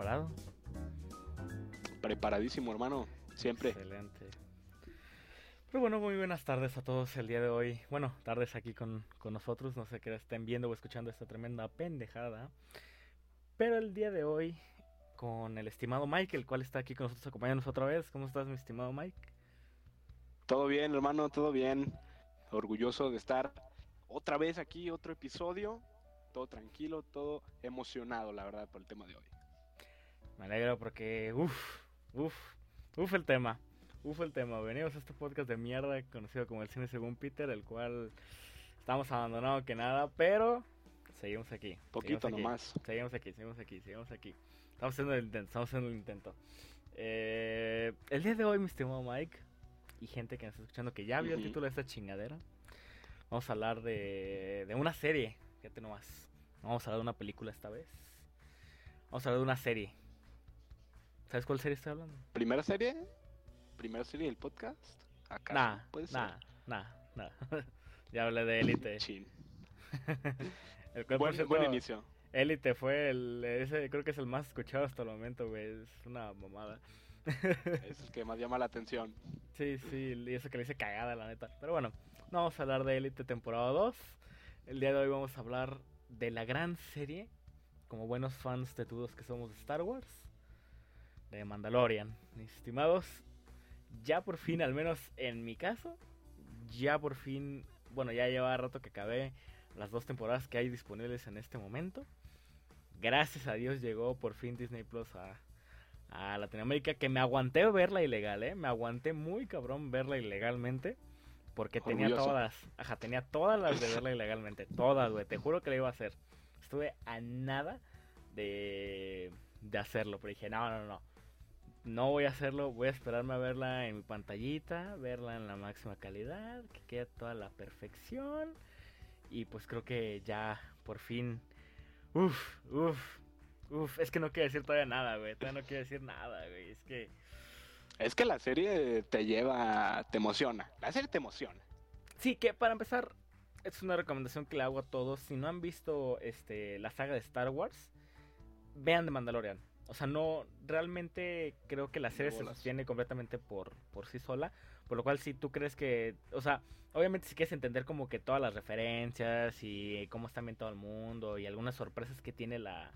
preparado? Preparadísimo, hermano. Siempre. Excelente. Pero bueno, muy buenas tardes a todos el día de hoy. Bueno, tardes aquí con, con nosotros. No sé qué estén viendo o escuchando esta tremenda pendejada. Pero el día de hoy, con el estimado Mike, el cual está aquí con nosotros acompañándonos otra vez. ¿Cómo estás, mi estimado Mike? Todo bien, hermano, todo bien. Orgulloso de estar otra vez aquí, otro episodio. Todo tranquilo, todo emocionado, la verdad, por el tema de hoy. Me alegro porque, uff, uff, uff el tema. Uf el tema. Venimos a este podcast de mierda conocido como el cine según Peter, el cual estamos abandonados que nada, pero seguimos aquí. Poquito seguimos aquí, nomás. Seguimos aquí, seguimos aquí, seguimos aquí. Estamos haciendo el intento, estamos haciendo el intento. Eh, el día de hoy, mi estimado Mike, y gente que nos está escuchando que ya vio el título de esta chingadera, vamos a hablar de, de una serie. Fíjate nomás. No Vamos a hablar de una película esta vez. Vamos a hablar de una serie. ¿Sabes cuál serie estoy hablando? ¿Primera serie? ¿Primera serie del podcast? ¿Acaso? Nah, Puede ser. nah, nah, nah. ya hablé de Elite. Chin. el cual, Buen, cierto, buen inicio. Elite fue el, ese creo que es el más escuchado hasta el momento, güey. Es una mamada. Es el que más llama la atención. Sí, sí, y eso que le hice cagada, la neta. Pero bueno, no vamos a hablar de Elite temporada 2. El día de hoy vamos a hablar de la gran serie, como buenos fans de todos que somos de Star Wars, de Mandalorian. Mis estimados, ya por fin, al menos en mi caso, ya por fin, bueno, ya lleva rato que acabé las dos temporadas que hay disponibles en este momento. Gracias a Dios llegó por fin Disney Plus a, a Latinoamérica, que me aguanté verla ilegal, ¿eh? Me aguanté muy cabrón verla ilegalmente. Porque tenía todas, ajá, tenía todas las de verla ilegalmente, todas, güey, te juro que la iba a hacer. Estuve a nada de, de hacerlo, pero dije, no, no, no, no voy a hacerlo, voy a esperarme a verla en mi pantallita, verla en la máxima calidad, que quede toda la perfección. Y pues creo que ya, por fin, uff, uff, uff, es que no quiero decir todavía nada, güey, todavía no quiero decir nada, güey, es que... Es que la serie te lleva, te emociona. La serie te emociona. Sí, que para empezar, es una recomendación que le hago a todos. Si no han visto este, la saga de Star Wars, vean The Mandalorian. O sea, no, realmente creo que la serie se sostiene completamente por, por sí sola. Por lo cual, si tú crees que, o sea, obviamente si quieres entender como que todas las referencias y cómo está ambientado el mundo y algunas sorpresas que tiene la,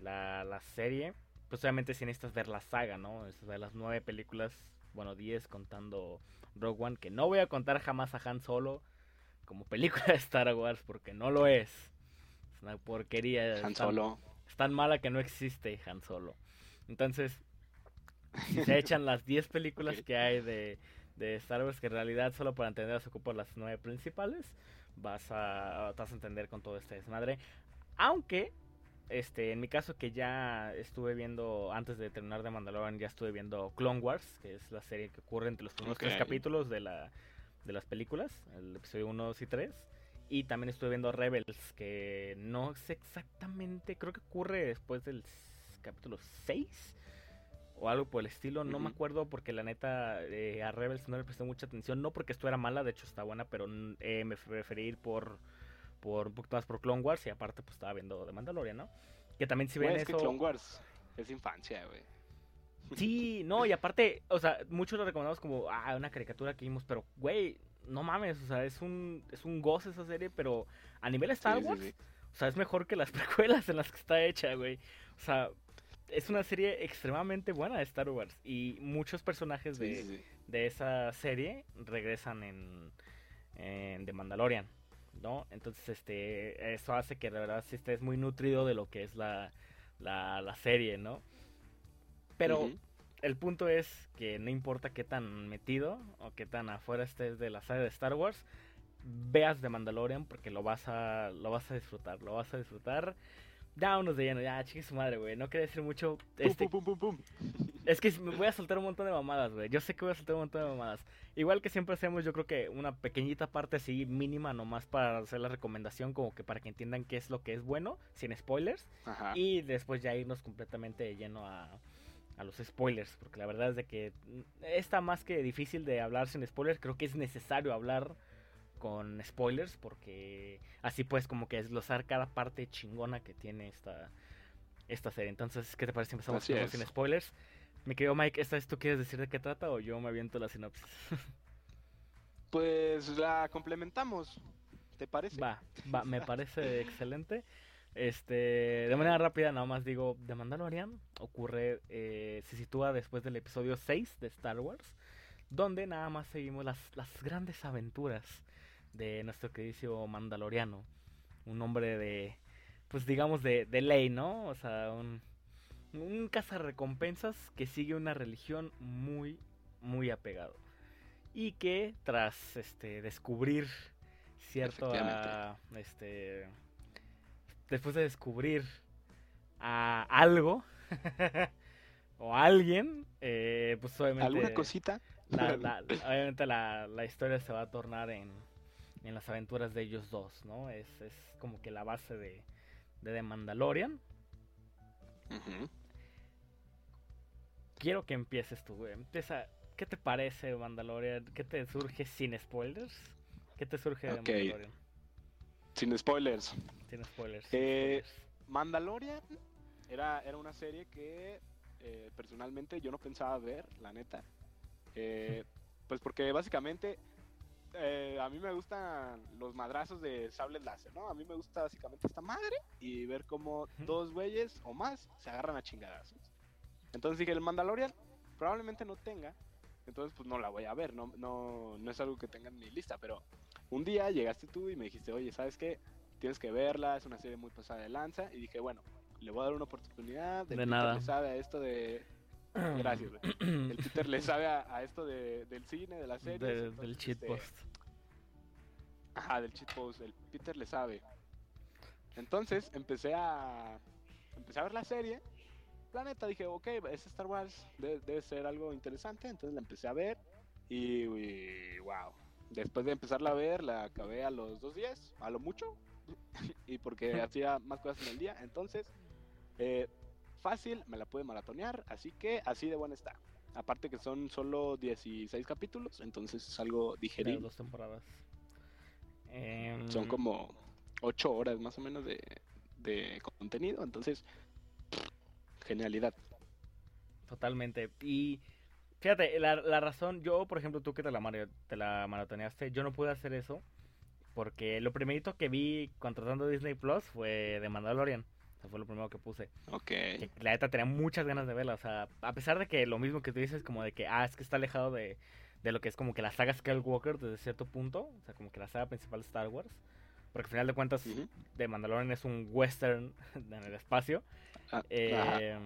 la, la serie, pues obviamente si necesitas ver la saga, ¿no? Necesitas ver las nueve películas, bueno, diez contando Rogue One, que no voy a contar jamás a Han Solo como película de Star Wars porque no lo es. Es una porquería. Han Solo. Es tan mala que no existe Han Solo. Entonces, si se echan las 10 películas que hay de, de Star Wars, que en realidad solo para entender se ocupan las 9 principales, vas a, vas a entender con todo este desmadre. Aunque, este, en mi caso que ya estuve viendo, antes de terminar de Mandalorian, ya estuve viendo Clone Wars, que es la serie que ocurre entre los primeros tres capítulos de, la, de las películas, el episodio 1, 2 y 3. Y también estuve viendo Rebels, que no sé exactamente, creo que ocurre después del capítulo 6 o algo por el estilo, no me acuerdo porque la neta eh, a Rebels no le presté mucha atención, no porque esto era mala, de hecho está buena, pero eh, me preferí ir por, por un poquito más por Clone Wars y aparte pues estaba viendo de Mandalorian, ¿no? Que también si ven es que eso... Clone Wars es infancia, güey. Sí, no, y aparte, o sea, muchos lo recomendamos como, ah, una caricatura que vimos, pero, güey, no mames, o sea, es un, es un goce esa serie, pero a nivel Star Sí, Wars, sí. o sea, es mejor que las precuelas en las que está hecha, güey. O sea, es una serie extremadamente buena de Star Wars y muchos personajes de, de esa serie regresan en, en The Mandalorian, ¿no? Entonces, este, eso hace que de verdad sí estés muy nutrido de lo que es la, la, la serie, ¿no? Pero. El punto es que no importa qué tan metido o qué tan afuera estés de la saga de Star Wars, veas The Mandalorian porque lo vas a, lo vas a disfrutar, lo vas a disfrutar. Ya unos de lleno, ya, chique su madre, güey. No quería decir mucho. Este, Pum, pum, pum, pum, pum. es que me voy a soltar un montón de mamadas, güey. Yo sé que voy a soltar un montón de mamadas. Igual que siempre hacemos, yo creo que una pequeñita parte así mínima nomás para hacer la recomendación, como que para que entiendan qué es lo que es bueno, sin spoilers. Ajá. Y después ya irnos completamente de lleno a, a los spoilers. Porque la verdad es de que está más que difícil de hablar sin spoilers. Creo que es necesario hablar con spoilers porque así pues como que desglosar cada parte chingona que tiene esta esta serie. Entonces, ¿qué te parece si empezamos con sin spoilers? Mi querido Mike, ¿esta vez tú quieres decir de qué trata o yo me aviento la sinopsis? Pues la complementamos. ¿Te parece? Va, va, me parece excelente. Este, de manera rápida, nada más digo, The Mandalorian ocurre, eh, se sitúa después del episodio 6 de Star Wars, donde nada más seguimos las, las grandes aventuras de nuestro queridísimo Mandaloriano, un hombre de, pues digamos, de, de ley, ¿no? O sea, un, un cazarrecompensas que sigue una religión muy, muy apegado. Y que tras este, descubrir cierto a, este después de descubrir a algo o a alguien eh, pues obviamente ¿Alguna cosita? la, la- obviamente la, la historia se va a tornar en, en las aventuras de ellos dos no es, es como que la base de de The Mandalorian quiero que empieces tú güey empieza ¿qué te parece Mandalorian? ¿qué te surge sin spoilers? ¿qué te surge de. Mandalorian? Sin spoilers. sin spoilers, sin Eh, spoilers. Mandalorian era, era una serie que eh, personalmente yo no pensaba ver, la neta. Eh, pues porque básicamente eh, a mí me gustan los madrazos de sables láser, ¿no? A mí me gusta básicamente esta madre y ver cómo dos güeyes o más se agarran a chingadazos. Entonces dije, el Mandalorian probablemente no tenga, entonces pues no la voy a ver, no, no, no es algo que tenga en mi lista, pero un día llegaste tú y me dijiste, oye, ¿sabes qué? Tienes que verla, es una serie muy pasada de lanza. Y dije, bueno, le voy a dar una oportunidad. El De Peter nada. le sabe a esto de... Gracias, güey. El Peter le sabe a, a esto de, del cine, de la serie. De- del cheat post. Ajá, del cheat post. El Peter le sabe. Entonces empecé a... Empecé a ver la serie. La neta dije, ok, es Star Wars, debe, debe ser algo interesante. Entonces la empecé a ver. Y, y wow. Después de empezarla a ver, la acabé a los dos días, a lo mucho. y porque hacía más cosas en el día. Entonces, eh, fácil, me la pude maratonear. Así que así de buena está. Aparte que son solo 16 capítulos, entonces es algo digerible. dos temporadas. Em, Son como 8 horas más o menos de, de contenido. Entonces, genialidad. Totalmente. Y fíjate, la, la razón, yo, por ejemplo, tú que te la, te la maratoneaste, yo no pude hacer eso. Porque lo primerito que vi contratando Disney Plus fue de Mandalorian. O sea, fue lo primero que puse. Ok. Que la neta tenía muchas ganas de verla. O sea, a pesar de que lo mismo que tú dices, como de que, ah, es que está alejado de, de lo que es como que la saga Skywalker desde cierto punto. O sea, como que la saga principal de Star Wars. Porque al final de cuentas, Ujú. de Mandalorian es un western en el espacio. Ah. Eh,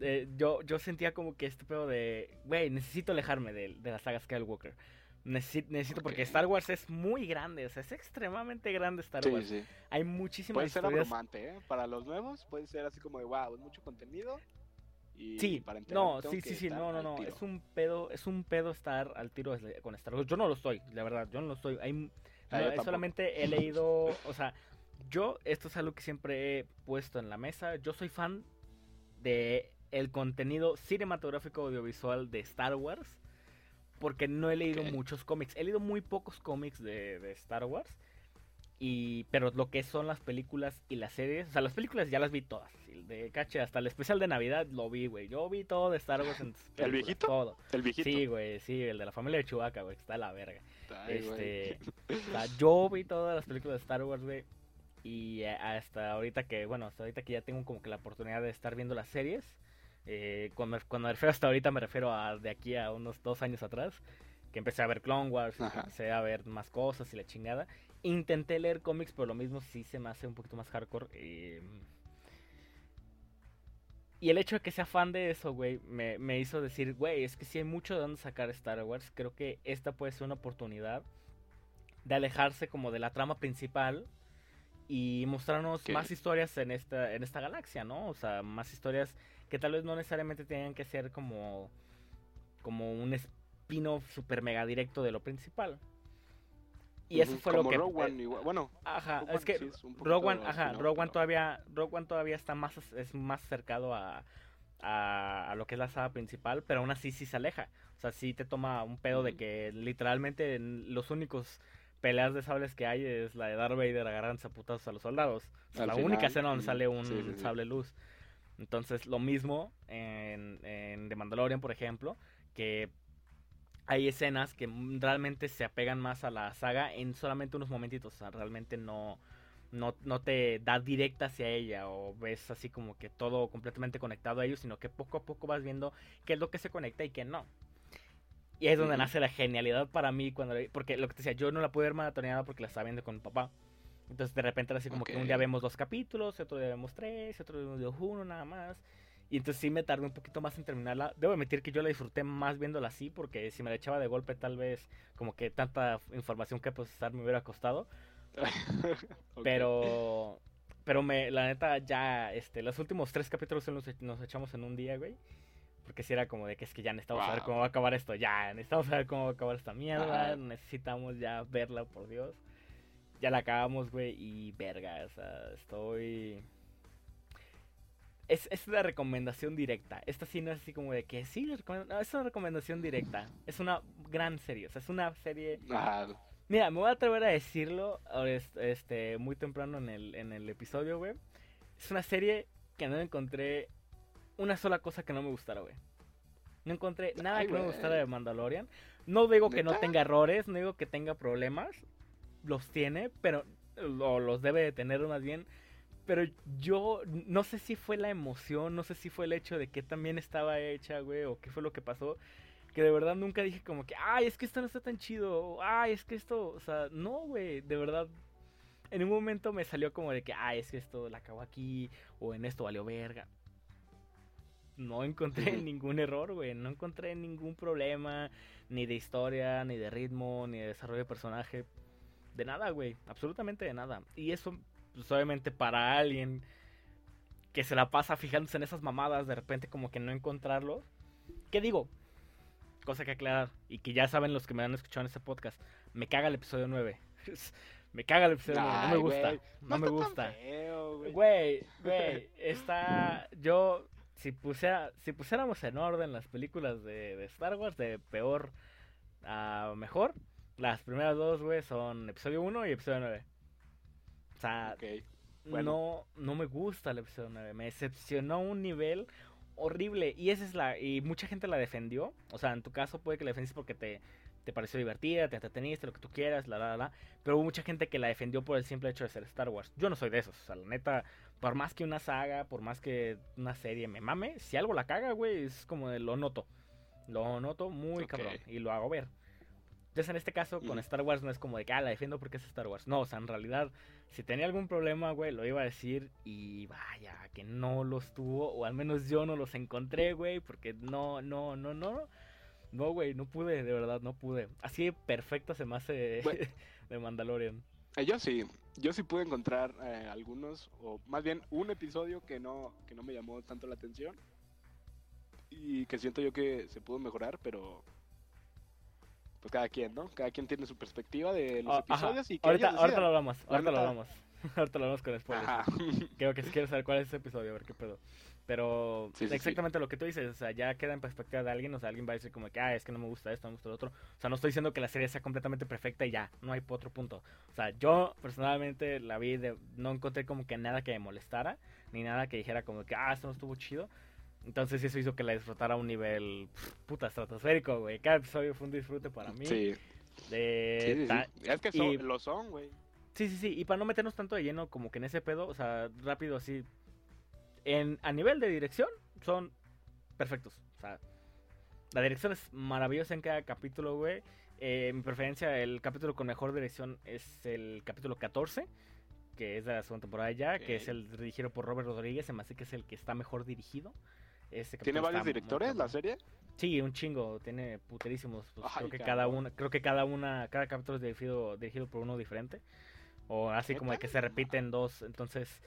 eh, yo, yo sentía como que este pedo de, güey, necesito alejarme de, de la saga Skywalker. Necesito, necesito porque. Star Wars es muy grande, o sea, es extremadamente grande Star Wars. sí. Hay muchísimas Puede ser historias. abrumante, ¿eh? Para los nuevos puede ser así como de wow, es mucho contenido. Y Sí, para no, sí, sí, sí, no, no, no, tiro. es un pedo, es un pedo estar al tiro con Star Wars. Yo no lo estoy, la verdad, yo no lo estoy. Hay, no, Ah, solamente he leído, o sea, yo esto es algo que siempre he puesto en la mesa. Yo soy fan de el contenido cinematográfico audiovisual de Star Wars porque no he leído muchos cómics. He leído muy pocos cómics de, de Star Wars. Y, pero lo que son las películas y las series, o sea, las películas ya las vi todas. De caché, hasta el especial de Navidad lo vi, güey. Yo vi todo de Star Wars en películas, viejito? Todo. El viejito. Sí, güey, sí, el de la familia de Chewbacca, güey, que está a la verga. Ay. Este, o sea, yo vi todas las películas de Star Wars, güey. Y hasta ahorita que, bueno, hasta ahorita que ya tengo como que la oportunidad de estar viendo las series. eh, cuando, cuando me refiero hasta ahorita me refiero a de aquí a unos dos años atrás. Que empecé a ver Clone Wars, Ajá. empecé a ver más cosas y la chingada. Intenté leer cómics, pero lo mismo sí se me hace un poquito más hardcore. eh, y el hecho de que sea fan de eso, güey, me, me hizo decir, güey, es que si hay mucho de dónde sacar Star Wars. Creo que esta puede ser una oportunidad de alejarse como de la trama principal y mostrarnos más historias en esta, en esta galaxia, ¿no? O sea, más historias que tal vez no necesariamente tengan que ser como, como un spin-off super mega directo de lo principal. Y eso fue como lo que... Rogue eh, One igual. Bueno, Ajá, Rogue es que sí es Rogue One, ajá, Rogue One pero- todavía, Rogue One todavía está más, es más cercado a, a, a lo que es la saga principal, pero aún así sí se aleja. O sea, sí te toma un pedo de que literalmente en los únicos peleas de sables que hay es la de Darth Vader agarrándose a putazos a los soldados. Es Al la final, única escena donde mm, sale un sí, sí, sí. sable luz. Entonces, lo mismo en, en The Mandalorian, por ejemplo, que hay escenas que realmente se apegan más a la saga en solamente unos momentitos. O sea, realmente no, no, no te da directa hacia ella o ves así como que todo completamente conectado a ellos, sino que poco a poco vas viendo qué es lo que se conecta y qué no. Y es donde Ujú. nace la genialidad para mí cuando porque lo que te decía, yo no la pude ver maratoneada porque la estaba viendo con mi papá. Entonces de repente era así como que un día vemos dos capítulos, otro día vemos tres, otro día vemos uno nada más. Y entonces sí me tardé un poquito más en terminarla. Debo admitir que yo la disfruté más viéndola así, porque si me la echaba de golpe tal vez como que tanta información que procesar me hubiera costado. Ok. Pero, pero me, la neta, ya, este, los últimos tres capítulos nos, e- nos echamos en un día, güey. Porque si era como de que es que ya necesitamos saber Wow. cómo va a acabar esto, ya, necesitamos saber cómo va a acabar esta mierda, Ajá. necesitamos ya verla, por Dios. Ya la acabamos, güey, y verga, o sea, estoy... Es, es una recomendación directa. Esta sí no es así como de que sí, no, es una recomendación directa. Es una gran serie, o sea, es una serie Ajá. Mira, me voy a atrever a decirlo este, muy temprano en el, en el episodio, güey. Es una serie que no encontré una sola cosa que no me gustara, güey. No encontré nada Ay, que no me gustara de Mandalorian. No digo que no tenga errores, no digo que tenga problemas. Los tiene, pero... O los debe de tener más bien. Pero yo no sé si fue la emoción, no sé si fue el hecho de que también estaba hecha, güey, o qué fue lo que pasó. Que de verdad nunca dije como que, ay, es que esto no está tan chido, o, ay, es que esto, o sea, no, güey, de verdad. En un momento me salió como de que, ay, es que esto la acabó aquí, o en esto valió verga. No encontré ningún error, güey, no encontré ningún problema, ni de historia, ni de ritmo, ni de desarrollo de personaje. De nada, güey, absolutamente de nada. Y eso, pues obviamente para alguien que se la pasa fijándose en esas mamadas, de repente como que no encontrarlo. ¿Qué digo? Cosa que aclarar, y que ya saben los que me han escuchado en este podcast, me caga el episodio 9. me caga el episodio 9, no me Ay, gusta, güey, no, me está tan gusta. Güey, güey, está. Yo, si, pusiera, si pusiéramos en orden las películas de, de Star Wars, de peor a mejor, las primeras dos, güey, son episodio 1 y episodio 9. O sea, bueno. no, no me gusta el episodio 9. Me decepcionó un nivel horrible. Y esa es la. Y mucha gente la defendió. O sea, en tu caso puede que la defendiste porque te, te pareció divertida, te entreteniste, lo que tú quieras, la, la, la. Pero hubo mucha gente que la defendió por el simple hecho de ser Star Wars. Yo no soy de esos. O sea, la neta, por más que una saga, por más que una serie me mame, si algo la caga, güey, es como de lo noto. Lo noto muy cabrón. Y lo hago ver. Entonces, en este caso, con Ujú. Star Wars no es como de que, ah, la defiendo porque es Star Wars. No, o sea, en realidad, si tenía algún problema, güey, lo iba a decir y vaya, que no los tuvo, o al menos yo no los encontré, güey, porque no, no, no, no. No, güey, no pude, de verdad, no pude. Así de perfecta se me hace Bueno. de Mandalorian. Eh, yo sí, yo sí pude encontrar eh, algunos, o más bien un episodio que no, que no me llamó tanto la atención y que siento yo que se pudo mejorar, pero pues cada quien, ¿no? Cada quien tiene su perspectiva de los Ah, ajá. episodios y que Ahorita, ahorita lo hablamos, ahorita lo hablamos. ahorita lo hablamos con spoilers. Creo que si quieres saber cuál es ese episodio, a ver qué pedo. Pero Sí, sí, sí. exactamente lo que tú dices, o sea, ya queda en perspectiva de alguien, o sea, alguien va a decir como que, ah, es que no me gusta esto, no me gusta lo otro. O sea, no estoy diciendo que la serie sea completamente perfecta y ya, no hay otro punto. O sea, yo personalmente la vi, de, no encontré como que nada que me molestara, ni nada que dijera como que, ah, esto no estuvo chido. Entonces eso hizo que la disfrutara a un nivel, pff, puta, estratosférico, güey. Cada episodio fue un disfrute para mí. Sí, De ta- Es que son- y- lo son, güey. Sí, sí, sí. Y para no meternos tanto de lleno como que en ese pedo, o sea, rápido así. En, a nivel de dirección, son perfectos. O sea, la dirección es maravillosa en cada capítulo, güey. Eh, mi preferencia, el capítulo con mejor dirección es el capítulo 14, que es de la segunda temporada ya, que es el dirigido por Robert Rodríguez. Hace que es el que está mejor dirigido. Ese ¿Tiene varios muy directores la serie? Sí, un chingo, tiene puterísimos. Pues, Ay, creo que cabrón. cada una, creo que cada una, cada capítulo es dirigido, dirigido por uno diferente. O así como de que se repiten dos, entonces.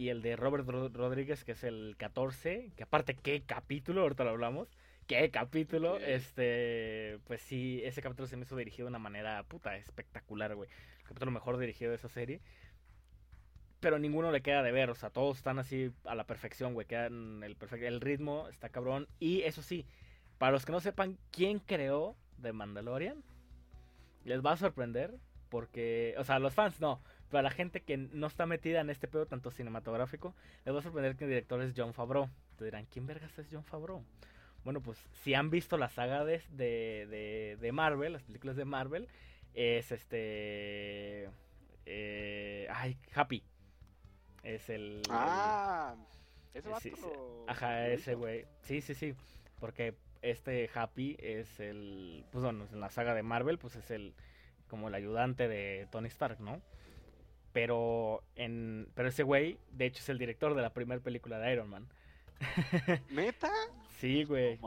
Y el de Robert Ro- Rodríguez, que es el 14, que aparte, qué capítulo, ahorita lo hablamos. Qué capítulo, este, pues sí, ese capítulo se me hizo dirigido de una manera puta espectacular, güey. El capítulo mejor dirigido de esa serie. Pero ninguno le queda de ver, o sea, todos están así a la perfección, güey. Quedan el perfecto, el ritmo está cabrón. Y eso sí, para los que no sepan quién creó The Mandalorian, les va a sorprender porque, o sea, los fans no, pero a la gente que no está metida en este pedo tanto cinematográfico, les va a sorprender que el director es John Favreau. Te dirán, ¿quién vergas es John Favreau? Bueno, pues si han visto la saga de, de, de, Marvel, las películas de Marvel, es este... Eh, ay, Happy. Es el... Ah, ese Ajá, ese güey. Sí, sí, sí. Porque este Happy es el... Pues bueno, en la saga de Marvel, pues es el... Como el ayudante de Tony Stark, ¿no? Pero en pero ese güey, de hecho, es el director de la primera película de Iron Man. ¿Neta? Sí, güey.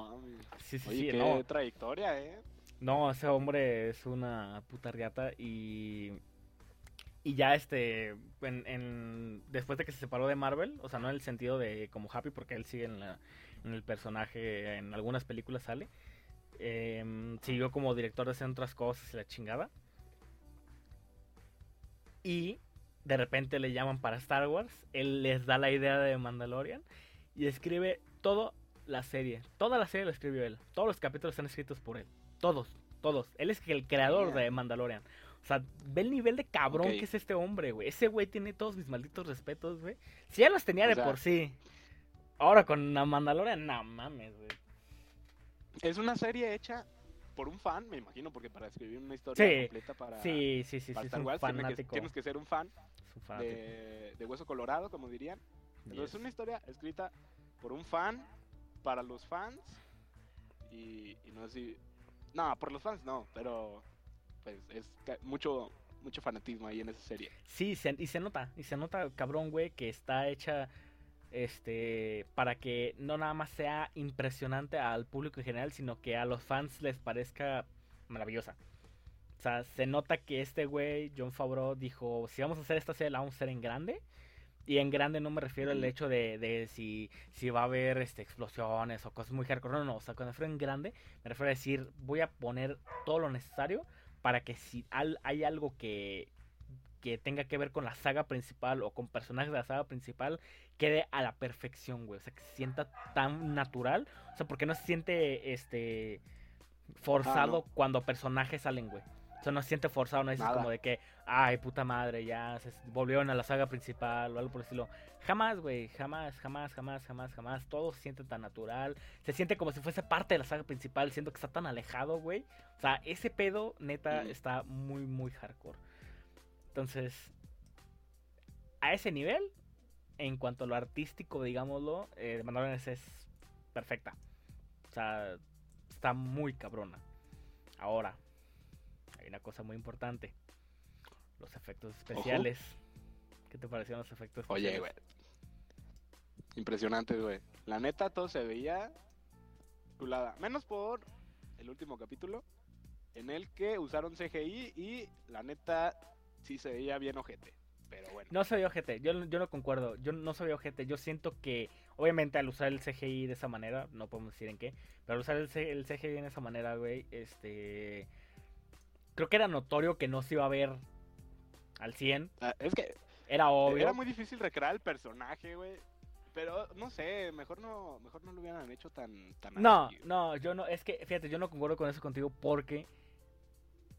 sí, sí, sí, qué trayectoria, ¿eh? No, ese hombre es una puta riata y y ya este en, después de que se separó de Marvel, o sea, no en el sentido de como Happy porque él sigue en, la, en el personaje, en algunas películas sale. Em, siguió como director de hacer otras cosas y la chingada. Y de repente le llaman para Star Wars. Él les da la idea de Mandalorian y escribe toda la serie. Toda la serie la escribió él. Todos los capítulos están escritos por él. Todos, todos. Él es el creador de Mandalorian. O sea, ve el nivel de cabrón que es este hombre, güey. Ese güey tiene todos mis malditos respetos, güey. Si ya los tenía de por sí. Ahora con la Mandalorian, no mames, güey. Es una serie hecha por un fan, me imagino, porque para escribir una historia completa para, sí, sí, sí, Star Wars tienes que, ser un fan de, Hueso Colorado, como dirían. Entonces es una historia escrita por un fan, para los fans, y, no sé si... No, por los fans no, pero pues es mucho mucho fanatismo ahí en esa serie. Sí, y se nota, y se nota cabrón, güey, que está hecha este para que no nada más sea impresionante al público en general, sino que a los fans les parezca maravillosa. O sea, se nota que este güey, John Favreau, dijo, si vamos a hacer esta serie, la vamos a hacer en grande. Y en grande no me refiero al hecho de, de si, si va a haber este, explosiones o cosas muy hardcore. No, no, o sea, cuando me refiero en grande, me refiero a decir, voy a poner todo lo necesario para que si hay algo que, que tenga que ver con la saga principal o con personajes de la saga principal quede a la perfección, güey. O sea, que se sienta tan natural. O sea, porque no se siente este forzado ah, cuando personajes salen, güey. O sea, no se siente forzado, no es como de que, ay, puta madre, ya se volvieron a la saga principal o algo por el estilo. Jamás, güey, jamás, jamás, jamás, jamás, jamás. Todo se siente tan natural. Se siente como si fuese parte de la saga principal, siendo que está tan alejado, güey. O sea, ese pedo, neta, está muy, muy hardcore. Entonces, a ese nivel, en cuanto a lo artístico, digámoslo, eh, Mandalorian es perfecta. O sea, está muy cabrona. Ahora, hay una cosa muy importante. Los efectos especiales. ¿Qué te parecieron los efectos especiales? Oye, güey. Impresionante, güey. La neta, todo se veía chulada. Menos por el último capítulo, en el que usaron CGI y la neta sí se veía bien ojete. Pero bueno. No se veía ojete, yo, yo no concuerdo. Yo no se veía ojete. Yo siento que, obviamente, al usar el CGI de esa manera, no podemos decir en qué, pero al usar el, el CGI de esa manera, güey, este. Creo que era notorio que no se iba a ver al 100. Ah, es que. Era obvio. Era muy difícil recrear el personaje, güey. Pero no sé, mejor no, mejor no lo hubieran hecho tan, tan No, no, yo no, es que, fíjate, yo no concuerdo con eso contigo porque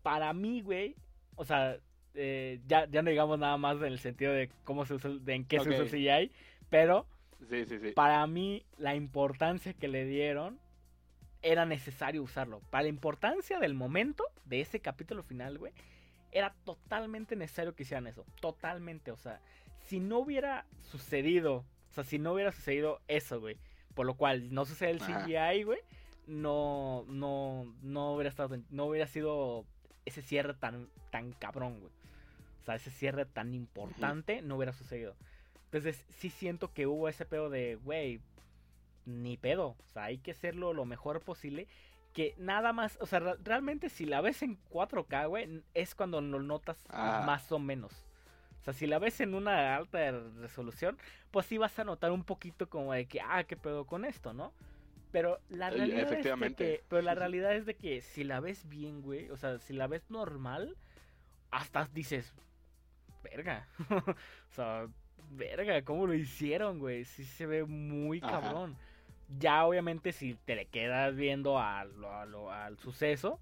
para mí, güey, o sea, eh, ya, ya no digamos nada más en el sentido de cómo se usa, de en qué se usa el CGI, pero para mí la importancia que le dieron era necesario usarlo. Para la importancia del momento de ese capítulo final, güey, era totalmente necesario que hicieran eso. Totalmente, o sea, si no hubiera sucedido, o sea, si no hubiera sucedido eso, güey, por lo cual no sucede el CGI, güey, no, no, no hubiera estado, no hubiera sido ese cierre tan, tan cabrón, güey. O sea, ese cierre tan importante no hubiera sucedido. Entonces, sí siento que hubo ese pedo de, güey, ni pedo. O sea, hay que hacerlo lo mejor posible. Que nada más, o sea, realmente si la ves en 4K, güey, es cuando lo notas ah. más o menos. O sea, si la ves en una alta resolución, pues sí vas a notar un poquito como de que, ah, qué pedo con esto, ¿no? Pero la realidad es de que, pero la realidad es de que si la ves bien, güey, o sea, si la ves normal, hasta dices, verga. o sea, verga, ¿cómo lo hicieron, güey? Sí se ve muy cabrón. Ya obviamente si te le quedas viendo al suceso,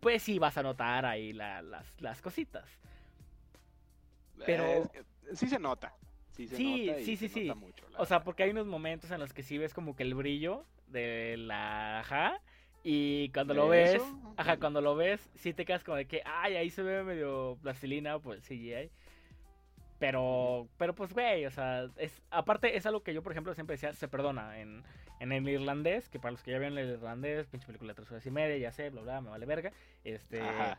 pues sí vas a notar ahí la- las, las cositas. Pero- Eh, sí se nota. Sí, se Sí, nota y sí, se sí, mucho, O sea, porque hay unos momentos en los que sí ves como que el brillo de la ajá. Y cuando lo ¿De ves, eso? ajá, cuando lo ves, sí te quedas como de que, ay, ahí se ve medio plastilina, pues CGI. Pero, pero pues, güey, o sea, es, aparte es algo que yo, por ejemplo, siempre decía, se perdona en, en el irlandés, que para los que ya vieron el irlandés, pinche película de tres horas y media, ya sé, bla, bla, me vale verga. Este, Ajá.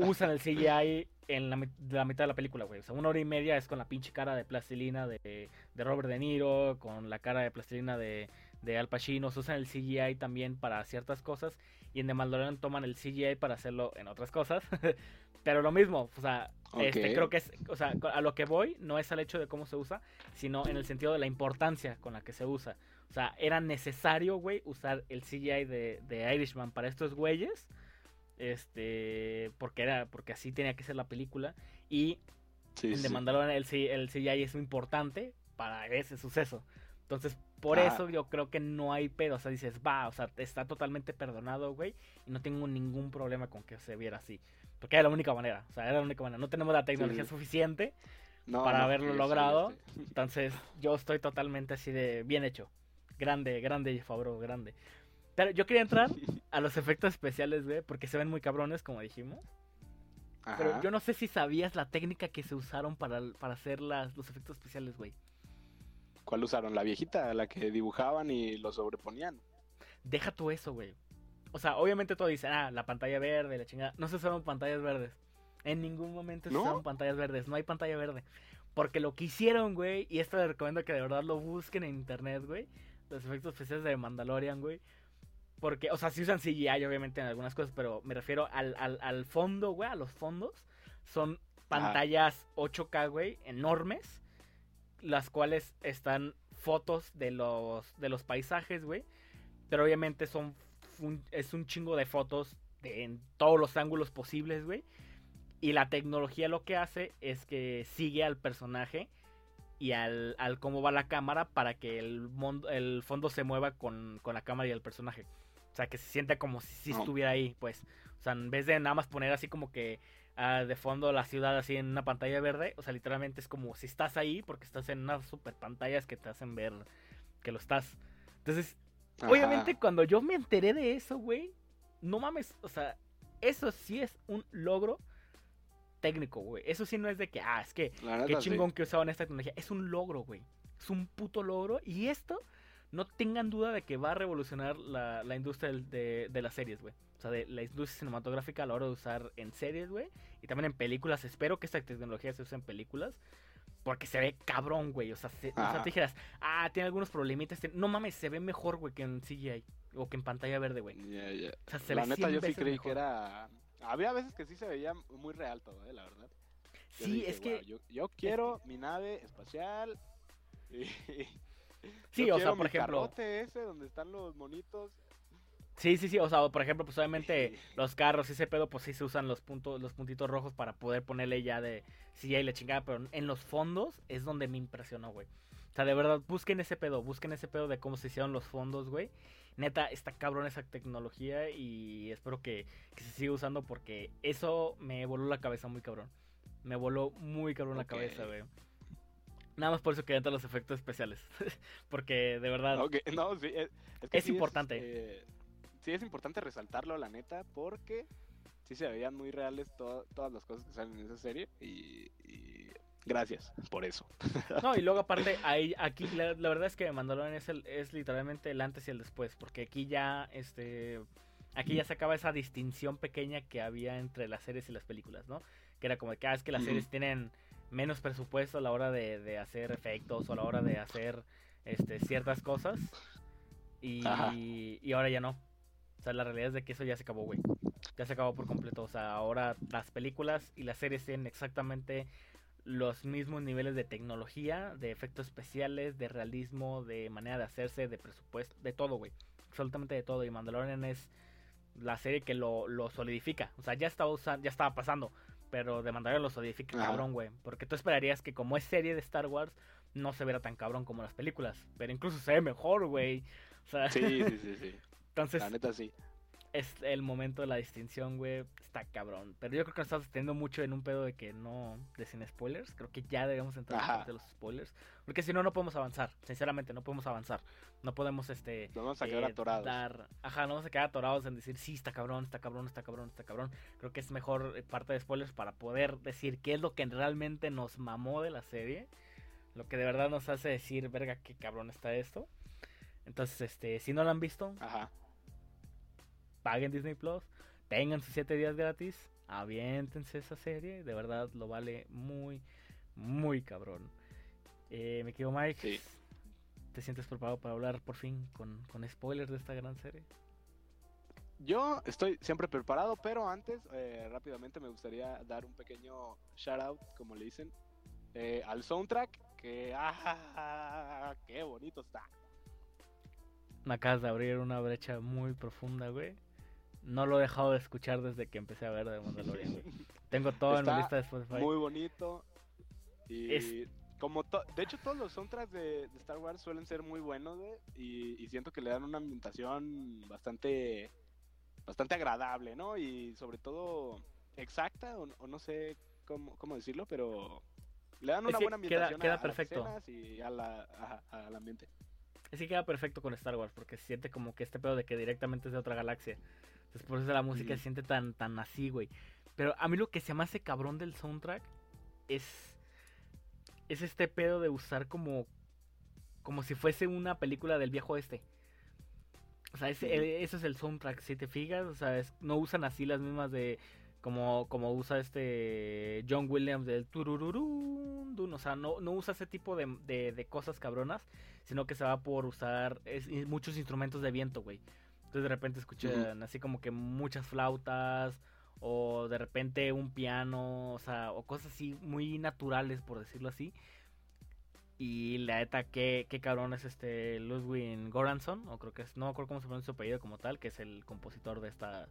usan el CGI en la mitad de la película, güey. O sea, una hora y media es con la pinche cara de plastilina de, de Robert De Niro, con la cara de plastilina de, de Al Pacino. Se usan el CGI también para ciertas cosas. Y en The Mandalorian toman el CGI para hacerlo en otras cosas. Pero lo mismo, o sea, este, creo que es, o sea, a lo que voy no es al hecho de cómo se usa, sino en el sentido de la importancia con la que se usa. O sea, era necesario, güey, usar el CGI de, de Irishman para estos güeyes. Este, porque era, porque así tenía que ser la película. Y Sí, en The sí. Mandalorian el, el CGI es muy importante para ese suceso. Entonces, por Ah. eso yo creo que no hay pedo. O sea, dices, va, o sea, está totalmente perdonado, güey. Y no tengo ningún problema con que se viera así. Porque era la única manera. O sea, era la única manera. No tenemos la tecnología sí. suficiente. No, para no, haberlo logrado. Entonces, yo estoy totalmente así de bien hecho. Grande, grande, Favreau, grande. Pero yo quería entrar a los efectos especiales, güey, porque se ven muy cabrones, como dijimos. Pero yo no sé si sabías la técnica que se usaron para, para hacer las, los efectos especiales, güey. ¿Cuál usaron? La viejita, la que dibujaban y lo sobreponían. Deja tú eso, güey. O sea, obviamente todo dice, ah, la pantalla verde, la chingada. No se usaron pantallas verdes. En ningún momento se ¿No? usaron pantallas verdes. No hay pantalla verde. Porque lo que hicieron, güey, y esto les recomiendo que de verdad lo busquen en internet, güey. Los efectos especiales de Mandalorian, güey. Porque, o sea, sí usan CGI, obviamente, en algunas cosas, pero me refiero al, al, al fondo, güey, a los fondos. Son pantallas 8K, güey, enormes. Las cuales están fotos de los, de los paisajes, güey. Pero obviamente son un- es un chingo de fotos de, en todos los ángulos posibles, güey. Y la tecnología lo que hace es que sigue al personaje y al, al cómo va la cámara para que el, mon- el fondo se mueva con, con la cámara y el personaje. O sea, que se sienta como si, si estuviera ahí, pues. O sea, en vez de nada más poner así como que ah, de fondo la ciudad así en una pantalla verde, o sea, literalmente es como si estás ahí porque estás en unas super pantallas que te hacen ver que lo estás. Entonces, Ajá. Obviamente, cuando yo me enteré de eso, güey, no mames, o sea, eso sí es un logro técnico, güey. Eso sí no es de que, ah, es que, qué sí. chingón que usaban esta tecnología. Es un logro, güey. Es un puto logro. Y esto, no tengan duda de que va a revolucionar la, la industria de, de las series, güey. Sea, de la industria cinematográfica a la hora de usar en series, güey. Y también en películas. Espero que esta tecnología se use en películas. Porque se ve cabrón, güey. O sea, se- o sea, Ajá. te dijeras, ah, tiene algunos problemitas. tiene- No mames, se ve mejor, güey, que en CGI. O que en pantalla verde, güey. O sea, se La ve neta, 100 yo sí creí mejor. que era. Había veces que sí se veía muy real todo, eh, la verdad. Yo Sí, dije, es que... "Guau, yo, yo quiero mi nave espacial. y- Sí, yo o sea, por ejemplo... ese donde están los monitos. Sí, sí, sí, o sea, por ejemplo, pues obviamente los carros y ese pedo, pues sí se usan los puntos, los puntitos rojos para poder ponerle ya de CGI y la chingada, pero en los fondos es donde me impresionó, güey. O sea, de verdad, busquen ese pedo, busquen ese pedo de cómo se hicieron los fondos, güey. Neta, está cabrón esa tecnología y espero que, que se siga usando porque eso me voló la cabeza muy cabrón. Me voló muy cabrón la cabeza, güey. Nada más por eso quería entrar los efectos especiales. porque de verdad, Ok, no, sí, es, es que Es sí importante. eh, sí, es importante resaltarlo, la neta, porque sí se veían muy reales to- todas las cosas que salen en esa serie. Y, y gracias por eso. No, y luego aparte, ahí, aquí la, la verdad es que Mandalorian es, el, es literalmente el antes y el después, porque aquí ya, este, aquí ya se acaba esa distinción pequeña que había entre las series y las películas, ¿no? Que era como que, ah, es que las series tienen menos presupuesto a la hora de, de hacer efectos o a la hora de hacer, este, ciertas cosas, y, y ahora ya no. O sea, la realidad es de que eso ya se acabó, güey. Ya se acabó por completo. O sea, ahora las películas y las series tienen exactamente los mismos niveles de tecnología, de efectos especiales, de realismo, de manera de hacerse, de presupuesto, de todo, güey. Absolutamente de todo. Y Mandalorian es la serie que lo, lo solidifica. O sea, ya estaba usando, ya estaba pasando. Pero de Mandalorian lo solidifica cabrón, güey. Porque tú esperarías que como es serie de Star Wars, no se viera tan cabrón como las películas. Pero incluso se ve mejor, güey. O sea, Sí, sí, sí, sí. Entonces La neta sí. es el momento de la distinción, güey. Está cabrón. Pero yo creo que nos estamos teniendo mucho en un pedo de que no. de sin spoilers. Creo que ya debemos entrar en Ajá. parte de los spoilers. Porque si no, no podemos avanzar. Sinceramente, no podemos avanzar. No podemos, este. Nos vamos a quedar eh, atorados. dar- ajá, no vamos a quedar atorados en decir, sí, está cabrón, está cabrón, está cabrón, está cabrón. Creo que es mejor eh, parte de spoilers para poder decir qué es lo que realmente nos mamó de la serie. Lo que de verdad nos hace decir, verga, qué cabrón está esto. Entonces, este, si no lo han visto, Ajá. Paguen Disney Plus, tengan sus 7 días gratis, aviéntense esa serie, de verdad lo vale muy, muy cabrón. Eh, me quedo Mike, Sí. ¿te sientes preparado para hablar por fin con, con spoilers de esta gran serie? Yo estoy siempre preparado, pero antes, eh, rápidamente me gustaría dar un pequeño shout out, como le dicen, eh, al soundtrack, que ¡ah! ¡Qué bonito está! Me acabas de abrir una brecha muy profunda, güey. No lo he dejado de escuchar desde que empecé a ver The Mandalorian, güey. Tengo todo en mi lista de Spotify. Muy bonito. Y Es- como de hecho todos los soundtracks de, de Star Wars suelen ser muy buenos, güey, y, y siento que le dan una ambientación bastante bastante agradable, ¿no? Y sobre todo exacta, o, o no sé cómo, cómo decirlo, pero le dan Es una que buena ambientación queda a, a las perfecto. escenas y a la, al ambiente. Es que queda perfecto con Star Wars, porque se siente como que este pedo de que directamente es de otra galaxia. Entonces por eso la música se siente tan, tan así, güey. Pero a mí lo que se me hace cabrón del soundtrack es. Es este pedo de usar como. Como si fuese una película del viejo este. O sea, ese, eh, eso es el soundtrack, si te fijas, o sea, es- no usan así las mismas de como, como usa este John Williams del turururún, dun, o sea, no, no usa ese tipo de, de- de cosas cabronas, sino que se va por usar es- muchos instrumentos de viento, güey. Entonces de repente escuchan así como que muchas flautas o de repente un piano, o sea, o cosas así muy naturales, por decirlo así. Y la neta, qué, qué cabrón es este Ludwig Goranson, o creo que es, no acuerdo cómo se pronuncia su apellido como tal, que es el compositor de esta,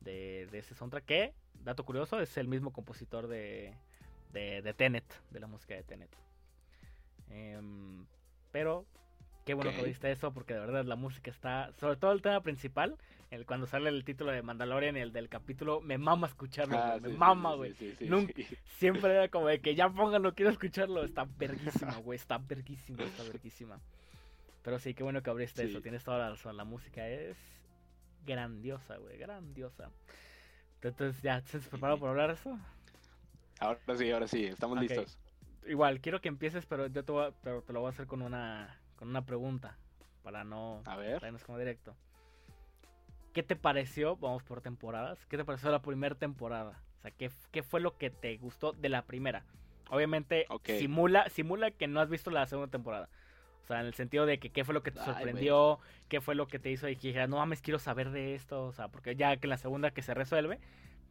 de, de ese soundtrack, que, dato curioso, es el mismo compositor de, de, de Tenet, de la música de Tenet. Em, pero, qué bueno que viste eso, porque de verdad la música está, sobre todo el tema principal, el, cuando sale el título de Mandalorian, el del capítulo, me mama escucharlo, Ah, sí, me mama, güey. sí, sí, Nunca-. Siempre era como de que ya pónganlo, quiero escucharlo. Está verguísima, güey. Está verguísima, está verguísima. Pero sí, qué bueno que abriste eso. Tienes toda la razón. La música es grandiosa, güey. Grandiosa. Entonces, ¿ya sientes preparado para hablar de eso? Ahora sí, ahora sí, estamos listos. Igual, quiero que empieces, pero yo te, voy a- pero te lo voy a hacer con una, con una pregunta. Para no A ver. irnos como directo. ¿Qué te pareció? Vamos por temporadas. ¿Qué te pareció la primera temporada? O sea, ¿qué, qué fue lo que te gustó de la primera? Obviamente, simula, simula que no has visto la segunda temporada. O sea, en el sentido de que qué fue lo que te Ay, sorprendió, qué fue lo que te hizo y que dijeras, no mames, quiero saber de esto. O sea, porque ya que la segunda que se resuelve,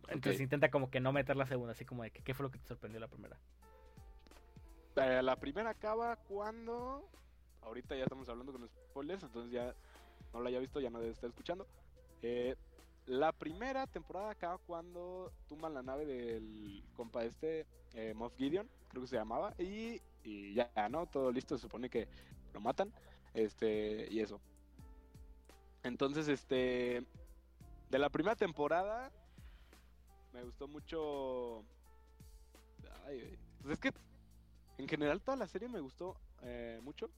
entonces intenta como que no meter la segunda, así como de que qué fue lo que te sorprendió la primera. Eh, la primera acaba cuando. Ahorita ya estamos hablando con spoilers, entonces ya no la haya visto, ya no debe estar escuchando. Eh, la primera temporada acaba cuando tumban la nave del compa este, eh, Moff Gideon, creo que se llamaba, y, y ya, ¿no? Todo listo, se supone que lo matan, este, y eso. Entonces, este, de la primera temporada, me gustó mucho. Ay, pues es que en general toda la serie me gustó eh, mucho.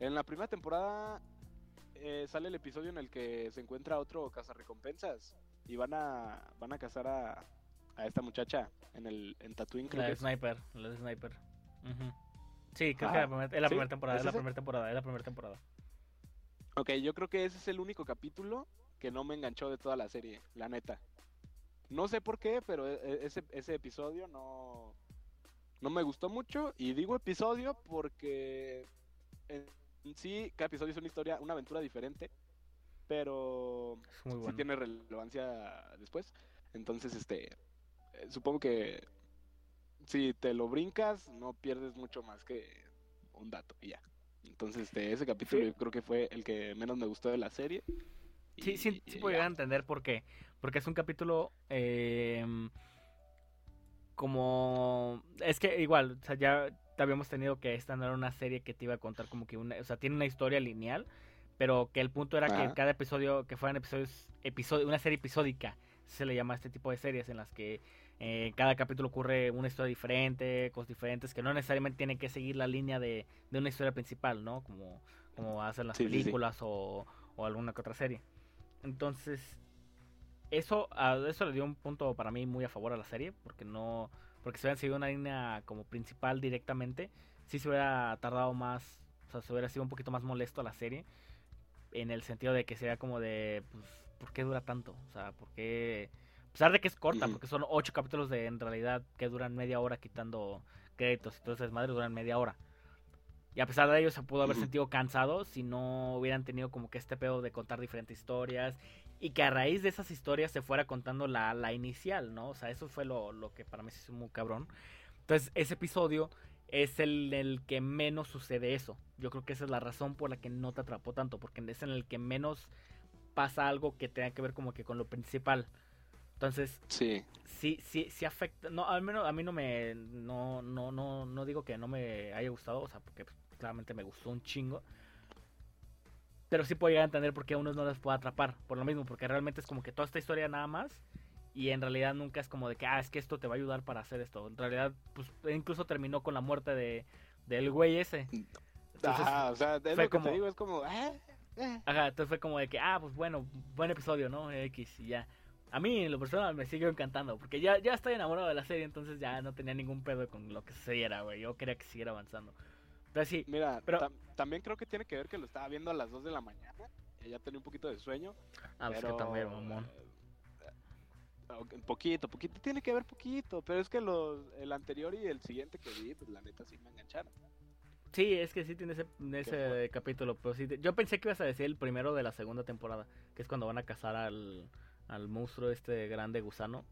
En la primera temporada eh, sale el episodio en el que se encuentra otro cazarrecompensas y van a van a cazar a, a esta muchacha en el en Tatooine creo La que es. Sniper, la de Sniper. Sí, creo Ah, que la primer- es la ¿sí? primera temporada, ¿Es es la primera temporada, es la primera temporada. Ok, yo creo que ese es el único capítulo que no me enganchó de toda la serie, la neta. No sé por qué, pero e- e- ese, ese episodio no, no me gustó mucho. Y digo episodio porque en sí cada episodio es una historia, una aventura diferente. Pero Es muy sí bueno. tiene relevancia después. Entonces, este, eh, supongo que si te lo brincas, no pierdes mucho más que un dato y ya. Entonces, este, ese capítulo Sí. yo creo que fue el que menos me gustó de la serie. Sí, sí, y- sí y puedo ya. llegar a entender por qué. Porque es un capítulo eh, como... Es que igual, o sea, ya habíamos tenido que esta no era una serie que te iba a contar como que una... O sea, tiene una historia lineal, pero que el punto era que Ajá. cada episodio, que fueran episodios, episodio, una serie episódica, se le llama a este tipo de series en las que eh, cada capítulo ocurre una historia diferente, cosas diferentes, que no necesariamente tienen que seguir la línea de, de una historia principal, ¿no? Como, como hacen las Sí, sí, sí. películas O, o alguna que otra serie. Entonces, eso, a eso le dio un punto para mí muy a favor a la serie, porque no, porque si hubieran seguido una línea como principal directamente, sí se hubiera tardado más, o sea, se hubiera sido un poquito más molesto la serie, en el sentido de que sería como de, pues, ¿por qué dura tanto? O sea, ¿por qué? A pesar de que es corta, porque son ocho capítulos de, en realidad, que duran media hora quitando créditos, entonces madre duran media hora. Y a pesar de ello se pudo haber sentido cansado si no hubieran tenido como que este pedo de contar diferentes historias y que a raíz de esas historias se fuera contando la, la inicial, ¿no? O sea, eso fue lo, lo que para mí se hizo muy cabrón. Entonces, ese episodio es el, el que menos sucede eso. Yo creo que esa es la razón por la que no te atrapó tanto, porque es en el que menos pasa algo que tenga que ver como que con lo principal. Entonces, Sí. sí, sí, sí afecta. No, al menos a mí no me. No, no, no, no digo que no me haya gustado, o sea, porque pues, claramente me gustó un chingo. Pero sí puedo llegar a entender por qué a unos no les puede atrapar. Por lo mismo, porque realmente es como que toda esta historia nada más. Y en realidad nunca es como de que, ah, es que esto te va a ayudar para hacer esto. En realidad, pues incluso terminó con la muerte de del güey ese. Entonces, Ajá, o sea, es fue lo que como- te digo, es como, eh. Ajá, entonces fue como de que, ah, pues bueno, buen episodio, ¿no? X y ya. A mí, en lo personal, me sigue encantando, porque ya, ya estoy enamorado de la serie, entonces ya no tenía ningún pedo con lo que sucediera, güey. Yo quería que siguiera avanzando. Entonces sí, Mira, Pero- tam- también creo que tiene que ver que lo estaba viendo a las 2 de la mañana. Y ya tenía un poquito de sueño. ah, pues pero, que también, mamón. eh, eh, Poquito, poquito, tiene que ver poquito, pero es que los, el anterior y el siguiente que vi, pues la neta sí me engancharon. Sí, es que sí tiene ese, capítulo, pero sí, yo pensé que ibas a decir el primero de la segunda temporada, que es cuando van a cazar al, al monstruo este grande gusano.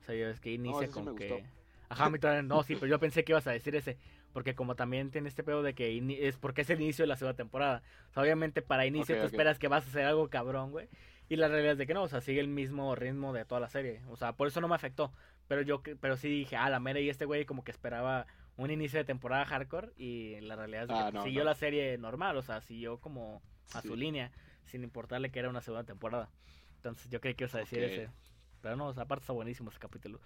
O sea, ya ves que inicia sí con que... gustó. Ajá, también, no, sí, pero yo pensé que ibas a decir ese, porque como también tiene este pedo de que es porque es el inicio de la segunda temporada. O sea, obviamente para inicio Ok, tú esperas que vas a hacer algo cabrón, güey. Y la realidad es de que no, o sea, sigue el mismo ritmo de toda la serie. O sea, por eso no me afectó. Pero yo, que- pero sí dije, ah, la mera y este güey como que esperaba un inicio de temporada hardcore y la realidad es de que Ah, no, siguió no. la serie normal, o sea, siguió como a su línea, sin importarle que era una segunda temporada. Entonces yo creí que ibas a decir Ok. ese. Pero no, o sea, aparte está buenísimo ese capítulo.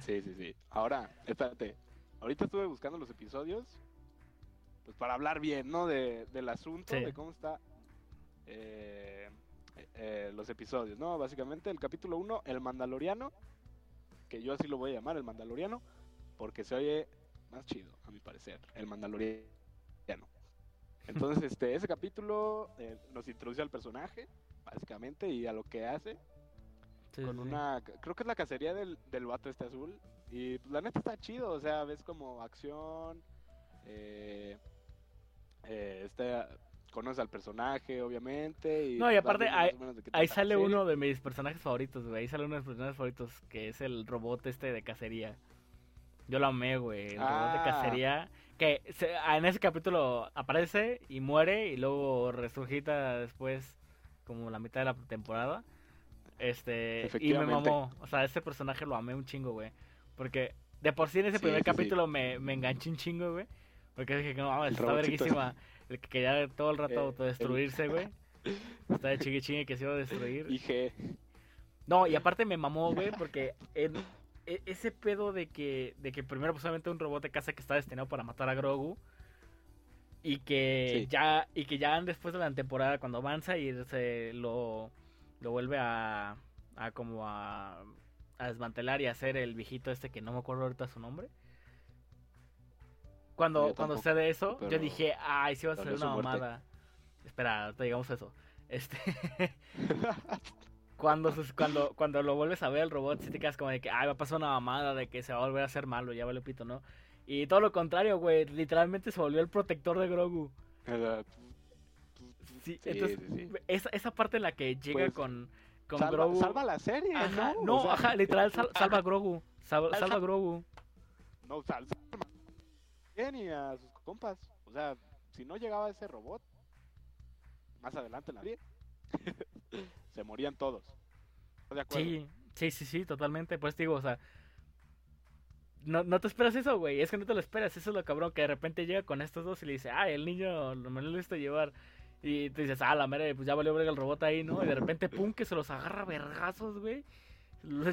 Sí, sí, sí. Ahora, espérate. Ahorita estuve buscando los episodios. Pues para hablar bien, ¿no? De, del asunto, Sí. de cómo está. eh, eh, los episodios, ¿no? Básicamente, el capítulo 1, El Mandaloriano. Que yo así lo voy a llamar, El Mandaloriano. Porque se oye más chido, a mi parecer. El Mandaloriano. Entonces, este, ese capítulo eh, nos introduce al personaje, básicamente, y a lo que hace Sí, con sí, una creo que es la cacería del, del vato este azul y pues, la neta está chido o sea ves como acción eh, eh, este conoces al personaje obviamente y No, y pues, aparte ahí- sale serie. uno de mis personajes favoritos, güey. Ahí sale uno de mis personajes favoritos, que es el robot este de cacería. Yo lo amé, güey. El robot de Ah. cacería. Que se- en ese capítulo aparece y muere y luego resurgita después como la mitad de la temporada. Este, y me Efectivamente. mamó. O sea, ese personaje lo amé un chingo, güey. Porque de por sí en ese Sí, primer sí, sí. capítulo me, me enganché un chingo, güey. Porque dije que no, mames, está verguísima. El que quería todo el rato Eh, autodestruirse, güey. Está de chingue chingue que se iba a destruir. IG No, y aparte me mamó, güey, porque en e- ese pedo de que, de que primero posiblemente un robot de casa que está destinado para matar a Grogu. Y que Sí. ya, y que ya después de la temporada, cuando avanza y se lo, lo vuelve a, a como a, a desmantelar y hacer el viejito este que no me acuerdo ahorita su nombre. Cuando, Yo cuando tampoco, sucede eso, yo dije, ay, sí va a ser una mamada. Espera, ahorita llegamos a eso. Este. cuando, cuando, cuando lo vuelves a ver el robot, sí te quedas como de que, ay, va a pasar una mamada de que se va a volver a hacer malo, ya vale pito, ¿no? Y todo lo contrario, güey, literalmente se volvió el protector de Grogu. Sí, Sí, entonces. Esa, esa parte en la que llega Pues, con, con salva, Grogu. salva la serie Ajá, no, no, O sea, ajá, literal, sal- salva a Grogu. Sal- Salva- a Grogu. no sal, salva y a sus compas o sea si no llegaba ese robot más adelante en la serie se morían todos ¿Estás de acuerdo? Sí, sí, sí, sí, totalmente. Pues digo, o sea. No, no te esperas eso, güey. Es que no te lo esperas. Eso es lo cabrón. Que de repente llega con estos dos y le dice, ah, el niño lo- me lo he visto llevar. Y te dices, ah, la mera, pues ya valió verga el robot ahí, ¿no? Y de repente, pum, que se los agarra vergazos, güey.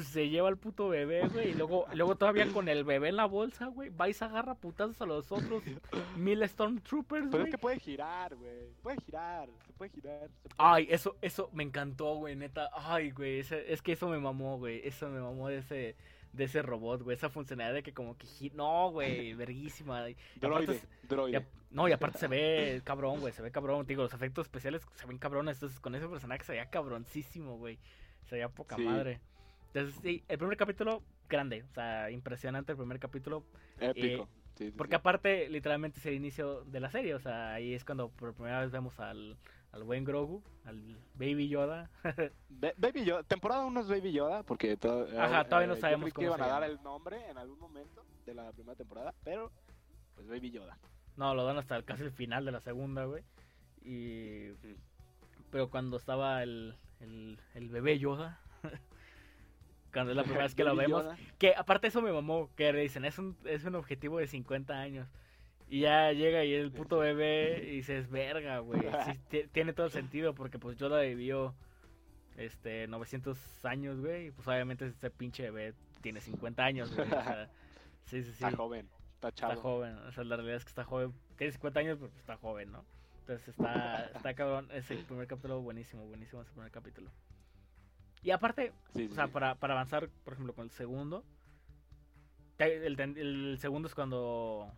Se lleva al puto bebé, güey. Y luego, luego todavía con el bebé en la bolsa, güey. Va y se agarra putazos a los otros mil Stormtroopers, Pero es güey. que puede girar, güey. Puede girar, se puede girar. se puede- Ay, eso, eso me encantó, güey, neta. Ay, güey, ese- es que eso me mamó, güey. Eso me mamó de ese, de ese robot, güey. Esa funcionalidad de que como que... No, güey, verguísima. Y aparte Droide, droide. y no, y aparte se ve cabrón, güey. Se ve cabrón. Digo, los efectos especiales se ven cabrones. Entonces, con ese personaje se veía cabroncísimo, güey. Se veía poca Sí. madre. Entonces, sí, el primer capítulo, grande. O sea, impresionante el primer capítulo. Épico. Sí, sí, Porque aparte, literalmente es el inicio de la serie. O sea, ahí es cuando por primera vez vemos al, al buen Grogu, al Baby Yoda. Ba- Baby Yoda, temporada 1 es Baby Yoda, porque to- Ajá, eh, todavía no sabemos creí que cómo iban se a dar el nombre en algún momento de la primera temporada, pero pues Baby Yoda. No, lo dan hasta casi el final de la segunda, güey. Y... Pero cuando estaba el, el, el bebé Yoda... cuando es la primera vez que lo vemos... Yoda. Que aparte eso me mamó, que le dicen, es un, es un objetivo de 50 años. Y ya llega y el puto bebé y dices, verga, güey. Sí, tiene todo el sentido porque pues Yoda vivió este 900 años, güey. Y pues obviamente ese pinche bebé tiene 50 años, güey. O sea, sí, sí, sí. Está joven, está chavo. Está joven. O sea, la realidad es que está joven. Tiene 50 años, pero pues, está joven, ¿no? Entonces está, está cabrón. Ese primer capítulo buenísimo, buenísimo ese primer capítulo. Y aparte, Sí, o sea, sí. para, para avanzar, por ejemplo, con el segundo. El, el segundo es cuando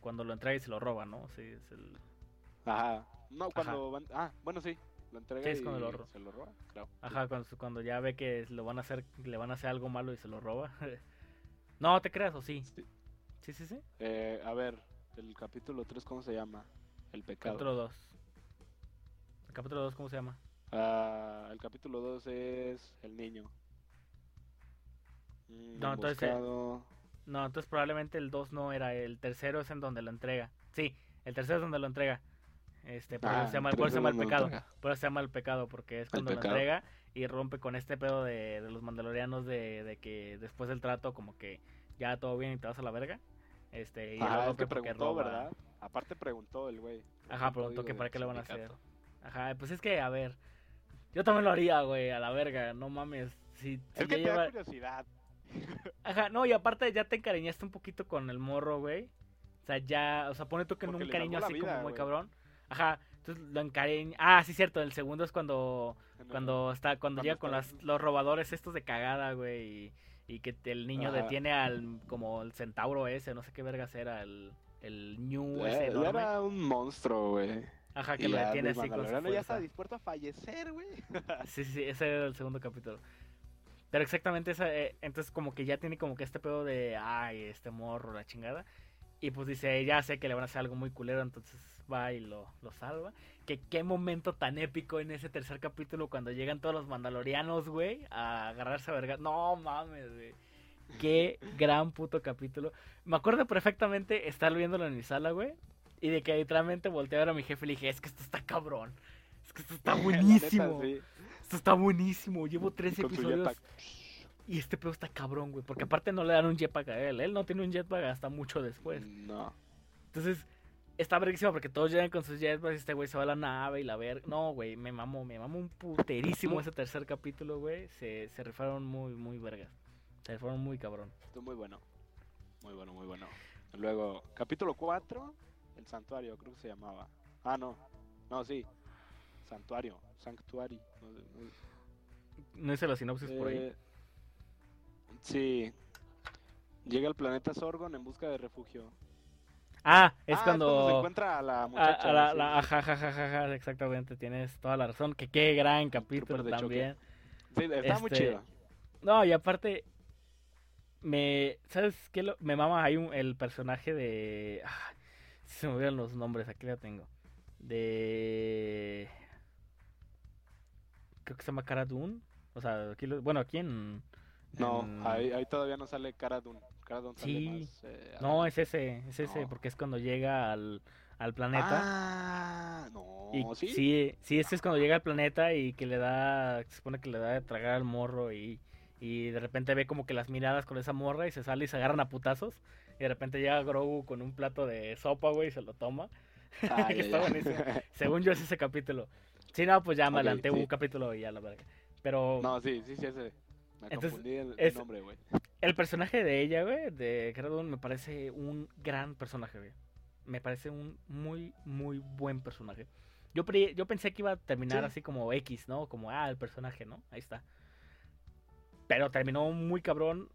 cuando lo entrega y se lo roba, ¿no? Sí, es el... Ajá. No, cuando van... Ah, bueno, sí. Lo entrega Sí, es y cuando lo ro- se lo roba, claro. Ajá, cuando, cuando ya ve que lo van a hacer, le van a hacer algo malo y se lo roba. no, te creas, o sí. Sí. Sí, sí, sí. Eh, a ver, el capítulo 3, ¿cómo se llama? El pecado. Capítulo 2. El capítulo 2, ¿cómo se llama? Ah, el capítulo 2 es el niño. Mm, No, entonces, eh. No, entonces probablemente el 2 no era, el tercero es en donde lo entrega. Sí, el tercero es donde lo entrega. Este, por eso Ah, se llama, el por eso se llama el pecado. lo. Por eso se llama el pecado, porque es cuando lo entrega y rompe con este pedo de, de los mandalorianos de, de que después del trato como que ya todo bien y te vas a la verga. Este, y lo es rompe que preguntó, roba. ¿verdad? Aparte preguntó el güey. Ajá, Un preguntó que para qué le van a hacer. Ajá, pues es que, a ver, yo también lo haría, güey, a la verga, no mames. Si, si Es que te lleva- da curiosidad. Ajá, no, y aparte ya te encariñaste un poquito con el morro, güey. O sea, ya, o sea, pone tú que en un cariño así como vida, muy güey. cabrón. Ajá, entonces lo encariña. Ah, sí, cierto, el segundo es cuando cuando está cuando Cuando llega con las, los robadores estos de cagada, güey, y, y que el niño Ajá. detiene al como el centauro ese, no sé qué vergas era, el el Ñu Eh, ese enorme. era un monstruo, güey. Ajá, que Y lo detiene así con su ya está dispuesto a fallecer, güey. Sí, sí, sí, ese era el segundo capítulo. Pero exactamente esa, eh, entonces como que ya tiene como que este pedo de, ay, este morro, la chingada. Y pues dice, ya sé que le van a hacer algo muy culero, entonces va y lo, lo salva. Que qué momento tan épico en ese tercer capítulo cuando llegan todos los mandalorianos, güey, a agarrarse a verga. No mames, güey. Qué gran puto capítulo. Me acuerdo perfectamente estar viéndolo en mi sala, güey. Y de que literalmente volteé a ver a mi jefe y le dije, es que esto está cabrón. Es que esto está La neta, buenísimo. sí, Esto está buenísimo. Llevo tres episodios y este pedo está cabrón, güey. Porque aparte no le dan un jetpack a él. Él no tiene un jetpack hasta mucho después. No. Entonces, está verguísimo porque todos llegan con sus jetpacks y este güey se va a la nave y la ver. No, güey, me mamó, me mamó un puterísimo ese tercer capítulo, güey. Se, se rifaron muy, muy vergas. Se rifaron muy cabrón. Estuvo muy bueno. Muy bueno, muy bueno. Luego, capítulo 4, el santuario, creo que se llamaba. Ah, no. No, sí. Santuario. Sanctuary. No, sé, no hice la sinopsis por ahí. Eh, Sí. Llega al planeta Sorgon en busca de refugio. Ah, es Ah, cuando. se encuentra a la a- muchacha. a la, sí, la- sí. ajá, ajá, exactamente, tienes toda la razón. Que qué gran capítulo también. Sí, está muy este, chido. No, y aparte, me. ¿Sabes qué? Lo- me mama ahí un- el personaje de. ah, se me olvidan los nombres, aquí la tengo. De. Creo que se llama Cara Dune. O sea, aquí lo- bueno, aquí en. No, en- ahí, ahí todavía no sale Cara Dune. Cara Dune sale Sí. más, eh, No, es ese, es ese, No. porque es cuando llega al, al planeta. Ah, no, Y sí. sí, sí, ese es cuando llega al planeta y que le da, se supone que le da de tragar al morro y, y de repente ve como que las miradas con esa morra y se sale y se agarran a putazos. Y de repente llega Grogu con un plato de sopa, güey, y se lo toma. Ah, está buenísimo. Según yo es ese capítulo. Sí, no, pues ya me adelanté sí. un capítulo y ya la verga. Pero No, sí, sí, sí, ese. Me Entonces, confundí el, el nombre, güey. el personaje de ella, güey, de Cara Dune, me parece un gran personaje, güey. Me parece un muy, muy buen personaje. Yo, pre- yo pensé que iba a terminar Sí. así como X, ¿no? Como, ah, el personaje, ¿no? Ahí está. Pero terminó muy cabrón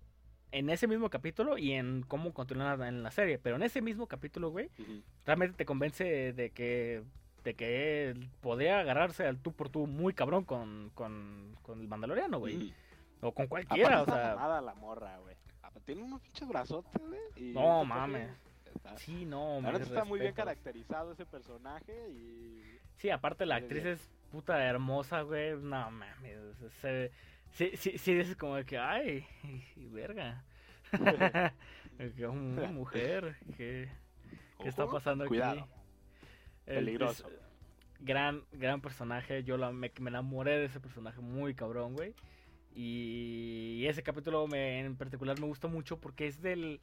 en ese mismo capítulo y en cómo continúa en la serie. Pero en ese mismo capítulo, güey, realmente te convence de que de que él podría agarrarse al tú por tú muy cabrón con, con, con el mandaloriano, güey. Ujú. O con Aparte cualquiera, o sea... mamada la morra, güey. Aparte, Tiene unos pinches brazotes, güey. No, mames. Está- Sí, no, me neta está muy bien caracterizado ese personaje y... Sí, aparte la actriz es puta hermosa, güey. No mames. Se, sí, sí, sí, es como que, ay, y verga. Que una mujer, ¿qué, qué está Ojo, pasando aquí? Cuidado. El- Peligroso. es- gran, gran personaje. Yo la, me, me enamoré de ese personaje muy cabrón, güey. Y ese capítulo me, en particular me gustó mucho porque es del...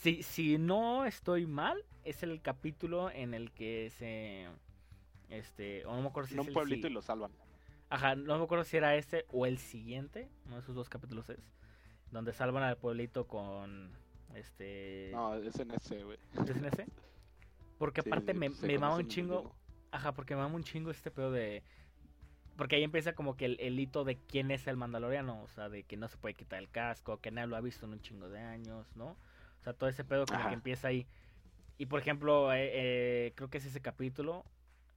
Si, si no estoy mal, es el capítulo en el que se... Este, o no me acuerdo si En es un el pueblito si- y lo salvan. Ajá, no me acuerdo si era este o el siguiente. Uno de esos dos capítulos es. Donde salvan al pueblito con... Este... No, es en ese, güey. ¿Es en ese? Porque aparte sí, me, me mama un chingo... mismo. Ajá, porque me mama un chingo este pedo de. Porque ahí empieza como que el, el hito de quién es el mandaloriano. O sea, de que no se puede quitar el casco, que nadie lo ha visto en un chingo de años, ¿no? O sea, todo ese pedo como Ajá. que empieza ahí. Y por ejemplo, eh, eh, creo que es ese capítulo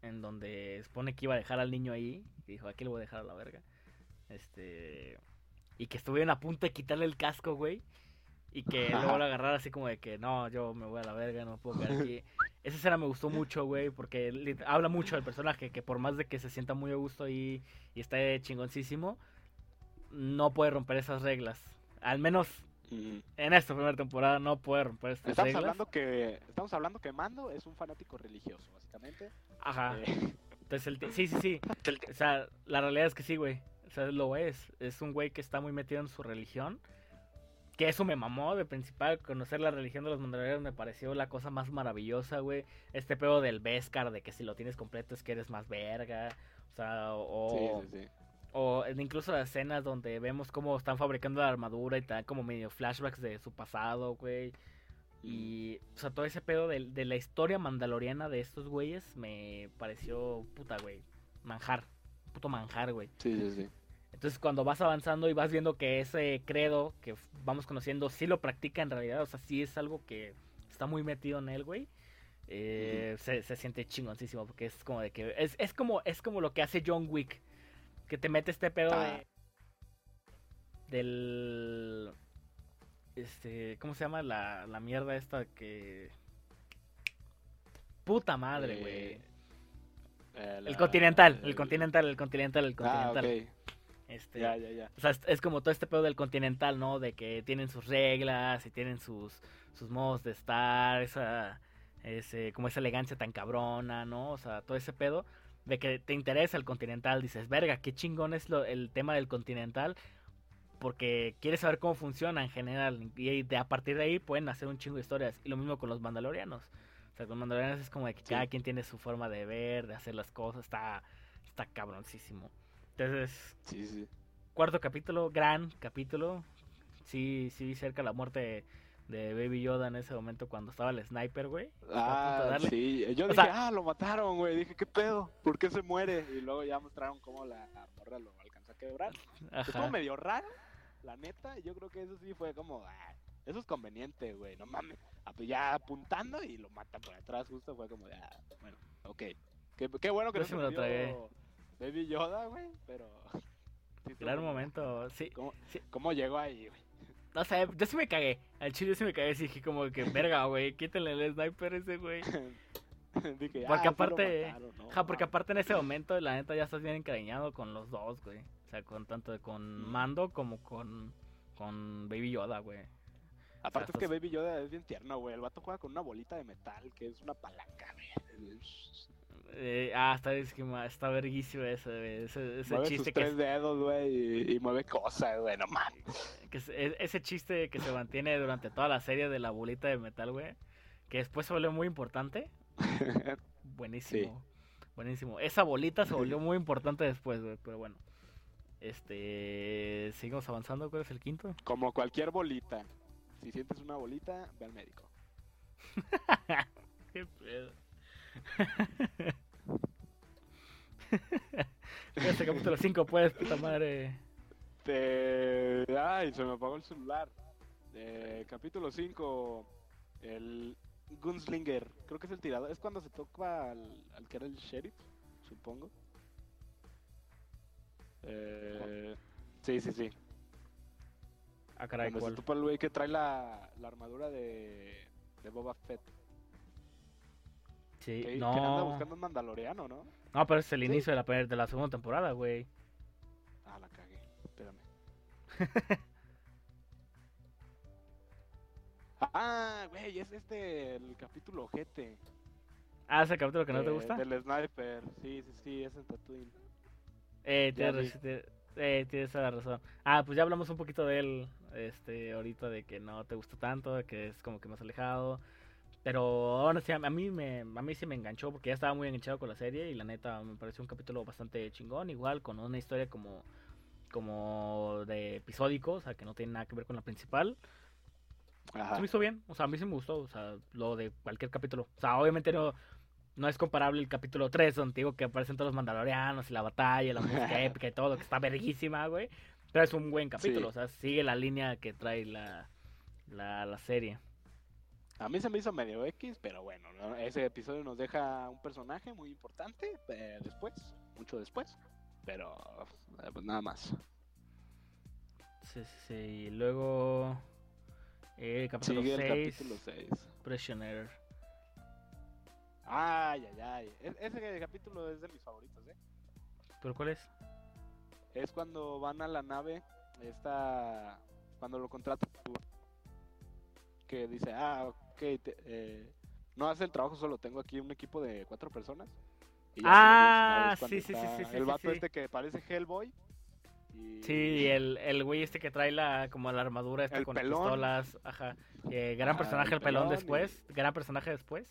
en donde supone que iba a dejar al niño ahí. Y dijo, aquí lo voy a dejar a la verga. Este. Y que estuvieron a punto de quitarle el casco, güey. Y que luego lo agarrar así como de que no, yo me voy a la verga, no puedo quedar aquí. Esa escena me gustó mucho, güey, porque habla mucho del personaje, que por más de que se sienta muy a gusto y, y esté chingoncísimo, no puede romper esas reglas. Al menos en esta primera temporada no puede romper estas Estamos reglas. hablando que estamos hablando que Mando es un fanático religioso, básicamente. Ajá. Eh, Entonces, el sí, sí, sí. O sea, la realidad es que sí, güey. O sea, lo es. Es un güey que está muy metido en su religión. Que eso me mamó de principal. Conocer la religión de los mandalorianos me pareció la cosa más maravillosa, güey. Este pedo del Beskar, de que si lo tienes completo es que eres más verga. O sea, o, sí, sí, sí. o en incluso las escenas donde vemos cómo están fabricando la armadura y dan como medio flashbacks de su pasado, güey. Y, o sea, todo ese pedo de, de la historia mandaloriana de estos güeyes me pareció puta, güey. Manjar. Puto manjar, güey. Sí, sí, sí. Entonces, cuando vas avanzando y vas viendo que ese credo que vamos conociendo sí lo practica en realidad, o sea, sí es algo que está muy metido en él, güey. eh, se, se siente chingoncísimo porque es como de que es, es como es como lo que hace John Wick que te mete este pedo Ah. de del este cómo se llama la, la mierda esta que puta madre Eh, güey Eh, el la- continental el el- continental el continental el Ah, continental. Este Ya, ya, ya. o sea, es, es como todo este pedo del continental, ¿no? De que tienen sus reglas y tienen sus, sus modos de estar, esa, ese, como esa elegancia tan cabrona, ¿no? O sea, todo ese pedo de que te interesa el continental, dices, verga, qué chingón es lo, el tema del continental, porque quieres saber cómo funciona en general, y de, a partir de ahí pueden hacer un chingo de historias, y lo mismo con los mandalorianos. O sea, con los mandalorianos es como de que Sí. cada quien tiene su forma de ver, de hacer las cosas, está, está cabroncísimo. Entonces, Sí, sí. cuarto capítulo, gran capítulo. Sí, sí, vi cerca la muerte de Baby Yoda en ese momento cuando estaba el sniper, güey. Ah, sí. Yo O dije, sea- ah, lo mataron, güey. Dije, ¿qué pedo? ¿Por qué se muere? Y luego ya mostraron cómo la morra lo alcanzó a quebrar. Estuvo Ajá. medio raro, la neta. Yo creo que eso sí fue como, ah, eso es conveniente, güey. No mames. Ah, pues ya apuntando y lo matan por atrás, justo fue como, ah, bueno, ok. Qué, qué bueno que Yo no sí se me lo tragué. Baby Yoda, güey, pero. sí como, momento, sí. ¿Cómo, sí. cómo llegó ahí, güey? No sé, yo sí me cagué. Al chile sí me cagué. Sí dije como que, verga, güey, quítenle el sniper ese, güey. Dije, Porque ah, lo aparte- mataron, ¿no? Ajá, porque mames. aparte en ese momento, la neta, ya estás bien encariñado con los dos, güey. O sea, con tanto con Mm. Mando como con, con Baby Yoda, güey. Aparte O sea, es que Baby Yoda es bien tierno, güey. El vato juega con una bolita de metal que es una palanca, güey. Eh, ah, está, esquema- está verguísimo ese, güey. Ese, ese mueve sus chiste que tres dedos, güey, y, y mueve cosas, güey, no mames. Que es- e- ese chiste que se mantiene durante toda la serie de la bolita de metal, güey. Que después se vuelve muy importante. Buenísimo. Buenísimo. Esa bolita se volvió muy importante después, güey, pero bueno. Este, seguimos avanzando, ¿cuál es el quinto? Como cualquier bolita. Si sientes una bolita, ve al médico. Qué pedo. Este capítulo 5, pues, puta madre. Te... Ay, se me apagó el celular. Eh, capítulo 5, el Gunslinger. Creo que es el tirador. Es cuando se toca al, al que era el sheriff, supongo. Eh, sí, sí, sí. Ah, caray, Cuando ¿cuál? se topa el güey que trae la, la armadura de, de Boba Fett. Sí, Que, que anda no. buscando un mandaloriano, ¿no? No, pero es el ¿Sí? inicio de la, de la segunda temporada, güey. Ah, la cagué. Espérame. ah, güey, es este el capítulo ojete. Ah, ese capítulo que no te gusta. Del sniper. Sí, sí, sí, es en Tatooine. Eh, tienes, te- eh, tienes toda la razón. Ah, pues ya hablamos un poquito de él, este, ahorita de que no te gusta tanto, de que es como que más alejado. Pero ahora sí, a mí me, a mí sí me enganchó porque ya estaba muy enganchado con la serie y la neta me pareció un capítulo bastante chingón, igual con una historia como, como de episódico, o sea, que no tiene nada que ver con la principal. Ajá. Se me hizo bien, o sea, a mí sí me gustó, o sea, lo de cualquier capítulo. O sea, obviamente no, no es comparable el capítulo 3, donde digo que aparecen todos los mandalorianos y la batalla, la música épica y todo, que está verguísima, güey. Pero es un buen capítulo, Sí. o sea, sigue la línea que trae la, la, la serie. A mí se me hizo medio X, pero bueno, ¿no? ese episodio nos deja un personaje muy importante eh, después, mucho después. Pero, eh, pues nada más. Sí, sí, sí. Y luego, eh, capítulo Sigue el 6, capítulo 6. Prisoner. Ay, ay, ay. E- ese capítulo es de mis favoritos, ¿eh? ¿Pero cuál es? Es cuando van a la nave, esta, cuando lo contrata, que dice, ah, ok, te- eh, no hace el trabajo solo, tengo aquí un equipo de cuatro personas. Y Ah, sí, sí, sí, está sí, El sí, vato sí. este que parece Hellboy. Y... Sí, el, el güey este que trae la como la armadura esta El con pelón. pistolas, ajá. Eh, gran Ajá, personaje el el pelón pelón y- después, gran personaje después.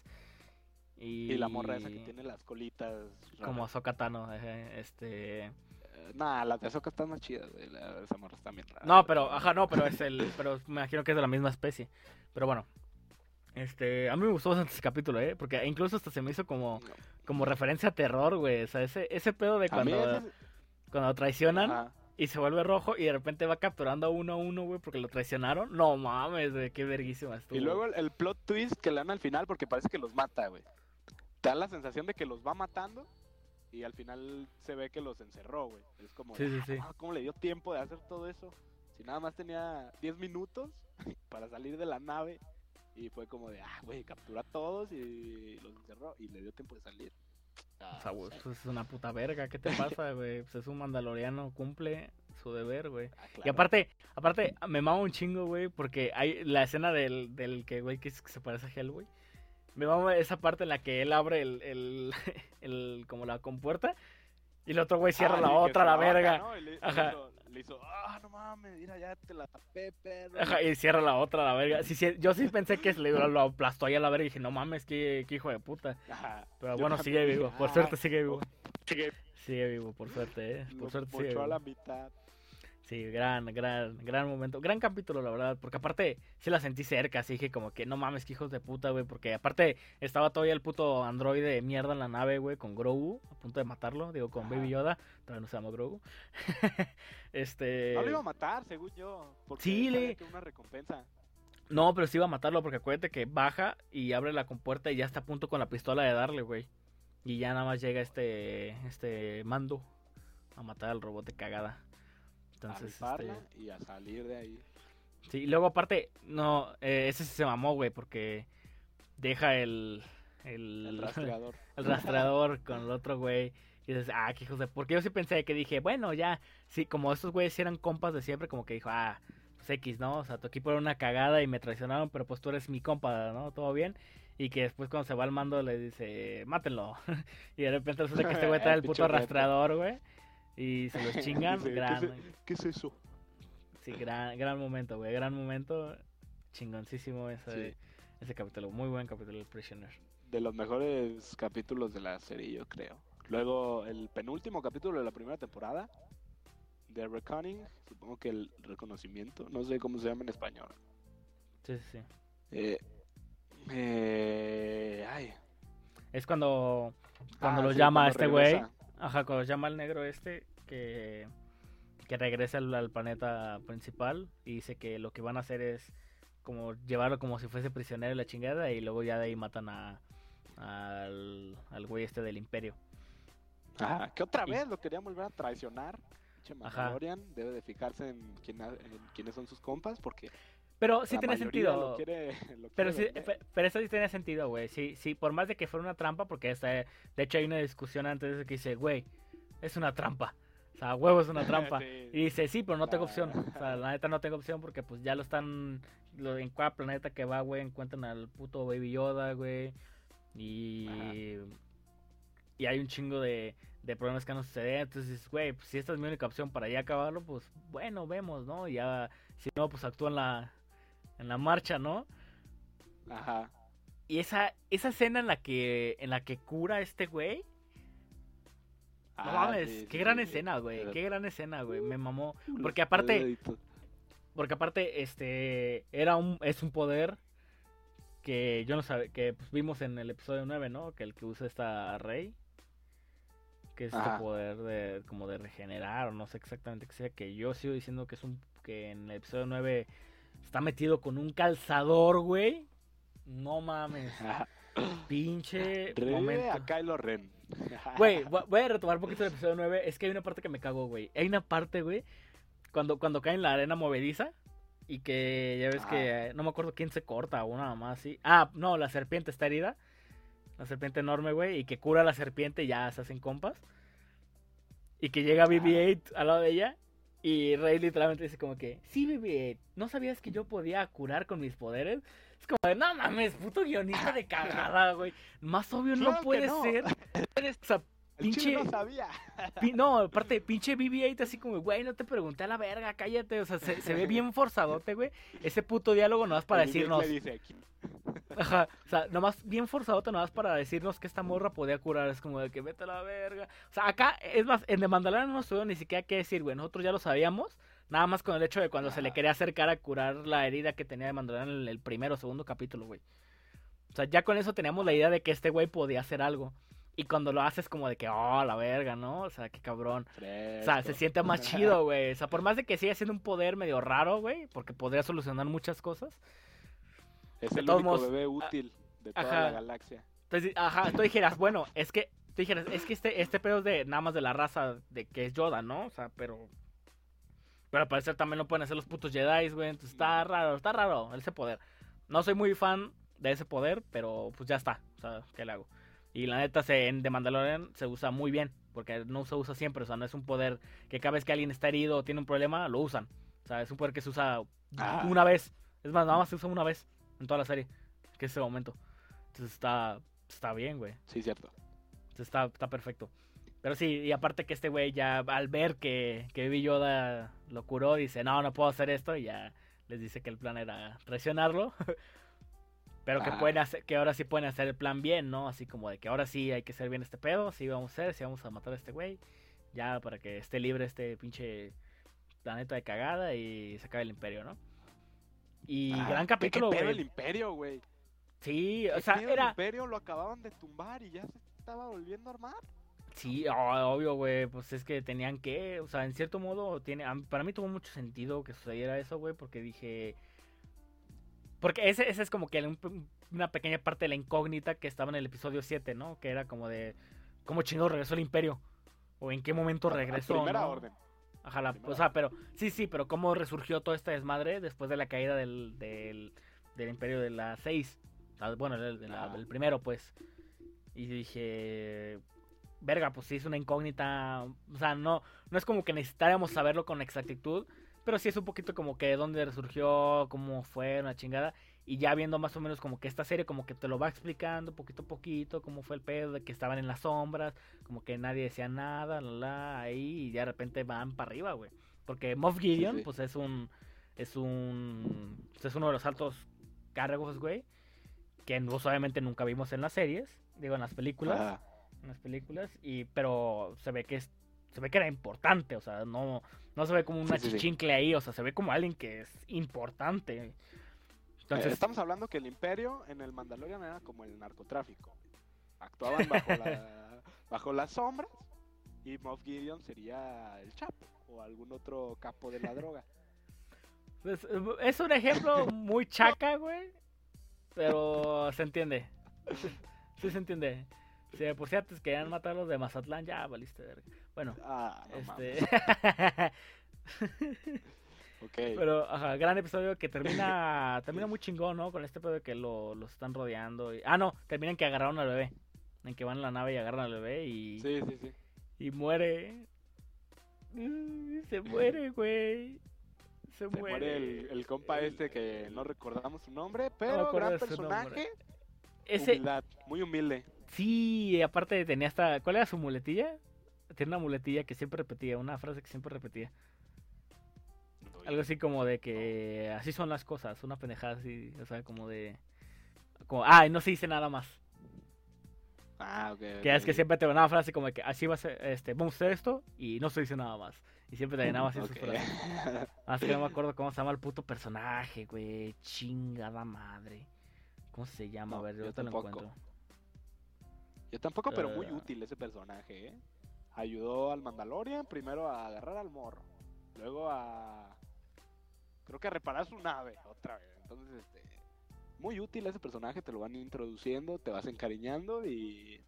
Y, Y la morra esa que tiene las colitas. como raras. Ahsoka Tano, ajá, este Eh, nah, las de Ahsoka están más chidas, güey. la- Esa morra está bien rara. No, pero ajá, no, pero es el pero me imagino que es de la misma especie. Pero bueno. Este, a mí me gustó bastante ese capítulo, eh, porque incluso hasta se me hizo como No. como referencia a terror, güey, o sea, ese ese pedo de cuando cuando traicionan Ajá. y se vuelve rojo y de repente va capturando a uno a uno, güey, porque lo traicionaron. No mames, güey, qué verguísima estuvo. Y luego el, el plot twist que le dan al final porque parece que los mata, güey. Te da la sensación de que los va matando y al final se ve que los encerró, güey. Es como, Sí, sí, "Ah, sí. ¿cómo le dio tiempo de hacer todo eso? Si nada más tenía 10 minutos para salir de la nave y fue como de, ah, güey, captura a todos y los encerró y le dio tiempo de salir. Ah, O sea, güey, pues es una puta verga, ¿qué te pasa, güey? Pues es un mandaloriano, cumple su deber, güey. Ah, Y aparte, aparte, me mama un chingo, güey, porque hay la escena del, del que, güey, que, se parece a Hell, güey. Me mama esa parte en la que él abre el, el, el como la compuerta y el otro güey cierra Ah, la otra, la verga. ¿no? Y le, Ajá. Le hizo, ah, no mames, mira, ya te la tapé, perro. Ajá, y cierra la otra, la verga. Sí, sí, yo sí pensé que se le lo aplastó ahí a la verga y dije, no mames, qué, qué hijo de puta. Ajá. Pero bueno, sigue vivo, por "Ah, suerte sigue vivo. sigue Sigue vivo, por suerte, eh. Por Lo suerte sigue mochó a vivo. la mitad. Sí, gran, gran, gran momento. Gran capítulo, la verdad. Porque aparte, sí la sentí cerca. Así dije como que no mames, que hijos de puta, güey. Porque aparte, estaba todavía el puto androide de mierda en la nave, güey, con Grogu. A punto de matarlo. Digo, con Ajá. Baby Yoda. Todavía no se llama Grogu. este. No lo iba a matar, según yo. Porque sí, le- que una recompensa. No, pero sí iba a matarlo. Porque acuérdate que baja y abre la compuerta y ya está a punto con la pistola de darle, güey. Y ya nada más llega este. Este mando a matar al robot de cagada. Entonces, a este, y a salir de ahí. Sí, y luego aparte, no, eh, ese sí se mamó, güey, porque deja el... El, El rastreador. el rastreador con el otro güey. Y dices, ah, qué hijos de... Porque yo sí pensé que dije, bueno, ya, sí, como estos güeyes eran compas de siempre, como que dijo, ah, pues X, ¿no? O sea, tu equipo era una cagada y me traicionaron, pero pues tú eres mi compa, ¿no? Todo bien. Y que después cuando se va al mando le dice, mátenlo. y de repente resulta que este güey trae el puto rastreador, güey. Y se los chingan. Dice, ¿qué, gran, es, qué es eso? Sí, gran, gran momento, güey. Gran momento. Chingoncísimo ese, Sí. ese capítulo. Muy buen capítulo, el Prisoner. de los mejores capítulos de la serie, yo creo. Luego, el penúltimo capítulo de la primera temporada, The Reckoning, supongo que el reconocimiento, no sé cómo se llama en español. Sí, sí, sí. Eh, eh, ay. Es cuando, cuando Ah, lo sí, llama cuando este güey. Ajá, cuando llama al negro este que, que regresa al, al planeta principal y dice que lo que van a hacer es como llevarlo como si fuese prisionero de la chingada y luego ya de ahí matan a al, al güey este del imperio. Ajá, que otra Y- vez lo querían volver a traicionar. Pinche Ajá. Mandalorian debe de fijarse en, quién en quiénes son sus compas porque Pero sí la tiene sentido. Lo quiere, lo Pero sí, pero eso sí tiene sentido, güey. Sí, sí, por más de que fuera una trampa, porque esta, de hecho hay una discusión antes de que dice, güey, es una trampa. O sea, huevo es una trampa. Sí. Y dice, sí, pero no tengo Ah. opción. O sea, la neta no tengo opción porque pues ya lo están... Lo, en cada planeta que va, güey, encuentran al puto Baby Yoda, güey. Y... Y hay un chingo de, de problemas que no suceden. Entonces, dices, güey, pues si esta es mi única opción para ya acabarlo, pues bueno, vemos, ¿no? Y ya, si no, pues actúa en la, en la marcha, ¿no? Ajá. Y esa, esa escena en la que en la que cura a este güey. No Ah, mames, sí, qué sí, gran sí. escena, güey. Pero- Qué gran escena, güey. Me mamó. Porque aparte, porque aparte, este, era un, es un poder que yo no sabía, que pues, vimos en el episodio 9, ¿no? Que el que usa esta Rey. Que es este Ajá. poder de, como de regenerar, o no sé exactamente qué sea, que yo sigo diciendo que es un, que en el episodio 9 está metido con un calzador, güey. No mames, pinche Revive momento. a Kylo Ren. Güey, vo- voy a retomar un poquito del episodio 9. Es que hay una parte que me cagó, güey. Hay una parte, güey, cuando, cuando cae en la arena movediza. Y que ya ves que no me acuerdo quién se corta o nada más así. Ah, no, la serpiente está herida. La serpiente enorme, güey. Y que cura a la serpiente y ya se hacen compas. Y que llega BB-8 al lado de ella. Y Rey literalmente dice como que, sí, BB-8, ¿no sabías que yo podía curar con mis poderes? Es como de, no mames, puto guionista de cagada, güey. Más obvio Claro no puede no. ser. O sea, pinche- no sabía. Pi- No, aparte, pinche BB-8 así como, güey, no te pregunté a la verga, cállate. O sea, se, se ve bien forzadote, güey. Ese puto diálogo nomás para El decirnos. dice, Ajá, o sea, nomás bien forzadote, nomás para decirnos que esta morra podía curar. Es como de que vete a la verga. O sea, acá, es más, en The Mandalorian no nos tuvieron ni siquiera que decir, güey. Nosotros ya lo sabíamos. Nada más con el hecho de cuando se le quería acercar a curar la herida que tenía de Mandalorian en el primero o segundo capítulo, güey. O sea, ya con eso teníamos la idea de que este güey podía hacer algo. Y cuando lo haces como de que, oh, la verga, ¿no? O sea, qué cabrón. O sea, se siente más chido, güey. O sea, por más de que siga siendo un poder medio raro, güey, porque podría solucionar muchas cosas. Es el único bebé útil de toda ajá. la galaxia. Entonces, ajá, tú dijeras, bueno, es que, tú dijeras, es que este, este pedo es de nada más de la raza de que es Yoda, ¿no? O sea, pero. Pero al parecer también lo pueden hacer los putos Jedi, güey. Entonces está raro, está raro ese poder. No soy muy fan de ese poder, pero pues ya está. O sea, ¿qué le hago? Y la neta, se, en The Mandalorian se usa muy bien. Porque no se usa siempre. O sea, no es un poder que cada vez que alguien está herido o tiene un problema, lo usan. O sea, es un poder que se usa Ah. una vez. Es más, nada más se usa una vez en toda la serie. Que es ese momento. Entonces está, está bien, güey. Sí, cierto. Entonces está, está perfecto. Pero sí, y aparte que este güey ya al ver que, que Baby Yoda lo curó, dice, no, no puedo hacer esto. Y ya les dice que el plan era traicionarlo. Pero que, Ah. pueden hacer, que ahora sí pueden hacer el plan bien, ¿no? Así como de que ahora sí hay que hacer bien este pedo. Sí vamos a hacer, sí vamos a matar a este güey. Ya para que esté libre este pinche planeta de cagada y se acabe el imperio, ¿no? Y Ah, gran ¿qué- capítulo, ¿Qué pedo güey. el imperio, güey? Sí, o ¿Qué sea, pedo el era... imperio lo acababan de tumbar y ya se estaba volviendo a armar. Sí, oh, obvio, güey, pues es que tenían que, o sea, en cierto modo, tiene, para mí tuvo mucho sentido que sucediera eso, güey, porque dije, porque ese, ese es como que un- una pequeña parte de la incógnita que estaba en el episodio 7, ¿no? Que era como de, ¿cómo chingo regresó el imperio? ¿O en qué momento regresó? Primera ¿no? orden. Ajá, la- Primera o sea, pero, sí, sí, pero ¿cómo resurgió todo este desmadre después de la caída del, del, del imperio de la 6? Ah, Bueno, del, de la- del primero, pues. Y dije, verga, pues sí es una incógnita. O sea, no, no es como que necesitáramos saberlo con exactitud, pero sí es un poquito como que de dónde resurgió, cómo fue, una chingada. Y ya viendo más o menos como que esta serie como que te lo va explicando poquito a poquito, cómo fue el pedo, de que estaban en las sombras, como que nadie decía nada, la, la, ahí, y de repente van para arriba, güey. Porque Moff Gideon, sí. pues es un, es un, pues, es uno de los altos cargos, güey. que pues, obviamente nunca vimos en las series, digo en las películas, Ajá. en las películas, y pero se ve que es, se ve que era importante, o sea, no, no se ve como una Sí, chichincle ahí, o sea, se ve como alguien que es importante. Entonces, estamos hablando que el imperio en el Mandalorian era como el narcotráfico. Actuaban bajo, la, bajo las sombras y Moff Gideon sería el Chapo o algún otro capo de la droga. pues, es un ejemplo muy chaca, güey, pero se entiende. Sí se entiende. Si por si antes querían matar a los de Mazatlán, ya valiste verga. Bueno, Ah, no este... mames. Ok. Pero, ajá, gran episodio que termina termina muy chingón, ¿no? Con este pedo de que lo, los están rodeando. Y... Ah, no, termina en que agarraron al bebé. En que van en la nave y agarran al bebé y, Sí, sí, sí. y muere. Se muere, güey. Se, Se muere. muere el, el compa este que no recordamos su nombre, me pero acuerdo gran personaje. Ese, Humildad, muy humilde. Sí, aparte tenía hasta. ¿Cuál era su muletilla? Tiene una muletilla que siempre repetía, una frase que siempre repetía. Algo así como de que así son las cosas, una pendejada así, o sea, como de. Como, ah, y no se dice nada más. Ah, ok. Que es que siempre te una frase como de que así va a ser, este, vamos a hacer esto y no se dice nada más. Y siempre te llenaba así sus Ok. frases. Más que no me acuerdo cómo se llama el puto personaje, güey. Chingada madre. ¿Cómo se llama? No, a ver, yo te lo encuentro. Yo tampoco, pero muy Eh. útil ese personaje, ¿eh? Ayudó al Mandalorian primero a agarrar al morro, luego a... Creo que a reparar su nave otra vez. Entonces, este... Muy útil ese personaje, te lo van introduciendo, te vas encariñando y...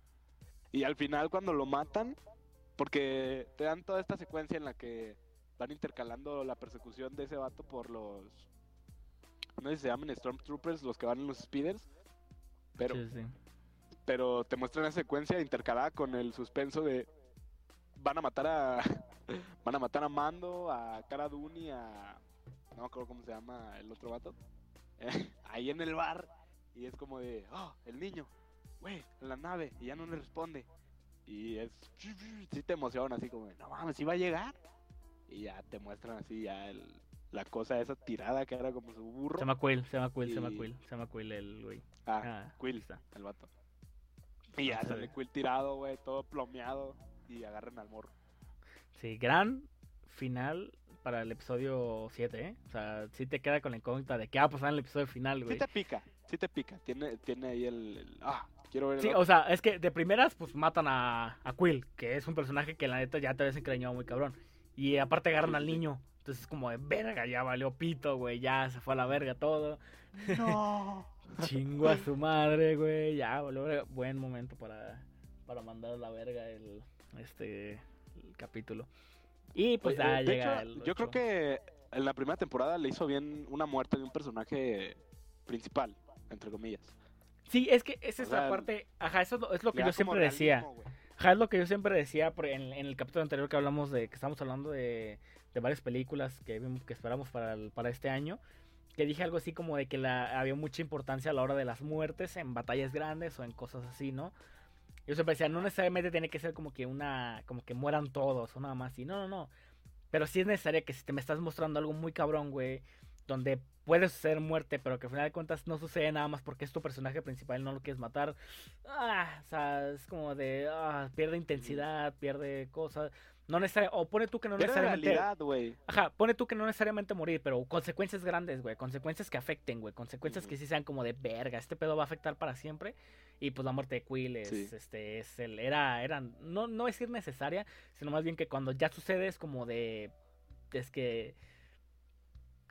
Y al final cuando lo matan, porque te dan toda esta secuencia en la que van intercalando la persecución de ese vato por los... No sé si se llaman Stormtroopers, los que van en los speeders. Pero, Sí, sí. Pero te muestran esa secuencia intercalada con el suspenso de van a matar a van a matar a Mando, a Cara Dune a no me acuerdo cómo se llama el otro vato. ahí en el bar y es como de, "Oh, el niño, güey, en la nave" y ya no le responde. Y es sí te emociona así como, de, "No mames, sí va a llegar." Y ya te muestran así ya el- la cosa esa tirada que era como su burro. Se llama Quill, se llama Quill, se llama Quill, se llama Quill el güey. Ah, Ah, Quill, está. el vato. Y ya sale sí. Quill tirado, güey, todo plomeado. Y agarran al morro. Sí, gran final para el episodio 7, ¿eh? O sea, sí te queda con la incógnita de qué va a pasar en el episodio final, Sí güey. te pica, sí te pica. Tiene, tiene ahí el, el- Ah, quiero ver el Sí, otro. o sea, es que de primeras, pues matan a, a Quill, que es un personaje que la neta ya te habías encariñado muy cabrón. Y aparte agarran Sí, al sí. niño. Entonces es como de verga, ya valió pito, güey, ya se fue a la verga todo. No. Chingó a su madre, güey, ya verga. Buen momento para, para mandar a la verga el, este, el capítulo. Y pues Oye, ya llega hecho, el yo creo que en la primera temporada le hizo bien una muerte de un personaje principal, entre comillas. Sí, es que esa O es la sea, parte... Ajá, eso es lo, es lo Le que yo siempre decía. Ajá, es lo que yo siempre decía en, en el capítulo anterior que hablamos de que estamos hablando de, de varias películas que que esperamos para, el- para este año. Que dije algo así como de que la, había mucha importancia a la hora de las muertes en batallas grandes o en cosas así, ¿no? Yo siempre decía, no necesariamente tiene que ser como que una, como que mueran todos o nada más así. No, no, no. Pero sí es necesario que si te me estás mostrando algo muy cabrón, güey, donde puede suceder muerte, pero que al final de cuentas no sucede nada más porque es tu personaje principal no lo quieres matar. Ah, o sea, es como de, ah, pierde intensidad, pierde cosas. No necesariamente, o pone tú que no Pierde necesariamente... realidad, güey. Ajá, pone tú que no necesariamente morir, pero consecuencias grandes, güey. Consecuencias que afecten, güey. Consecuencias que sí sean como de verga. Este pedo va a afectar para siempre. Y pues la muerte de Quill es, Sí. este, es el, era, era, no, no es decir necesaria, sino más bien que cuando ya sucede es como de, es que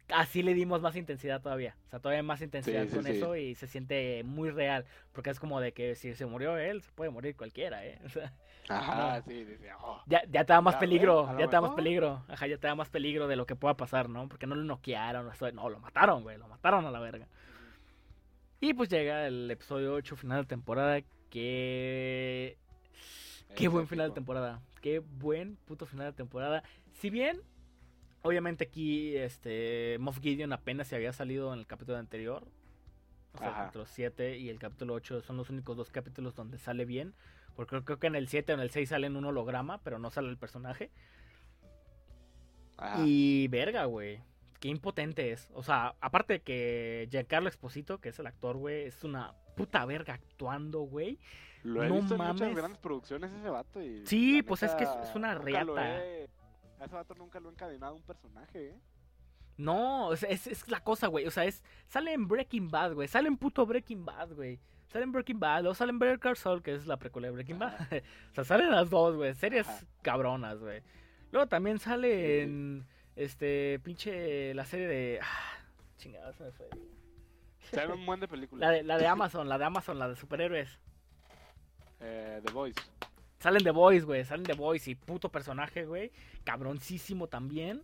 así le dimos más intensidad todavía. O sea, todavía más intensidad sí, con sí. eso y se siente muy real. Porque es como de que si se murió él, se puede morir cualquiera, ¿eh? O sea, Ajá, No. sí, dice, oh. ya, ya te da más Ya, peligro, lo ya te da más peligro. Ajá, ya te da más peligro de lo que pueda pasar, ¿no? Porque no lo noquearon, no, lo mataron, güey, lo mataron a la verga. Y pues llega el episodio 8, final de temporada, que... Qué Es buen final de temporada. Qué buen puto final de temporada. Si bien, obviamente aquí, este, Moff Gideon apenas se había salido en el capítulo anterior. O sea, el capítulo 7 y el capítulo 8 son los únicos dos capítulos donde sale bien. Porque creo, que en el 7 o en el 6 sale en un holograma, pero no sale el personaje. Ajá. Y verga, güey. qué impotente es. O sea, aparte de que Giancarlo Esposito, que es el actor, güey, es una puta verga actuando, güey. Lo he No visto en muchas mames. grandes producciones ese vato y... Sí, pues es que es- una riata. he- A ese vato nunca lo he encadenado un personaje, ¿eh? No, es, es, es la cosa, güey. O sea, es. Sale en Breaking Bad, güey. Sale en puto Breaking Bad, güey. Sale en Breaking Bad. Luego sale en Better Call Saul, que es la precuela de Breaking Bad. O sea, salen las dos, güey. Series Ajá. cabronas, güey. Luego también sale en. Este. Pinche. La serie de. Ah, chingada, se me fue. Sale un buen de películas. La de, la de Amazon, la de Amazon, la de superhéroes. Eh, The Voice. Salen The Boys, güey. Salen The Boys y puto personaje, güey. Cabroncísimo también.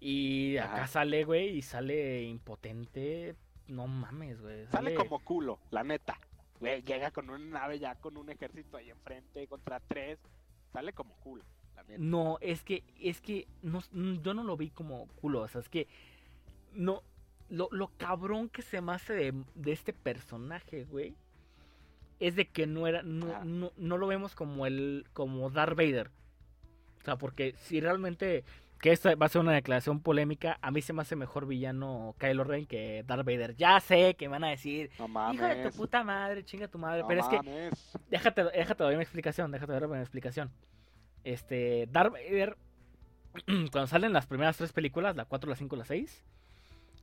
Y acá sale, güey, y sale impotente. No mames, güey. Sale como culo, la neta. Güey, llega con una nave ya con un ejército ahí enfrente contra tres. Sale como culo, la neta. No, es que, es que no, mm, yo no lo vi como culo, o sea, es que no, lo, lo cabrón que se me hace de, de este personaje, güey, es de que no era, no, Ah. no, no lo vemos como el, como Darth Vader. O sea, porque si realmente, que esta va a ser una declaración polémica, a mí se me hace mejor villano Kylo Ren que Darth Vader. Ya sé que me van a decir, No mames. hijo de tu puta madre, chinga tu madre, no pero es que. Déjate, déjate doy una explicación, déjate dar una explicación. Este, Darth Vader, cuando salen las primeras tres películas, la 4, la 5, la 6,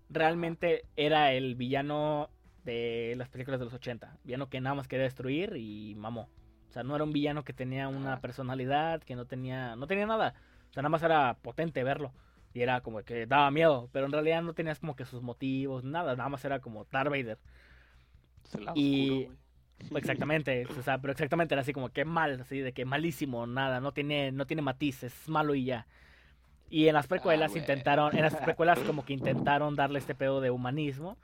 realmente era el villano de las películas de los 80. Villano que nada más quería destruir y mamó. O sea, no era un villano que tenía una personalidad, que no tenía, no tenía nada. O sea, nada más era potente verlo. Y era como que daba miedo, pero en realidad no tenías como que sus motivos, nada, nada más era como Darth Vader. Es el lado y- oscuro. Exactamente, o sea, pero exactamente era así como que mal, así de que malísimo, nada, no tiene, no tiene matices, es malo y ya. Y en las precuelas güey. intentaron, en las precuelas como que intentaron darle este pedo de humanismo,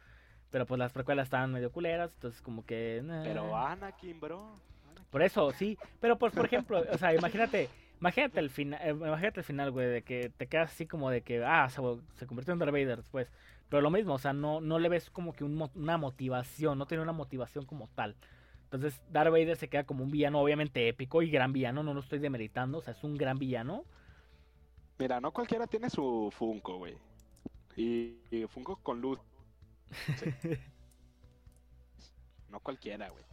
pero pues las precuelas estaban medio culeras, entonces como que... nah. Pero Anakin, bro. Anakin. Por eso, sí, pero pues por ejemplo, o sea, imagínate, imagínate el final, imagínate el final, güey, de que te quedas así como de que, ah, se, se convirtió en Darth Vader después. Pero lo mismo, o sea, no, no le ves como que un una motivación, no tiene una motivación como tal. Entonces, Darth Vader se queda como un villano obviamente épico y gran villano, no lo estoy demeritando, o sea, es un gran villano. Mira, no cualquiera tiene su Funko, güey. Y, y Funko con luz. Sí. no cualquiera, güey.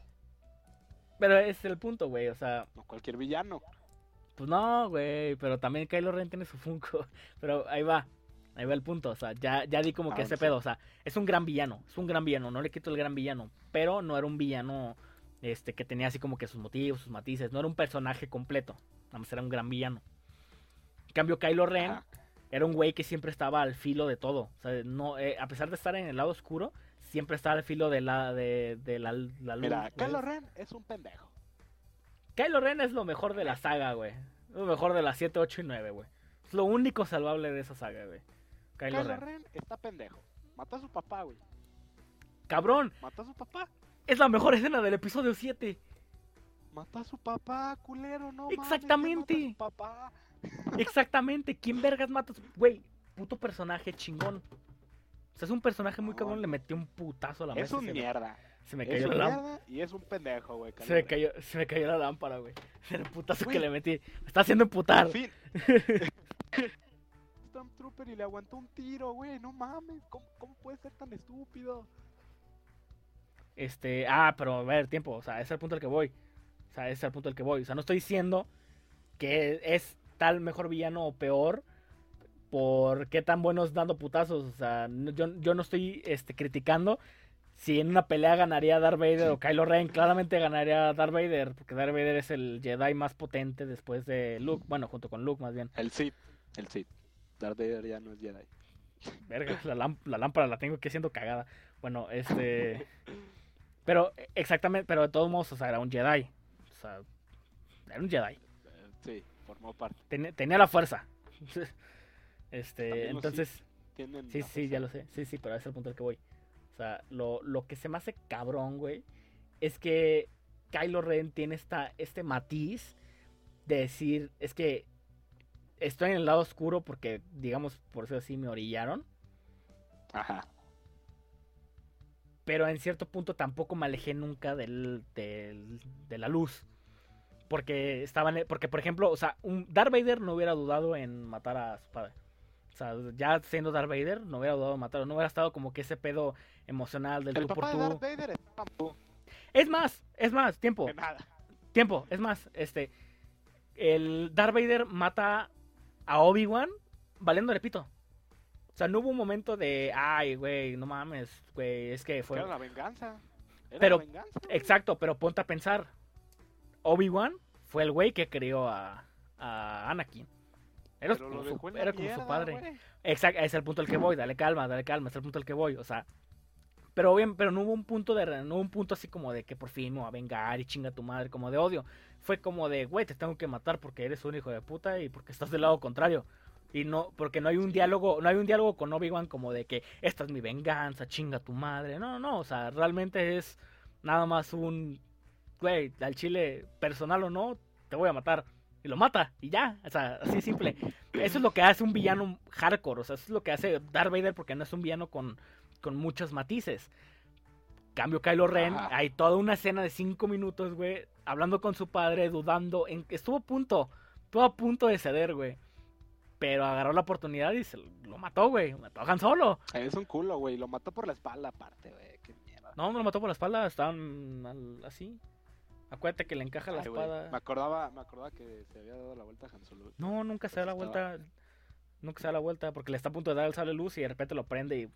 Pero es el punto, güey, o sea, No cualquier villano. Pues no, güey, pero también Kylo Ren tiene su Funko. Pero ahí va, ahí va el punto, o sea, ya, ya di como que Ah, ese sí. pedo, o sea, es un gran villano, es un gran villano, no le quito el gran villano, pero no era un villano este que tenía así como que sus motivos, sus matices, no era un personaje completo, nada más era un gran villano. En cambio, Kylo Ren Ajá. era un güey que siempre estaba al filo de todo, o sea, no, eh, a pesar de estar en el lado oscuro, siempre estaba al filo de la, de, de la, la luz. Mira. Kylo Ren es un pendejo. Kylo Ren es lo mejor de la saga, güey. Lo mejor de las 7, 8 y 9, güey. Es lo único salvable de esa saga, güey. Kylo, Kylo Ren. Ren está pendejo. Mató a su papá, güey. Cabrón, Mató a su papá. es la mejor escena del episodio 7. Mató a su papá, culero, no mames, Exactamente. ¿quién mata a su papá. Exactamente. ¿Quién vergas mata a su... Güey, puto personaje chingón. O sea, es un personaje muy No, cabrón. Le metió un putazo a la Es mesa. un se, me, mierda. Se me cayó la lámpara. y es un pendejo, güey. Se me, cayó, se me cayó la lámpara, güey. El putazo que le metí. Me está haciendo emputar. Fin. Stormtrooper y le aguantó un tiro, güey. No mames. ¿Cómo, cómo puede ser tan estúpido? Este, ah, pero a ver, tiempo, o sea, ese es el punto al que voy. O sea, ese es el punto al que voy. O sea, no estoy diciendo que es tal mejor villano o peor por qué tan buenos dando putazos. O sea, yo, yo no estoy este, criticando si en una pelea ganaría Darth Vader o Kylo Ren. Claramente ganaría Darth Vader, porque Darth Vader es el Jedi más potente después de Luke. Bueno, junto con Luke más bien. El Sith. El Sith. Darth Vader ya no es Jedi. Verga, la, la lámpara la tengo que siendo cagada. Bueno, este. Pero, eh, exactamente, pero de todos modos, o sea, era un Jedi. O sea, era un Jedi. Sí, formó parte. Ten- tenía la fuerza. Este, entonces, sí, sí, ya lo sé. Sí, sí, pero ese es el punto al que voy. O sea, lo, lo que se me hace cabrón, güey, es que Kylo Ren tiene esta, este matiz de decir, es que estoy en el lado oscuro porque, digamos, por eso así me orillaron. Ajá. pero en cierto punto tampoco me alejé nunca del, del- de la luz. Porque estaban, porque por ejemplo, o sea, un Darth Vader no hubiera dudado en matar a su padre. O sea, ya siendo Darth Vader, no hubiera dudado matarlo. No hubiera estado como que ese pedo emocional del El tú por papá de tú. Darth Vader estaba. Es más, es más, tiempo. De nada. Tiempo, es más, este. El Darth Vader mata a Obi-Wan valiéndole pito. O sea, no hubo un momento de. Ay, güey, no mames, güey, es que fue. Era la venganza. Era Pero- la venganza. Exacto, pero ponte a pensar. Obi-Wan fue el güey que crió a, a Anakin. Era, Pero como lo su, dejó en la era como su mierda, padre. güey. Exacto, es el punto al que voy, dale calma, dale calma, es el punto al que voy, o sea. Pero bien, pero no hubo un punto de no hubo un punto así como de que por fin me va a vengar y chinga tu madre, como de odio. Fue como de, güey, te tengo que matar porque eres un hijo de puta y porque estás del lado contrario. Y no, porque no hay un Sí. diálogo, no hay un diálogo con Obi-Wan como de que esta es mi venganza, chinga tu madre. No, no, o sea, realmente es nada más un, güey, al chile, personal o no, te voy a matar. Y lo mata, y ya, o sea, así simple. Eso es lo que hace un villano hardcore, o sea, eso es lo que hace Darth Vader porque no es un villano con, con muchos matices. Cambio Kylo Ren, Ajá. hay toda una escena de cinco minutos, güey, hablando con su padre, dudando, en, estuvo a punto, estuvo a punto de ceder, güey. Pero agarró la oportunidad y se lo mató, güey, mató a Han Solo. Es un culo, güey. Lo mató por la espalda, aparte, güey. Qué mierda. No, no lo mató por la espalda, estaban así. Acuérdate que le encaja la Ay, espada. Me acordaba, me acordaba que se había dado la vuelta a Han Solo. No, nunca se da la Estaba- vuelta. Nunca se da la vuelta porque le está a punto de dar el sable luz y de repente lo prende y.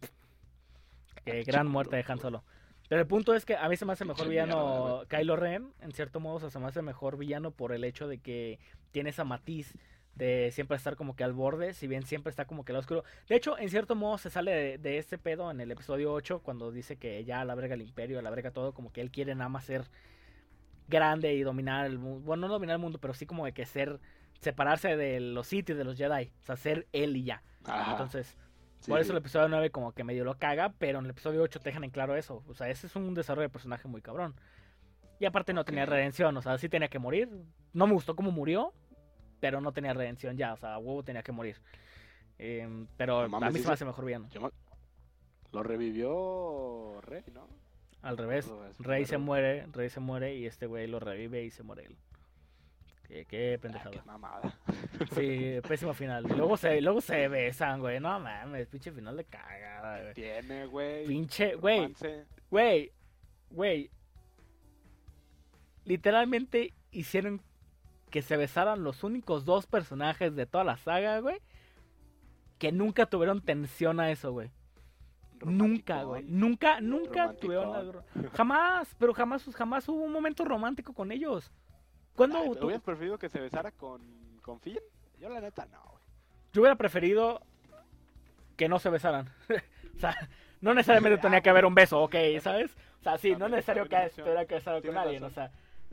Qué gran muerte de Han. Solo. Pero el punto es que a mí se me hace mejor villano Kylo Ren, en cierto modo, o sea, se me hace mejor villano por el hecho de que tiene esa matiz de siempre estar como que al borde, si bien siempre está como que al oscuro. De hecho, en cierto modo se sale de, de este pedo en el episodio 8 cuando dice que ya a la verga el imperio, a la verga todo, como que él quiere nada más ser grande y dominar el mundo. Bueno, no dominar el mundo, pero sí como de que ser, separarse de los Sith y de los Jedi, o sea, ser él y ya. Ajá. Entonces, Sí, por eso el episodio 9 como que medio lo caga, pero en el episodio 8 te dejan en claro eso. O sea, ese es un desarrollo de personaje muy cabrón. Y aparte no tenía redención, o sea, sí tenía que morir. No me gustó cómo murió, pero no tenía redención ya, o sea, huevo tenía que morir. Em, pero No mames, a mí sí se me hace mejor. Yo me- Lo revivió Rey, ¿no? Al revés, Rey se muere, Rey se muere y este güey lo revive y se muere él. Qué, qué Ah, pendejada. qué mamada. Sí, pésimo final. Luego se, luego se besan, güey. No mames, pinche final de cagada, güey. Tiene, güey. Pinche, güey, güey, güey. Literalmente hicieron que se besaran los únicos dos personajes de toda la saga, güey. Que nunca tuvieron tensión a eso, güey. Nunca, güey. Nunca, nunca Romanticón. tuvieron. Jamás, pero jamás, jamás hubo un momento romántico con ellos. ¿Cuándo Ay, tú- ¿Hubieras preferido que se besara con, con Finn? Yo la neta no, güey. Yo hubiera preferido que no se besaran. o sea, no necesariamente tenía que haber un beso, ok, ¿sabes? O sea, sí, no es necesario que estuviera casado con alguien, o sea,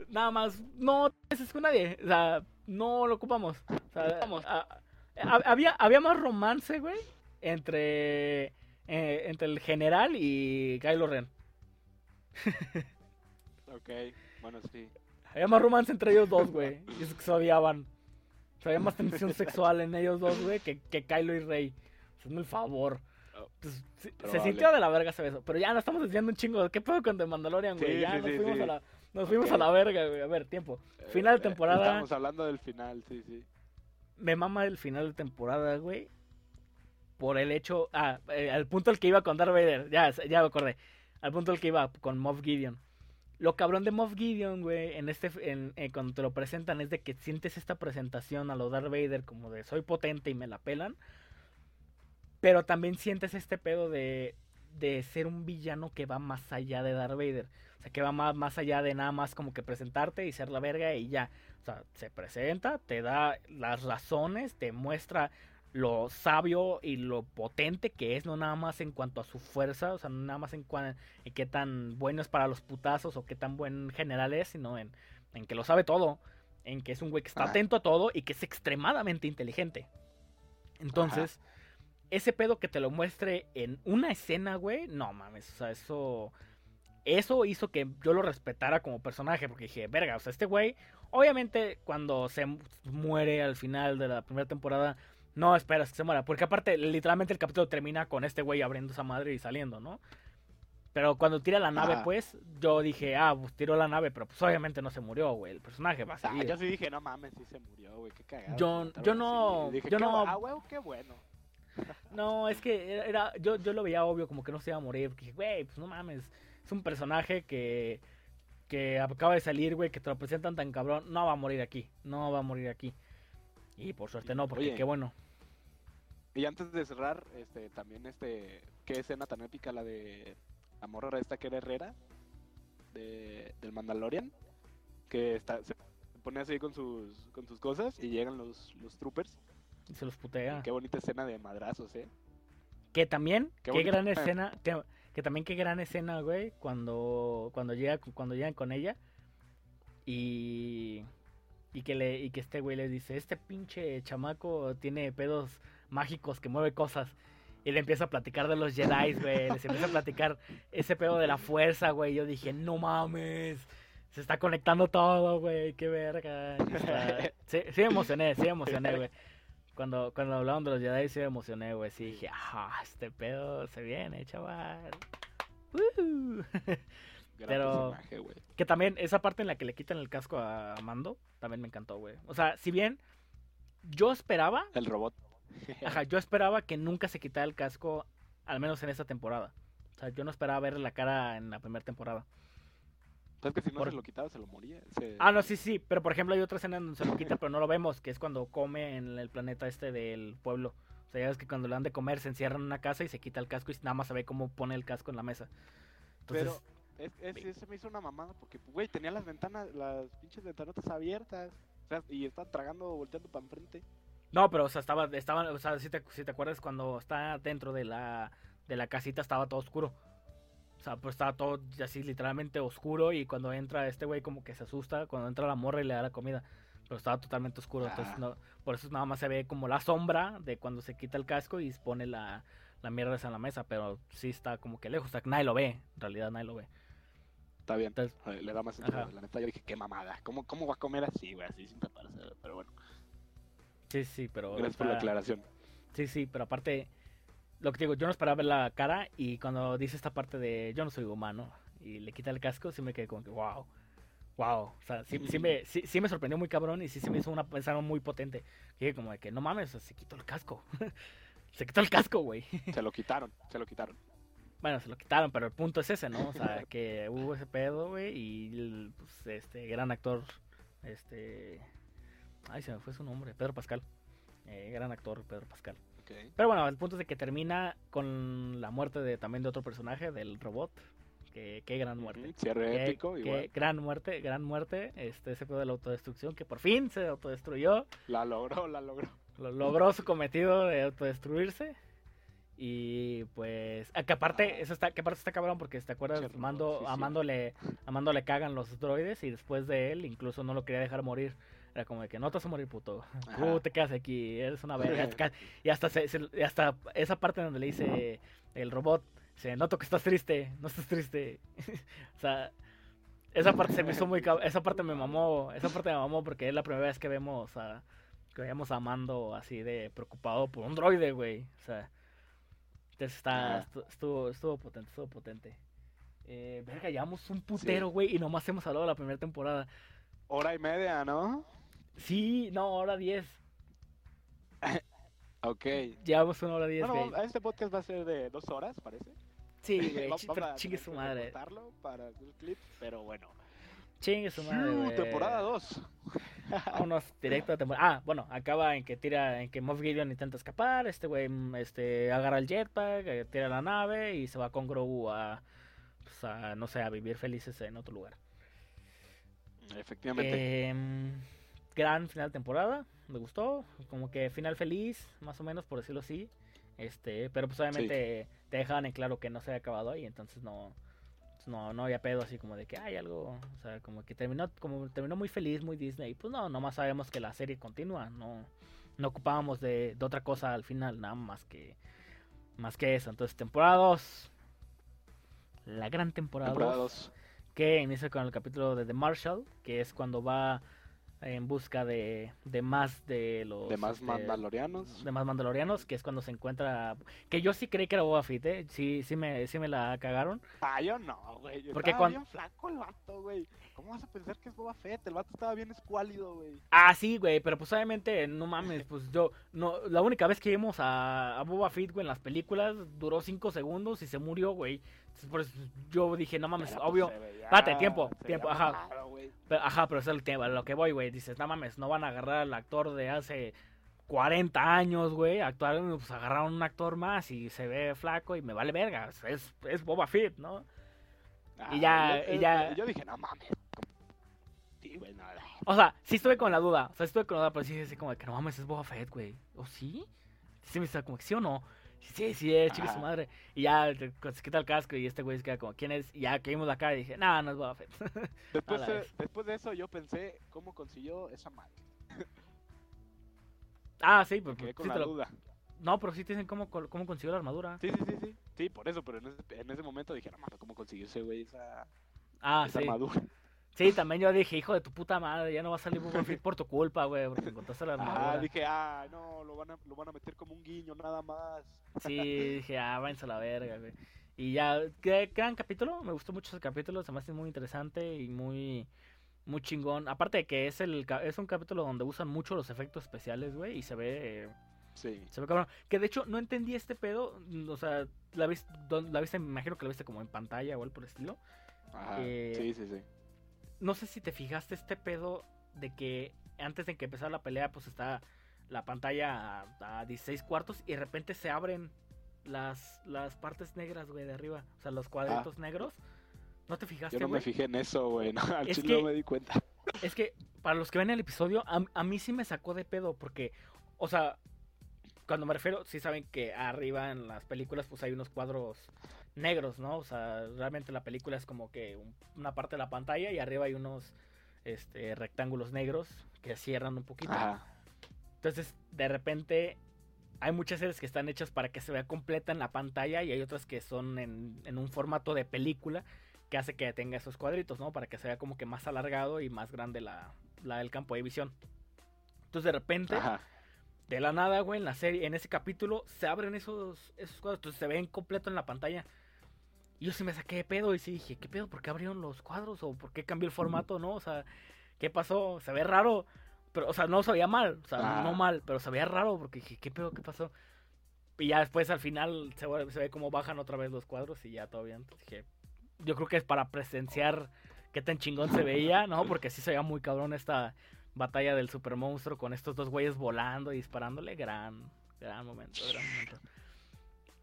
nada más, no te beses con nadie, o sea, no lo ocupamos. O sea, a- a- había, había más romance, güey, entre, eh, entre el general y Kylo Ren. Ok, bueno, sí. Había más romance entre ellos dos, güey, y eso que se odiaban. O sea, había más tensión sexual en ellos dos, güey, que, que Kylo y Rey. Hazme el favor. Oh, Pues, se sintió de la verga ese beso. Pero ya no estamos diciendo un chingo. ¿Qué pedo con The Mandalorian, güey? Sí, ya sí, nos sí, fuimos. A, la, nos fuimos a la verga, güey. A ver, tiempo. Final de Eh, temporada. Estamos hablando del final, sí, sí. Me mama el final de temporada, güey. Por el hecho. Ah, eh, al punto al que iba con Darth Vader. Ya, ya me acordé. Al punto al que iba con Moff Gideon. Lo cabrón de Moff Gideon, güey, en este, en, eh, cuando te lo presentan es de que sientes esta presentación a lo Darth Vader como de soy potente y me la pelan. Pero también sientes este pedo de, de ser un villano que va más allá de Darth Vader. O sea, que va más, más allá de nada más como que presentarte y ser la verga y ya. O sea, se presenta, te da las razones, te muestra lo sabio y lo potente que es, no nada más en cuanto a su fuerza, o sea, no nada más en, cuan- en qué tan bueno es para los putazos o qué tan buen general es, sino en, en que lo sabe todo, en que es un güey que está Ajá. atento a todo y que es extremadamente inteligente. Entonces, ese pedo que te lo muestre en una escena, güey, no mames, o sea, eso... Eso hizo que yo lo respetara como personaje, porque dije, verga, o sea, este güey, obviamente cuando se mu- muere al final de la primera temporada, no esperas que se muera, porque aparte, literalmente el capítulo termina con este güey abriendo esa madre y saliendo, ¿no? Pero cuando tira la nave, pues, yo dije, ah, pues tiró la nave, pero pues obviamente no se murió, güey, el personaje va a Ah, seguir. yo sí dije, no mames, sí se murió, güey, qué cagado. Yo- yo no- dije, yo no- Ah, güey, qué bueno. No, es que era, era- yo, yo lo veía obvio, como que no se iba a morir. Porque dije, güey, pues no mames. Es un personaje que, que acaba de salir, güey, que te lo presentan tan cabrón. No va a morir aquí. No va a morir aquí. Y por suerte no, porque Oye. qué bueno. Y antes de cerrar, este, también este, qué escena tan épica la de la morra esta que era Herrera de, del Mandalorian, que está, se pone así con sus, con sus cosas y llegan los, los troopers. Y se los Y putea. Qué bonita escena de madrazos, eh. Que también, Qué qué, gran escena, que, que también qué gran escena, güey, cuando, cuando llega, cuando llegan con ella y, y que le, y que este güey le dice, este pinche chamaco tiene pedos mágicos que mueve cosas. Y le empieza a platicar de los Jedi, güey. Les empieza a platicar ese pedo de la fuerza, güey. Yo dije, no mames. Se está conectando todo, güey. Qué verga. Está- Sí, sí me emocioné, sí me emocioné, güey. Cuando, cuando hablaban de los Jedi sí me emocioné, güey. Sí dije, ah, este pedo se viene, chaval. Woo. Gran Pero- personaje, güey. Que también esa parte en la que le quitan el casco a Mando, también me encantó, güey. O sea, si bien yo esperaba, El robot. ajá, yo esperaba que nunca se quitara el casco, al menos en esta temporada. O sea, yo no esperaba verle la cara en la primera temporada. ¿Sabes que si no Por- se lo quitaba se lo moría? Se- Ah, no, sí, sí, pero por ejemplo hay otra escena donde se lo quita, pero no lo vemos, que es cuando come en el planeta este del pueblo. O sea, ya ves que cuando le dan de comer se encierra en una casa y se quita el casco y nada más se ve cómo pone el casco en la mesa. Entonces, Pero es, me hizo una mamada porque, güey, tenía las ventanas, las pinches ventanotas abiertas. O sea, y estaba tragando, volteando para enfrente. No, pero o sea, estaba, estaba, o sea, si te, si te acuerdas cuando está dentro de la, de la casita estaba todo oscuro. O sea, pues estaba todo así literalmente oscuro y cuando entra este güey como que se asusta cuando entra la morra y le da la comida. Pero estaba totalmente oscuro, entonces Ah. no, por eso nada más se ve como la sombra de cuando se quita el casco y pone la, la mierda esa en la mesa, pero sí está como que lejos, o sea, nadie lo ve, en realidad nadie lo ve. Está bien. Le da más sentido. La neta, yo dije, qué mamada. ¿Cómo, cómo va a comer así, güey? Así sin taparse. Pero bueno, sí, sí, pero... gracias por la aclaración. Sí, sí, pero aparte, lo que te digo, yo no esperaba ver la cara y cuando dice esta parte de yo no soy humano y le quita el casco, sí me quedé como que wow, wow. O sea, sí, sí me, sí, sí me sorprendió muy cabrón y sí se me hizo una pensada muy potente. Dije como de que no mames, se quitó el casco. se quitó el casco, güey. Se lo quitaron, se lo quitaron. Bueno, se lo quitaron, pero el punto es ese, ¿no? O sea, que hubo ese pedo, güey, y pues, este gran actor, este... Ay, se me fue su nombre, Pedro Pascal. Eh, gran actor, Pedro Pascal. Pero bueno, el punto es de que termina con la muerte de también de otro personaje, del robot. Que, qué gran muerte. Cierre Qué, épico, qué igual. gran muerte, gran muerte. Este, ese pedo de la autodestrucción que por fin se autodestruyó. La logró, la logró. Lo, logró su cometido de autodestruirse. Y pues, ah, que aparte, eso está, que aparte está cabrón porque te acuerdas, Che, robot, Mando, sí, sí. Mando le, a Mando le cagan los droides y después de él incluso no lo quería dejar morir. Era como de que no te vas a morir, puto. Tú Ajá. te quedas aquí, eres una verga. Y hasta, se- se- y hasta esa parte donde le dice el robot, se noto que estás triste, no estás triste. o sea, esa parte se me hizo muy cab- esa parte me mamó, esa parte me mamó porque es la primera vez que vemos a que vemos a Mando así de preocupado por un droide, güey. O sea, entonces está estuvo estuvo potente, estuvo potente. Eh, verga, llevamos un putero, güey, y nomás hemos hablado de la primera temporada. Hora y media, ¿no? Sí, no, hora 10. Ok. Llevamos una hora 10, Bueno, este podcast va a ser de dos horas, parece. Sí, güey, pero chingue su madre. para hacer clip, pero bueno. Chingue su madre, temporada 2. Vámonos directo a temporada. Ah, bueno, acaba en que tira, en que Moff Gideon intenta escapar, este güey mm, este, agarra el jetpack, eh, tira la nave y se va con Grogu a, pues, a, no sé, a vivir felices en otro lugar. Efectivamente. Em, gran final de temporada, me gustó, como que final feliz, más o menos, por decirlo así. Este, pero pues obviamente te dejaban en claro que no se había acabado ahí, entonces no, pues, no, no había pedo así como de que hay algo, o sea, como que terminó, como terminó muy feliz, muy Disney. Pues no, nomás sabemos que la serie continúa, no, no ocupábamos de, de otra cosa al final, nada más que, más que eso. Entonces, temporada 2, la gran temporada temporada 2 2. que inicia con el capítulo de The Marshall, que es cuando va en busca de, de más de los De más este, mandalorianos. de más mandalorianos, que es cuando se encuentra que yo sí creí que era Boba Fett, ¿eh? sí sí me sí me la cagaron. Ah, yo no, güey. Porque Estaba cuan- bien flaco el vato, güey. ¿Cómo vas a pensar que es Boba Fett? El vato estaba bien escuálido, güey. Ah, sí, güey, pero pues obviamente, no mames, pues yo, no, la única vez que vimos a, a Boba Fett, güey, en las películas, duró cinco segundos y se murió, güey. Eso yo dije, no mames, Pero, pues, obvio. veía- Espérate, tiempo, tiempo, ajá. Pero, ajá, pero es el tema, lo que voy, güey. Dices, no mames, no van a agarrar al actor de hace 40 años, güey. Actuar, pues agarraron un actor más y se ve flaco y me vale verga. Es, es Boba Fett, ¿no? Ah, Y ya- yo, y ya- Yo dije, no mames. Sí, güey, nada. O sea, sí estuve con la duda. O sea, estuve con la duda, pero sí así como de que no mames, es Boba Fett, güey. ¿O sí? Sí me está como que sí o no. Sí, sí, es chica su madre. Y ya te- se quita el casco y este güey se queda como, ¿quién es? Y ya que vimos la cara y dije, no, no es Boba Fett. Después, después de eso yo pensé cómo consiguió esa madre. ah, sí, Me quedé sí con la lo- duda. No, pero sí te dicen cómo, cómo consiguió la armadura. Sí, sí, sí, sí. Sí, por eso, pero en ese, en ese momento dije, no mames, ¿cómo consiguió ese güey esa, Ah, esa sí. armadura? Sí, también yo dije, hijo de tu puta madre, ya no va a salir Boba Fett por tu culpa, güey, porque encontraste la Ah, armadura. dije, ah, no, lo van, a, lo van a meter como un guiño nada más. Sí, dije, ah, váyanse a la verga, güey. Y ya, gran capítulo, me gustó mucho ese capítulo, se me hace muy interesante y muy muy chingón. Aparte de que es el es un capítulo donde usan mucho los efectos especiales, güey, y se ve eh, Sí. se ve cabrón. Que de hecho no entendí este pedo, o sea, la viste la viste, me imagino que la viste como en pantalla o algo por el estilo. Ajá. Eh, Sí, sí, sí. No sé si te fijaste este pedo de que antes de que empezara la pelea, pues está la pantalla a, a 16 cuartos y de repente se abren las, las partes negras, güey, de arriba. O sea, los cuadritos negros. ¿No te fijaste, Ah. Yo no me fijé en eso, güey. No, al Es chile que- no me di cuenta. Es que para los que ven el episodio, a, a mí sí me sacó de pedo porque, o sea, cuando me refiero, sí saben que arriba en las películas pues hay unos cuadros negros, ¿no? O sea, realmente la película es como que un- una parte de la pantalla y arriba hay unos este, rectángulos negros que cierran un poquito. Entonces, de repente, hay muchas series que están hechas para que se vea completa en la pantalla y hay otras que son en, en un formato de película que hace que tenga esos cuadritos, ¿no? Para que se vea como que más alargado y más grande la, la del campo de visión. Entonces, de repente, Ajá. De la nada, güey, en la serie, en ese capítulo, se abren esos, esos cuadros, entonces se ven completo en la pantalla. Y yo sí me saqué de pedo y sí dije, ¿qué pedo? ¿Por qué abrieron los cuadros? ¿O por qué cambió el formato? ¿No? O sea, ¿qué pasó? Se ve raro. Pero, o sea, no se veía mal. O sea, Ah. no mal, pero se veía raro porque dije, ¿qué pedo? ¿Qué pasó? Y ya después al final se, se ve como bajan otra vez los cuadros y ya todo bien. Entonces dije, yo creo que es para presenciar qué tan chingón se veía, ¿no? Porque sí se veía muy cabrón esta batalla del super monstruo con estos dos güeyes volando y disparándole. Gran, gran momento, gran momento.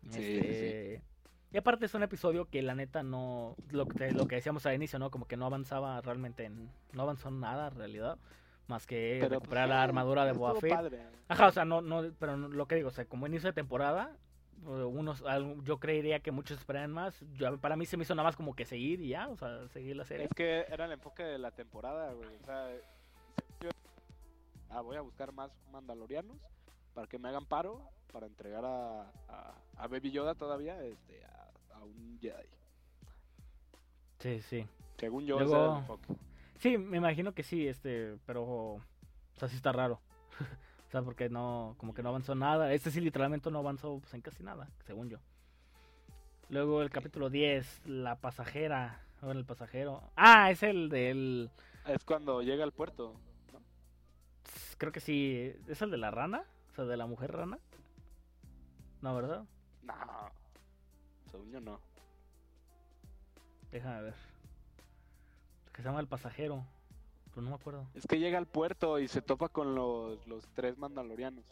Sí, Este, Y aparte es un episodio que la neta no, lo que, lo que decíamos al inicio, ¿no? Como que no avanzaba realmente en, no avanzó en nada en realidad, más que Pero, pues, recuperar la armadura de Boba Fett. padre. Ajá, o sea, no, no, pero lo que digo, o sea, como inicio de temporada, eh, unos, yo creería que muchos esperan más. Yo, para mí se me hizo nada más como que seguir y ya, o sea, seguir la serie. Es que era el enfoque de la temporada, güey. O sea, ah, voy a buscar más mandalorianos para que me hagan paro para entregar a, a, a Baby Yoda todavía este, a, a un Jedi. Sí, sí. Según yo, Luego- el enfoque. Sí, me imagino que sí, este, pero, o sea, sí está raro. o sea, porque no, como que no avanzó nada. Este sí literalmente no avanzó pues, en casi nada, según yo. Luego el capítulo 10, la pasajera, o el pasajero. Ah, es el del, Es cuando llega al puerto. ¿No? creo que sí, es el de la rana, o sea, de la mujer rana. No, ¿verdad? No. Según yo, no. Déjame ver. Que se llama el pasajero, pero no me acuerdo. Es que llega al puerto y se topa con los, los tres mandalorianos.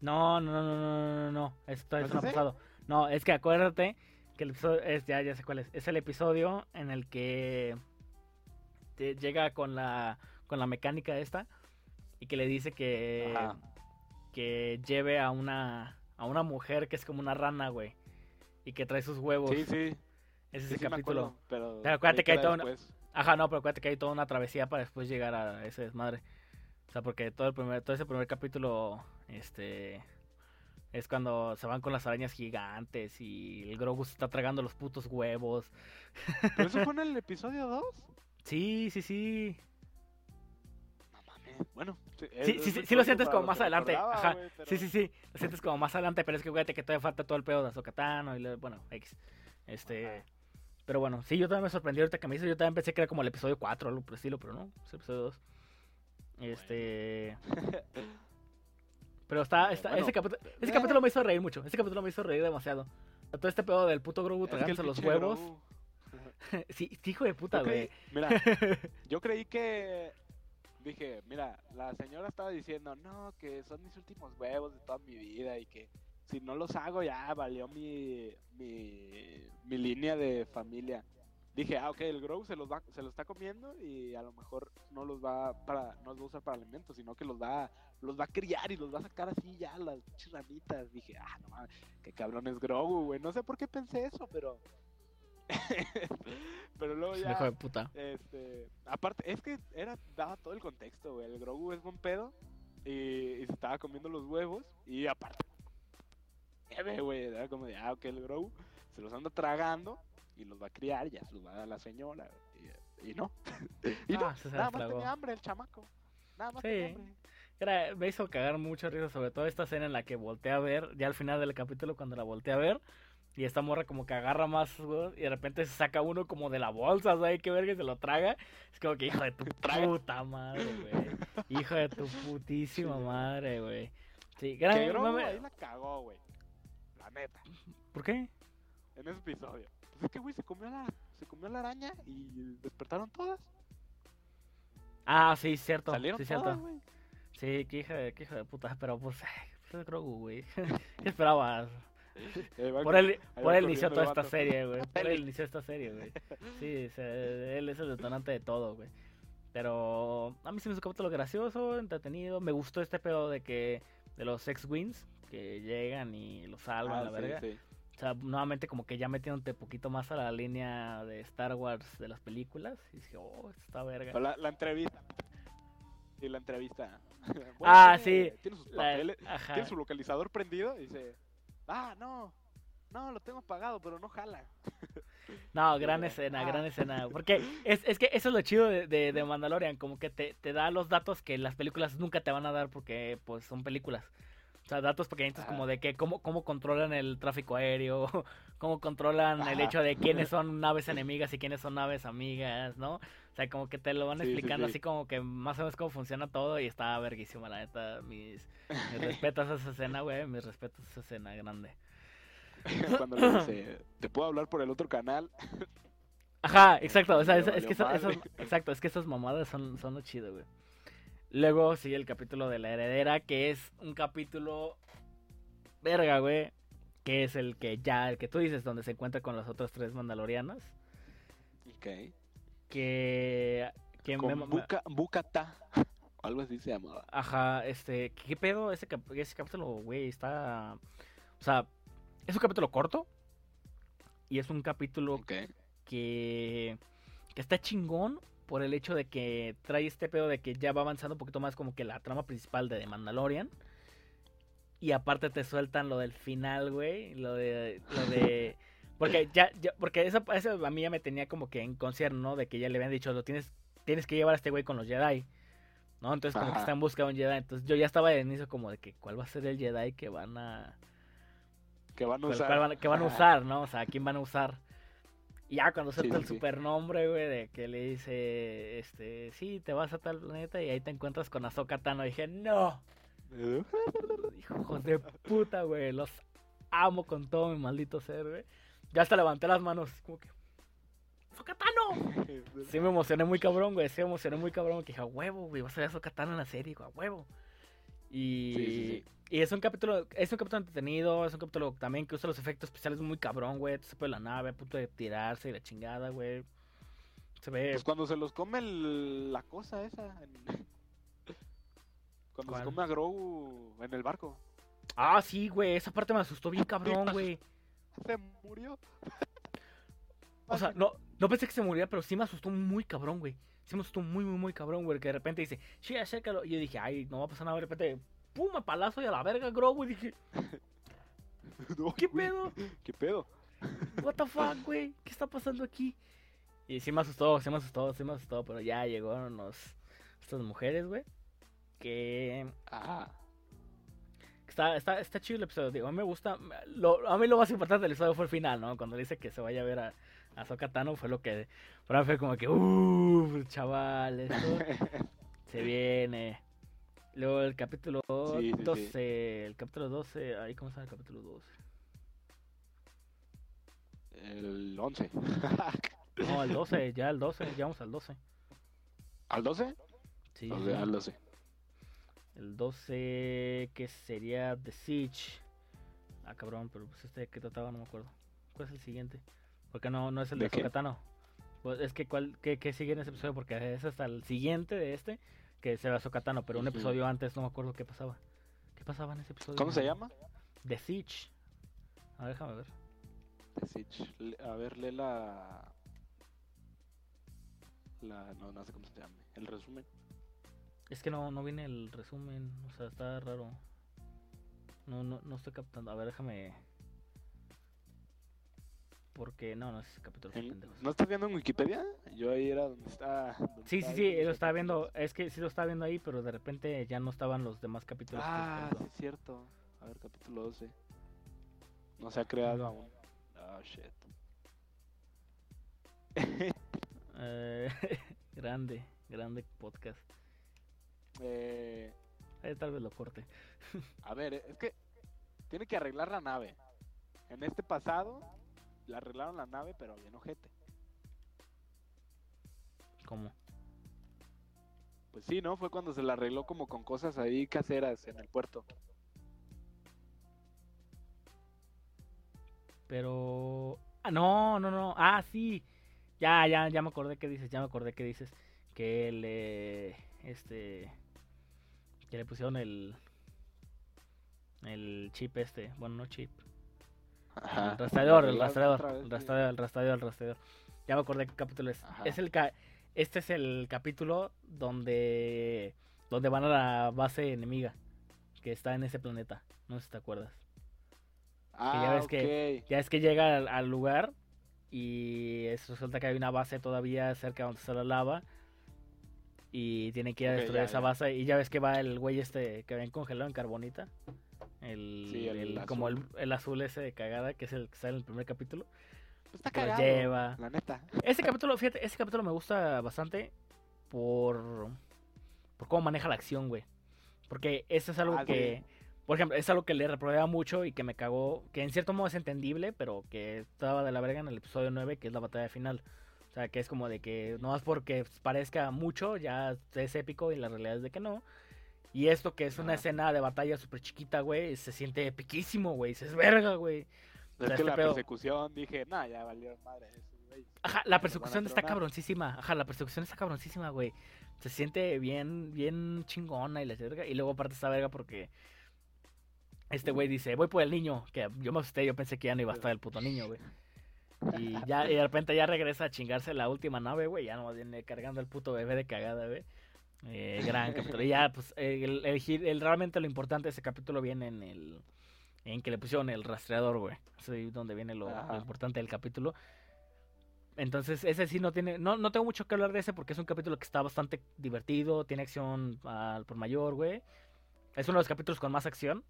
No, no, no, no, no, no, no. Esto ¿No es es un ese? pasado. No, es que acuérdate que el episodio es ya, ya sé cuál es. Es el episodio en el que te llega con la con la mecánica esta y que le dice que Ajá. que lleve a una a una mujer que es como una rana, güey, y que trae sus huevos. Sí, sí. Es sí, ese sí capítulo. acuerdo, pero, Pero acuérdate que hay toda una-. Ajá, no, pero acuérdate que hay toda una travesía para después llegar a ese desmadre. O sea, porque todo el primer, todo ese primer capítulo, este, es cuando se van con las arañas gigantes y el Grogu se está tragando los putos huevos. ¿Pero eso fue en el episodio 2? Sí, sí, sí. Bueno, sí, Sí, sí, sí, lo sientes como más adelante. Ajá. pero- Sí, sí, sí. Lo sientes como más adelante, pero es que fíjate que todavía falta todo el pedo de Azokatano y, le- bueno, X. Este, Ajá. Pero bueno, sí, yo también me sorprendí ahorita que me hizo. Yo también pensé que era como el episodio 4 o algo por el estilo, pero no, es el episodio 2. Este. Pero está, está Bueno, ese, capítulo, ese capítulo me hizo reír mucho. Ese capítulo me hizo reír demasiado. Todo este pedo del puto Grogu tragándose los huevos. Grogu- sí, hijo de puta, güey. Mira, yo creí que. Dije, mira, la señora estaba diciendo, no, que son mis últimos huevos de toda mi vida y que si no los hago ya valió mi, mi, mi línea de familia. Dije, ah, ok, el Grow se los va, se los está comiendo y a lo mejor no los va para, no los va a usar para alimentos, sino que los va, los va a criar y los va a sacar así ya las pinches ramitas. Dije, ah, no mames, qué cabrón es Grogu, güey. No sé por qué pensé eso, pero. pero luego ya. Hijo de puta. Este, aparte, es que era, daba todo el contexto, güey. El Grogu es buen pedo y, y se estaba comiendo los huevos y aparte, güey. Era como de, ah, ok, el Grogu se los anda tragando y los va a criar, ya se los va a dar la señora. Y, y no. y no, Ah, se nada más tenía hambre el chamaco. Nada más Sí. tenía hambre. Era, me hizo cagar mucho risa, sobre todo esta escena en la que volteé a ver, ya al final del capítulo, cuando la volteé a ver, y esta morra como que agarra más, güey, y de repente se saca uno como de la bolsa, ¿sabes qué verga? Se lo traga. Es como que hijo de tu puta madre, güey. Hijo de tu putísima madre, güey. Sí, gran Que Grogu ahí la cagó, güey. La neta. ¿Por qué? En ese episodio. Pues es que, güey, se comió la, se comió la araña y despertaron todas. Ah, sí, cierto. Salieron sí, todas, cierto. güey. Sí, qué hija de, qué hija de puta. Pero pues, ay, pues es Grogu, güey. ¿Qué esperabas? Por él, por inició toda esta serie, güey. Por él inició esta serie, güey. Sí, él es el detonante de todo, güey. Pero a mí se me hizo capítulo gracioso, entretenido. Me gustó este pedo de que de los X-Wings que llegan y los salvan, Ah, la sí, verga. sí. O sea, nuevamente como que ya metiéndote un poquito más a la línea de Star Wars de las películas. Y dije, oh, está verga. La, la entrevista. Sí, la entrevista. Bueno, Ah, tiene- sí, Tiene sus La- papeles. ajá. Tiene su localizador prendido y dice: Ah, no. No, lo tengo apagado, pero no jala. No, gran Pero, escena, ah. gran escena. Porque es, es que eso es lo chido de, de, de Mandalorian, como que te, te da los datos que las películas nunca te van a dar porque pues son películas. O sea, datos pequeñitos Ajá. como de que cómo, cómo controlan el tráfico aéreo, cómo controlan el hecho de quiénes son naves enemigas y quiénes son naves amigas, ¿no? O sea, como que te lo van Sí, explicando sí. así como que más o menos cómo funciona todo y está verguísima, la neta. Mis, mis respetos a esa escena, güey, mis respetos a esa escena grande. Cuando le dice: Te puedo hablar por el otro canal. Ajá, exacto, o sea, es, que eso- exacto, es que esas mamadas son, son lo chido, güey. Luego sigue el capítulo de la heredera, que es un capítulo verga, güey, que es el que ya, el que tú dices, donde se encuentra con los otros tres mandalorianos, Ok. que, que me- Con me- Buca, Bucata. o Algo así se llamaba. ajá, este, ¿qué pedo? Ese, cap- ese capítulo, güey, está, o sea, es un capítulo corto y es un capítulo Ok. que, que está chingón por el hecho de que trae este pedo de que ya va avanzando un poquito más como que la trama principal de The Mandalorian. Y aparte te sueltan lo del final, güey. Lo de. Lo de. Porque ya, ya- porque eso, eso a mí ya me tenía como que en concierto, ¿no? De que ya le habían dicho, lo tienes, tienes que llevar a este güey con los Jedi. ¿No? Entonces como que Ajá. está en busca de un Jedi. Entonces yo ya estaba de inicio como de que cuál va a ser el Jedi que van a. Que van a usar. cuál van, que van a usar, ¿no? O sea, ¿a quién van a usar? Y ya cuando suelta sí, el sí. supernombre, güey, de que le dice, este, sí, te vas a tal planeta y ahí te encuentras con Ahsoka Tano. dije, no, hijos de puta, güey, los amo con todo mi maldito ser, güey. Ya hasta levanté las manos, como que, Ahsoka Tano. Sí me emocioné muy cabrón, güey, sí me emocioné muy cabrón, que dije, a huevo, güey, vas a ver a Ahsoka Tano en la serie, güey, a huevo. Y, Sí, sí, sí. y es un capítulo, es un capítulo entretenido, es un capítulo también que usa los efectos especiales muy cabrón, güey. Se puede la nave a punto de tirarse y la chingada, güey. Se ve. Pues cuando se los come el- la cosa esa. en- Cuando ¿Cuál? se come a Grogu en el barco. Ah, sí, güey, esa parte me asustó bien cabrón, güey. Se murió. O sea, no, no pensé que se muriera, pero sí me asustó muy cabrón, güey. Sí me asustó muy, muy, muy cabrón, güey. Que de repente dice, sí, acércalo. Y yo dije, ay, no va a pasar nada. De repente, pum, me palazo y a la verga, Grogu. Y dije, No, ¿qué güey, pedo? ¿Qué pedo? What the fuck, güey? ¿Qué está pasando aquí? Y sí me asustó, sí me asustó, sí me asustó. Pero ya llegaron los, estas mujeres, güey. Que Ajá. Está, está, está chido el episodio, digo, a mí me gusta. Lo, a mí lo más importante del episodio fue el final, ¿no? Cuando dice que se vaya a ver a, a Sokatano fue lo que. Para mí fue como que, uff, chaval, esto se viene. Luego el capítulo Sí, sí, sí. 12. El capítulo 12. Ahí, ¿cómo está el capítulo 12? El 11. No, el 12, ya el 12, ya vamos al 12. ¿Al 12? Sí, O sea, al 12. El 12, que sería The Siege. Ah, cabrón, pero pues este que trataba no me acuerdo. ¿Cuál es el siguiente? Porque no, no es el de, ¿De? Sokatano. Pues es que cuál, qué, qué sigue en ese episodio, porque es hasta el siguiente de este, que será Sokatano, pero un episodio antes no me acuerdo qué pasaba. ¿Qué pasaba en ese episodio? ¿Cómo se llama? The Siege. A ver, déjame ver. The Siege. A ver, lee la... La... No, no sé cómo se llama. El resumen. Es que no, no viene el resumen, o sea, está raro. No, no, no estoy captando. A ver, déjame. Porque no, no es capítulo. ¿No estás viendo en Wikipedia? Yo ahí era donde está... donde Sí, sí, sí, lo estaba viendo. Es que sí lo estaba viendo ahí, pero de repente ya no estaban los demás capítulos. Ah, sí es cierto. A ver, capítulo 12. No se ha creado aún. Oh, shit. Eh, grande, grande podcast. Eh, Eh, tal vez lo corte. a ver, es que tiene que arreglar la nave. En este pasado, le arreglaron la nave, pero bien ojete. ¿Cómo? Pues sí, ¿no? Fue cuando se la arregló como con cosas ahí caseras en el puerto. Pero. Ah, no, no, no. Ah, sí. Ya, ya, ya me acordé que dices, ya me acordé que dices. Que le. Este. Que le pusieron el. El chip este. Bueno, no chip. El rastreador, el rastreador, el rastreador, el rastreador, el rastreador. Ya me acordé qué capítulo es. Ajá. Es el ca- este es el capítulo donde donde van a la base enemiga que está en ese planeta. No sé si te acuerdas. Ah, ves que- ok. Ya es que llega al, al lugar y es- resulta que hay una base todavía cerca donde está la lava y tienen que ir a destruir ya, esa ya. base y ya ves que va el güey este que ven congelado en carbonita. El, Sí, el el- como el, azul. el azul ese de cagada que es el que sale en el primer capítulo. Pues está que lo cagado, lleva. La neta. Ese capítulo, fíjate, ese capítulo me gusta bastante por, por cómo maneja la acción, güey. Porque eso es algo Ah, sí. que, por ejemplo, es algo que le reprobaba mucho y que me cagó, que en cierto modo es entendible, pero que estaba de la verga en el episodio 9, que es la batalla final. O sea, que es como de que no es porque parezca mucho, ya es épico y la realidad es de que no. Y esto que es una Ajá. escena de batalla súper chiquita, güey, se siente epiquísimo, güey. Se es verga, güey. Es sea, que este la pedo- persecución, dije, nah, ya valió madre esos güeyes. Ajá, la persecución está cabroncísima. Ajá, la persecución está cabroncísima, güey. Se siente bien, bien chingona y la verga. Y luego aparte está verga porque este güey dice, voy por el niño. Que yo me asusté, yo pensé que ya no iba a estar el puto niño, güey. Y ya, y de repente ya regresa a chingarse la última nave, güey. Ya no viene cargando el puto bebé de cagada, güey. Eh, gran capítulo. Y ya, pues, eh, el, el realmente lo importante de ese capítulo viene en el. En que le pusieron el rastreador, güey. Es ahí donde viene lo, importante del capítulo. Entonces, ese sí no tiene. No, no tengo mucho que hablar de ese porque es un capítulo que está bastante divertido. Tiene acción al por mayor, güey. Es uno de los capítulos con más acción.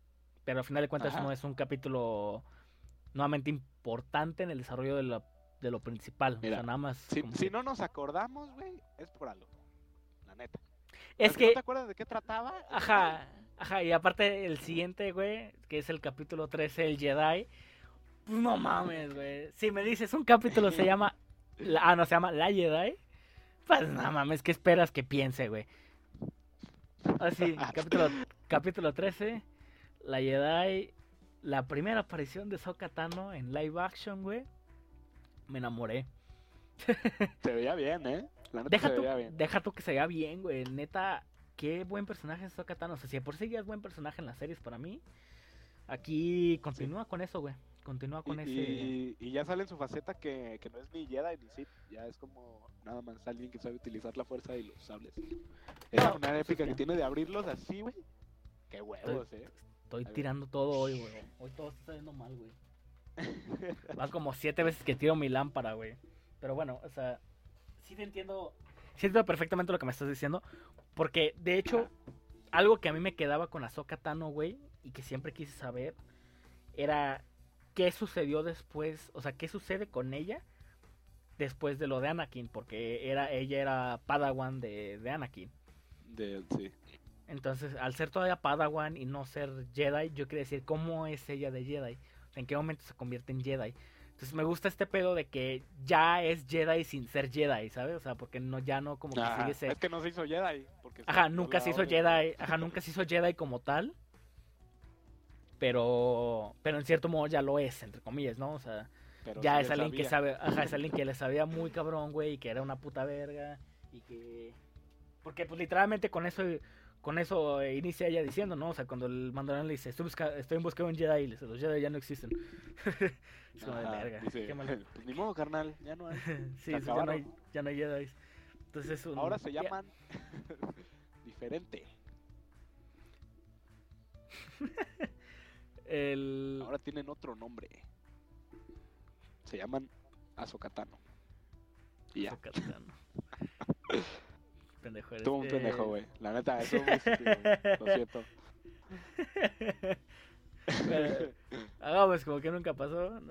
Pero al final de cuentas Ajá. no es un capítulo nuevamente importante en el desarrollo de lo, de lo principal. Mira, o sea, nada más. Si, si que- no nos acordamos, güey, es por algo. La neta. Es ¿No que. te acuerdas de qué trataba? Ajá, ajá, y aparte el siguiente, güey, que es el capítulo 13, el Jedi. Pues no mames, güey. Si me dices un capítulo se llama. la- ah, no, se llama La Jedi. Pues no mames, ¿qué esperas que piense, güey? Así, capítulo, capítulo 13, La Jedi. La primera aparición de Ahsoka Tano en live action, güey. Me enamoré. Se veía bien, ¿eh? La neta Deja se tú, veía bien. deja tú que se vea bien, güey. Neta, qué buen personaje es Ahsoka Tano. O sea, si de por sí ya es buen personaje en las series para mí, aquí continúa con eso, güey. Continúa con Y, ese. y- y ya sale en su faceta que, que no es ni Jedi ni Sith, ya es como nada más alguien que sabe utilizar la fuerza y los sables. Esa No, manera épica sí. que tiene de abrirlos así, güey. Qué huevos, eh. Estoy tirando todo hoy, güey. Hoy todo está saliendo mal, güey. Van como siete veces que tiro mi lámpara, güey. Pero bueno, o sea, sí te entiendo. Sí entiendo perfectamente lo que me estás diciendo. Porque, de hecho, algo que a mí me quedaba con Ahsoka Tano, güey, y que siempre quise saber era qué sucedió después, o sea, qué sucede con ella después de lo de Anakin, porque era ella era Padawan de, de Anakin. De, sí. Entonces, al ser todavía Padawan y no ser Jedi, yo quería decir cómo es ella de Jedi, en qué momento se convierte en Jedi. Entonces me gusta este pedo de que ya es Jedi sin ser Jedi, ¿sabes? O sea, porque no ya no como que Ajá, sigue ser. Es que no se hizo Jedi. Porque Ajá, nunca se hizo. Jedi, ajá, nunca se hizo Jedi como tal. Pero pero en cierto modo ya lo es, entre comillas, ¿no? O sea, Pero ya sí es alguien que sabe, ajá, es alguien que le sabía muy cabrón, güey, y que era una puta verga y que porque pues literalmente con eso con eso eh, inicia ella diciendo, ¿no? O sea, cuando el Mandalorian le dice, estoy, busca- estoy en busca de un Jedi, y le dice, los Jedi ya no existen. es como de verga. dice, qué mal- pues ni modo, carnal, ya no hay. sí, ya no hay, acabaron. ya no hay Jedi. Entonces es un... Ahora se llaman diferente. El... Ahora tienen otro nombre. Se llaman Azokatano. Y ya. Azokatano. Pendejo eres. Tú un Eh, pendejo, güey. La neta, eso es muy estúpido. Lo siento. Pero, hagamos como que nunca pasó.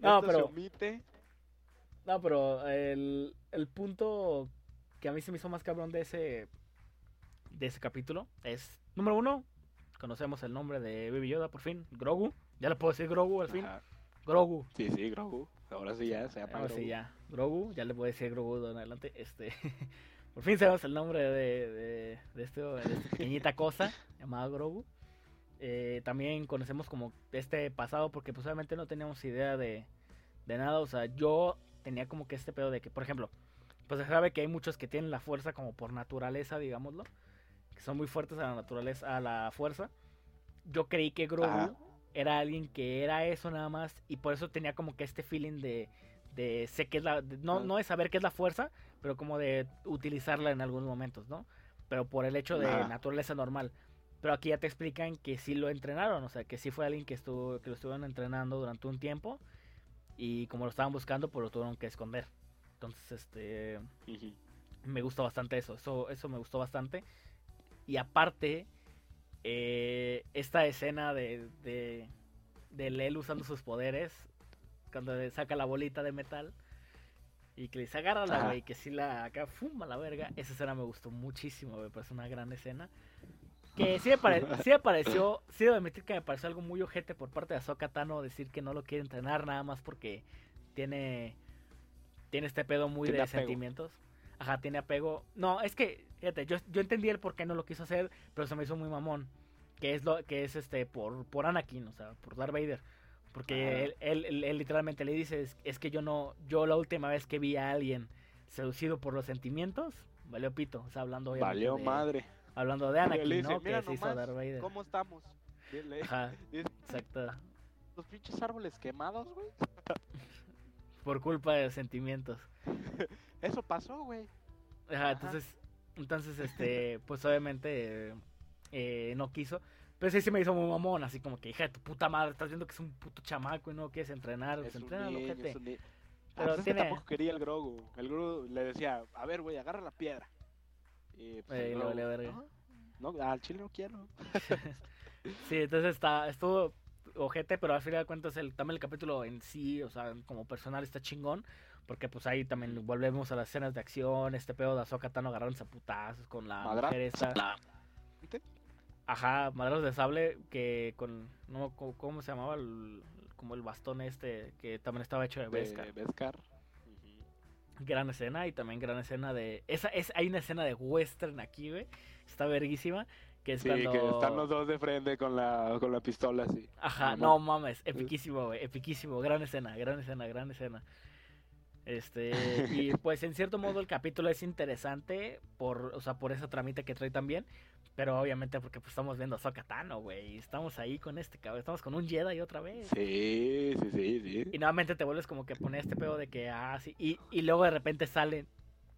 No, pero- se omite. No, pero el, el punto que a mí se me hizo más cabrón de ese de ese capítulo es número uno, conocemos el nombre de Baby Yoda por fin, Grogu. Ya le puedo decir Grogu al fin. Ajá. Grogu. Sí, sí, Grogu. Ahora sí ya se llama Ahora sí ya, Grogu, ya le puedo decir Grogu de en adelante. Este, por fin sabemos el nombre de, de, de este- de esta pequeñita cosa llamada Grogu. Eh, también conocemos como este pasado porque pues obviamente no teníamos idea de, de nada. O sea, yo tenía como que este pedo de que, por ejemplo, pues se sabe que hay muchos que tienen la fuerza como por naturaleza, digámoslo. Que son muy fuertes a la naturaleza, a la fuerza. Yo creí que Grogu Ajá. era alguien que era eso nada más y por eso tenía como que este feeling de, de sé que es la de- no no de saber qué es la fuerza pero como de utilizarla en algunos momentos no pero por el hecho de naturaleza normal. Pero aquí ya te explican que sí lo entrenaron o sea que sí fue alguien que estuvo que lo estuvieron entrenando durante un tiempo y como lo estaban buscando pues lo tuvieron que esconder. Entonces este Ujú. me gustó bastante eso, eso, eso me gustó bastante. Y aparte, eh, esta escena de, de, de Lel usando sus poderes, cuando le saca la bolita de metal y que le dice agárrala, güey, que si la acá fuma la verga, esa escena me gustó muchísimo, me parece una gran escena. Que sí me, pare- sí me pareció, sí debo admitir que me pareció algo muy ojete por parte de Ahsoka Tano decir que no lo quiere entrenar nada más porque tiene, tiene este pedo muy Tiene de apego. sentimientos. Ajá, tiene apego. No, es que, fíjate, yo, yo entendí el por qué no lo quiso hacer, pero se me hizo muy mamón. Que es lo que es este por, por Anakin, o sea, por Darth Vader. Porque él, él- él- él literalmente le dice, es, es que yo no, yo la última vez que vi a alguien seducido por los sentimientos, valió pito, o sea, hablando Valió de- madre. Hablando de le Anakin, dice, ¿no? "Mira que se hizo nomás Darth Vader. ¿Cómo estamos? Dile, Ajá, dice, exacto. Los pinches árboles quemados, güey. Por culpa de los sentimientos. Eso pasó, güey. Ajá, Ajá. entonces, entonces, este, pues obviamente eh, eh, no quiso. Pero sí me hizo muy mamón, así como que, hija de tu puta madre, estás viendo que es un puto chamaco y no quieres entrenar, pues niño, ojete. Ah, Pero pues es que tampoco quería el Grogu. El Grogu le decía, a ver, güey, agarra la piedra. Y pues, Eh, le Grogu, valía verga. No, no, al chile no quiero. Sí, entonces está, estuvo ojete, pero al final de cuentas el, también el capítulo en sí, o sea, como personal está chingón, porque pues ahí también volvemos a las escenas de acción, este pedo de Ahsoka Tano agarrándose a putazos con la Madra- mujer. Ajá, madrazos de sable que con, no, ¿cómo se llamaba? El- como el bastón este que también estaba hecho de De Beskar. Beskar. Ujú. Gran escena y también gran escena de... Esa, es, hay una escena de western aquí, güey. Está verguísima. Que es Sí, cuando... que están los dos de frente con la, con la pistola así. Ajá, no mames, epiquísimo, güey, epiquísimo, gran escena, gran escena, gran escena. Este, y pues en cierto modo el capítulo es interesante por, o sea, por esa tramita que trae también, pero obviamente porque pues estamos viendo a Ahsoka Tano, güey, estamos ahí con este cabrón, estamos con un Jedi otra vez. Sí, sí, sí, sí. Y nuevamente te vuelves como que poner este pedo de que, ah, sí, y, y luego de repente sale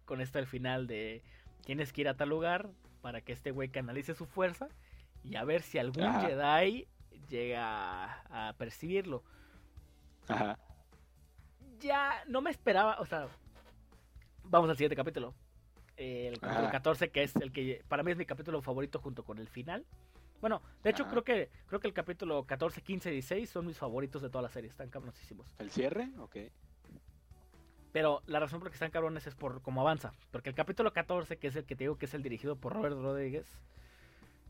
con esto al final de, tienes que ir a tal lugar para que este güey canalice su fuerza y a ver si algún Ajá. Jedi llega a, a percibirlo. Ajá. Ya no me esperaba, o sea, vamos al siguiente capítulo. Eh, el capítulo Ajá. 14, que es el que para mí es mi capítulo favorito junto con el final. Bueno, de hecho Ajá. creo que creo que el capítulo 14, 15, 16 son mis favoritos de toda la serie, están cabroncísimos. ¿El cierre? Ok. Pero la razón por la que están cabrones es por cómo avanza. Porque el capítulo 14, que es el que te digo que es el dirigido por Robert Rodríguez.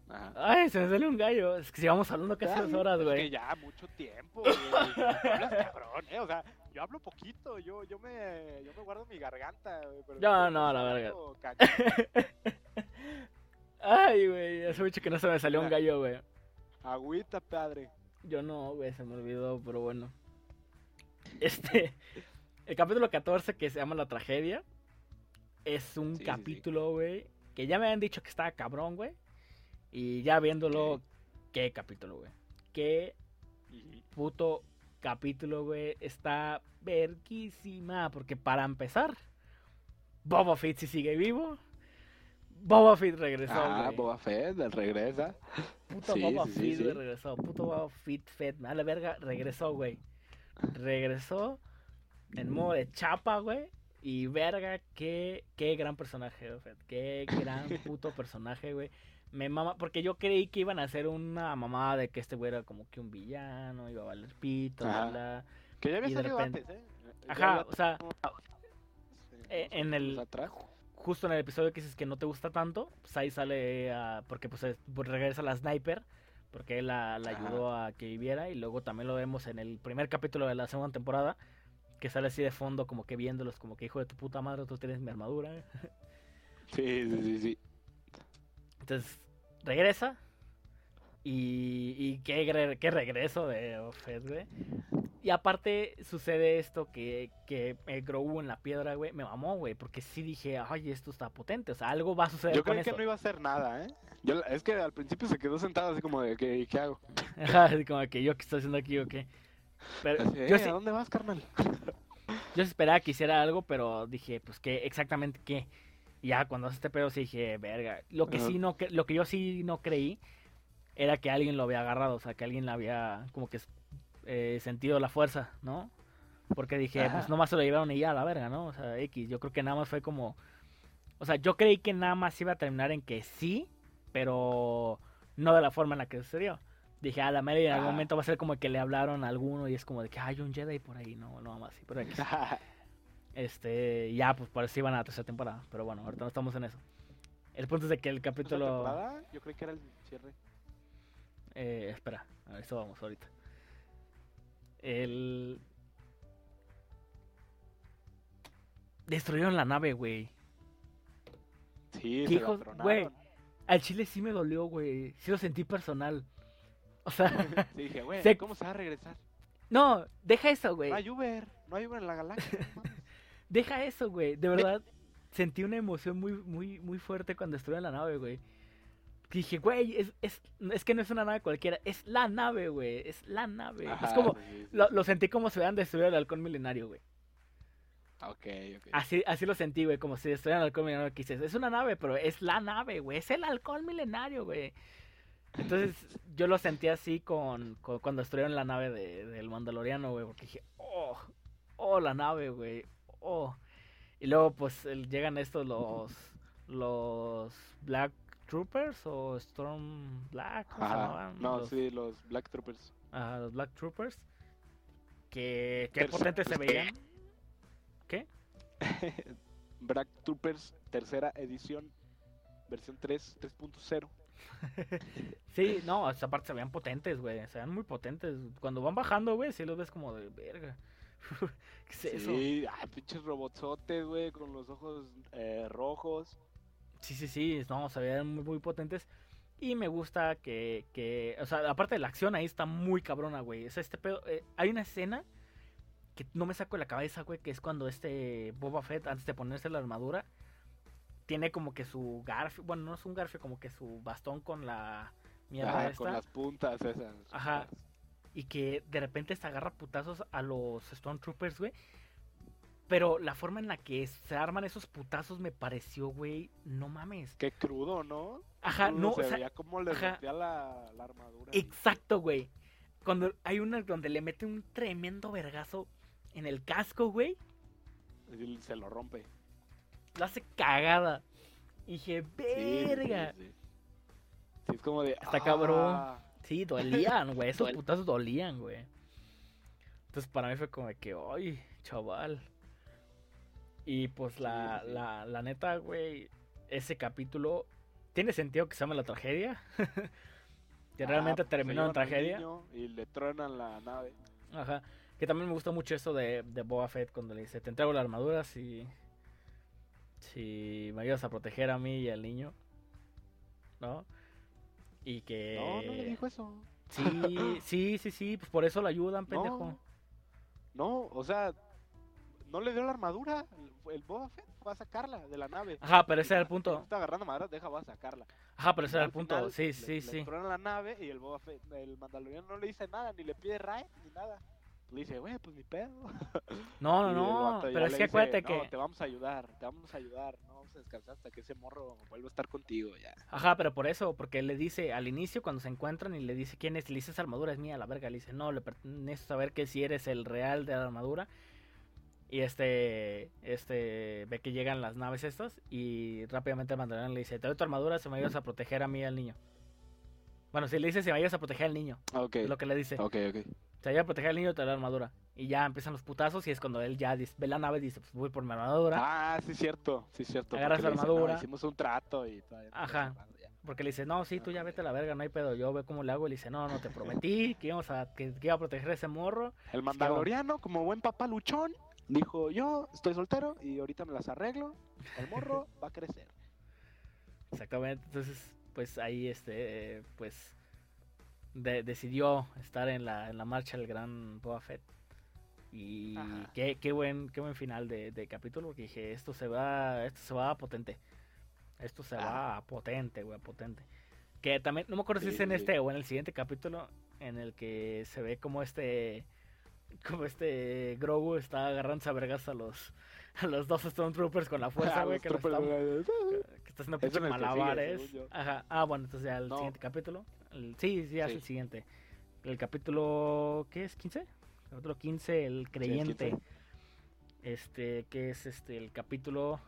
Ajá. Ay, se me sale un gallo. Es que si vamos hablando casi dos horas, es güey. que ya, mucho tiempo, güey. Hablas cabrón, eh. O sea, yo hablo poquito, yo, yo, me, yo me guardo mi garganta, pero No, no, la verga. Ay, güey, hace mucho que no se me salió un gallo, güey. Agüita, padre. Yo no, güey, se me olvidó, pero bueno. Este, el capítulo 14 que se llama La Tragedia, es un Sí, sí, sí. capítulo, güey, que ya me habían dicho que estaba cabrón, güey. Y ya viéndolo, Ok. qué capítulo, güey. Qué puto capítulo, güey. Está verguísima. Porque para empezar, Boba Fett sí sigue vivo. Boba Fett regresó, Ah, güey. Boba Fett, regresa. Puto Sí, Boba sí, sí, Fett, güey, regresó. Puto Boba Fett, Fett. A la verga, regresó, güey. Regresó en modo de chapa, güey. Y verga, qué, qué gran personaje, Fett. Qué gran puto personaje, güey. Me mama, porque yo creí que iban a hacer una mamada de que este güey era como que un villano, iba a valer pito, bla, bla. Que ya había salido repente- antes, ¿eh? Ajá, o sea, eh, en el- atrajo. justo en el episodio que dices que no te gusta tanto, pues ahí sale, ah, porque pues, es- pues, regresa la sniper, porque él la, ayudó a que viviera, y luego también lo vemos en el primer capítulo de la segunda temporada, que sale así de fondo como que viéndolos, como que hijo de tu puta madre, tú tienes mi armadura. Sí, sí, sí, sí. Entonces, regresa, y, y qué, qué regreso de Fett, güey. Y aparte sucede esto que, que eh, Grogu en la piedra, güey, me mamó, güey, porque sí dije, ay, esto está potente, o sea, algo va a suceder Yo creí que no iba a hacer nada, ¿eh? Yo, es que al principio se quedó sentado así como de, ¿qué, qué hago? Así como que yo qué estoy haciendo aquí o qué. Pero Así, yo "Eh, sí, ¿A dónde vas, carnal? yo esperaba que hiciera algo, pero dije, pues qué, exactamente qué. Y ya cuando hace este pedo sí dije, verga. Lo que sí no, lo que yo sí no creí era que alguien lo había agarrado, o sea, que alguien le había como que eh, sentido la fuerza, ¿no? Porque dije, Ajá. pues nomás se lo llevaron y ya la verga, ¿no? O sea, X, yo creo que nada más fue como... O sea, yo creí que nada más iba a terminar en que sí, pero no de la forma en la que sucedió. Dije, a la media en algún momento va a ser como que le hablaron a alguno y es como de que hay un Jedi por ahí, no, no más así, pero X. Este, ya, pues eso iban a la tercera temporada. Pero bueno, ahorita no estamos en eso. El punto es de que el ¿Tercera capítulo. temporada? Yo creí que era el cierre. Eh, espera, a eso vamos ahorita. El. Destruyeron la nave, güey. Sí, ¿Qué se hijos- la güey? Al chile sí me dolió, güey. Sí lo sentí personal. O sea, Sí, dije, güey, Se- ¿cómo se va a regresar? no, deja eso, güey. No hay Uber, no hay Uber en la galaxia. Deja eso, güey. De verdad, sentí una emoción muy, muy, muy fuerte cuando estuve en la nave, güey. Dije, güey, es, es, es que no es una nave cualquiera, es la nave, güey. Es la nave. Ajá, es como, sí, lo, lo sentí como si hubieran destruido el halcón milenario, güey. Ok, ok. Así, así lo sentí, güey, como si destruyeran el halcón milenario. Que dices, es una nave, pero es la nave, güey. Es el halcón milenario, güey. Entonces, yo lo sentí así con, con- cuando destruyeron la nave de- del Mandaloriano, güey. Porque dije, oh, oh, la nave, güey. Oh. Y luego, pues, llegan estos, los, los Black Troopers o Storm Black. No, Los- sí, los Black Troopers. Ajá, los Black Troopers. Que, qué potentes se veían. ¿Qué? Black Troopers, tercera edición, versión 3, 3.0. Sí, no, esa parte se veían potentes, güey. Se veían muy potentes. Cuando van bajando, güey, sí los ves como de verga. ¿Qué es eso? Sí, ay, pinches robotsotes, güey, con los ojos eh, rojos. Sí, sí, sí, no, se veían muy, muy potentes. Y me gusta que, que, o sea, aparte de la acción ahí está muy cabrona, güey. O sea, este pedo, eh, hay una escena que no me saco de la cabeza, güey, que es cuando este Boba Fett, antes de ponerse la armadura, tiene como que su garfio, bueno, no es un garfio, como que su bastón con la mierda Ajá, esta. con las puntas esas. Ajá. Y que de repente se agarra putazos a los Stormtroopers, güey. Pero la forma en la que se arman esos putazos me pareció, güey, no mames. Qué crudo, ¿no? Ajá, Crudo, no, se o sea, veía como le rompía la, la armadura. exacto, güey. Cuando hay una donde le mete un tremendo vergazo en el casco, güey, se lo rompe. lo hace cagada. Y dije, Sí, sí, verga. sí. Sí, es como de. Está cabrón. Sí, dolían, güey. Esos putazos dolían, güey. Entonces para mí fue como de que, ay, chaval. Y pues la, Sí, sí. la, la neta, güey, ese capítulo tiene sentido que se llame la tragedia. que ah, realmente pues, terminó en tragedia. Y le truenan la nave. Ajá. Que también me gusta mucho eso de, de Boba Fett cuando le dice, te entrego la armadura si, si me ayudas a proteger a mí y al niño. ¿No? Y que... No, no le dijo eso. Sí, sí, sí, sí, pues por eso lo ayudan, pendejo. No, no, o sea, no le dio la armadura. El, Boba Fett va a sacarla de la nave. Ajá, pero ese era el punto. Está agarrando madera, deja, va a sacarla. Ajá, pero ese era el punto. final, Sí, sí, le sí. la nave y el Boba Fett, el Mandaloriano no le dice nada, ni le pide raid, ni nada. Le dice, güey, pues ni pedo. No, no, no. Pero es que dice, acuérdate "No, que. te vamos a ayudar, te vamos a ayudar, no descansar hasta que ese morro vuelva a estar contigo. Ajá, pero por eso, porque le dice al inicio cuando se encuentran y le dice quién es, le dice esa armadura es mía, la verga. Le dice, no, le pertenece saber que si eres el real de la armadura. Y este, este, ve que llegan las naves estas y rápidamente el mandaloriano le dice, te doy tu armadura si me ayudas a proteger a mí y al niño. Bueno, si le dice si me ayudas a proteger al niño, Ok, es lo que le dice. ok, ok. Se ayuda a proteger al niño, te doy la armadura. Y ya empiezan los putazos y es cuando él ya dice- ve la nave y dice, pues voy por mi armadura. Ah, sí, cierto, sí, cierto. Agarras la le dice, "No, armadura. hicimos un trato y todavía no Ajá. hemos cerrado ya". Porque le dice, no, sí, tú ya vete a la verga, no hay pedo, yo ve cómo le hago. Y le dice, no, no, te prometí que, íbamos a, que, que iba a proteger a ese morro. El mandaloriano, como buen papá luchón, dijo, yo estoy soltero y ahorita me las arreglo, el morro va a crecer. Exactamente, entonces, pues ahí, este, eh, pues, de- decidió estar en la, en la marcha del gran Boba Fett. Y qué, qué buen, qué buen final de, de capítulo, porque dije, esto se va, esto se va a potente. Esto se Ah. va a potente, güey, a potente. Que también, no me acuerdo si es en sí, este o en el siguiente capítulo, en el que se ve como este, como este Grogu está agarrándose a vergas a los, a los dos Stormtroopers con la fuerza, Ah, güey, que, están- que está haciendo Es pinche en el que sigue, malabares. yo. Ajá. Ah, bueno, entonces ya el No. siguiente capítulo. El- sí, sí, ya es Sí. el siguiente. El capítulo, ¿qué es? ¿15? Capítulo 15, el creyente. 15. Este, que es este, el capítulo...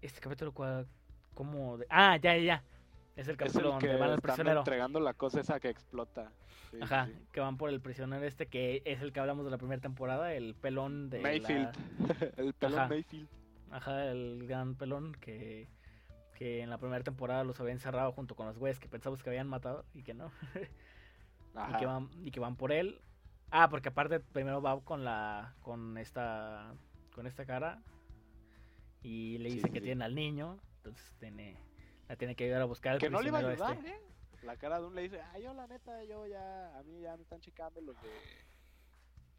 Este capítulo, ¿cuál? ¿Cómo? de- Ah, ya, ya, ya. Es el Es capítulo el donde que van al prisionero. entregando la cosa esa que explota. Sí, Ajá, sí. que van por el prisionero este, que es el que hablamos de la primera temporada, el pelón de Mayfield. la- el pelón Ajá. Mayfield. Ajá, el gran pelón que, que en la primera temporada los había encerrado junto con los güeyes que pensamos que habían matado y que no. y, que van, y que van por él. Ah, porque aparte primero va con la con esta con esta cara y le dice sí, que sí. tiene al niño, entonces tiene la tiene que ayudar a buscar al Que no le iba a ayudar, este. ¿eh? La cara de un le dice, ah, yo la neta, yo ya, a mí ya me están checando los de,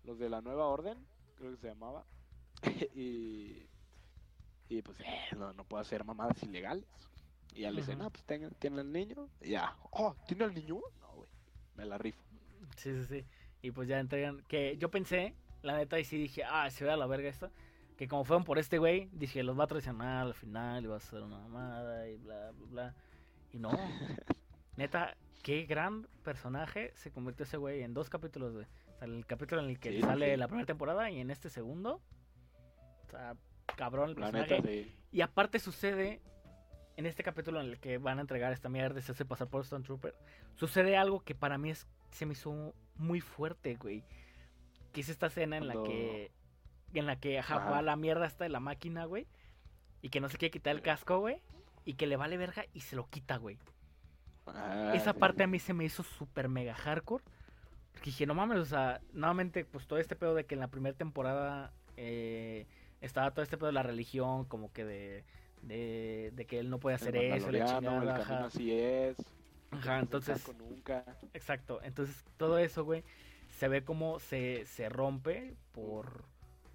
los de la nueva orden, creo que se llamaba. y, y pues, eh, no, no puedo hacer mamadas ilegales. Y ya le dice, Ujú. no, pues tenga- tiene el niño. Y ya, oh, ¿tiene el niño? No, güey, me la rifo. Sí, sí, sí. Y pues ya entregan que yo pensé, la neta y sí dije, ah, se ve a la verga esto. Que como fueron por este güey, dije, los va a traicionar al final y va a ser una mamada y bla, bla, bla. Y no. Neta, qué gran personaje se convirtió ese güey en dos capítulos, güey. O sea, el capítulo en el que Sí, sale sí. la primera temporada y en este segundo. O sea, cabrón el La personaje. neta, sí. Y aparte sucede, en este capítulo en el que van a entregar esta mierda y se hace pasar por Stone Trooper, sucede algo que para mí es, se me hizo muy fuerte, güey. Que es esta escena en la que, en la que ajá, va la mierda hasta de la máquina, güey. Y que no se quiere quitar el casco, güey. Y que le vale verga y se lo quita, güey. Ah, Esa sí, parte a mí se me hizo súper mega hardcore. Porque dije, no mames, o sea, nuevamente, pues todo este pedo de que en la primera temporada eh, estaba todo este pedo de la religión, como que de, de, de que él no puede hacer El eso, la chingada, el ajá. así es. Ajá, entonces, nunca. exacto. Entonces, todo eso, güey, se ve como se, se rompe por,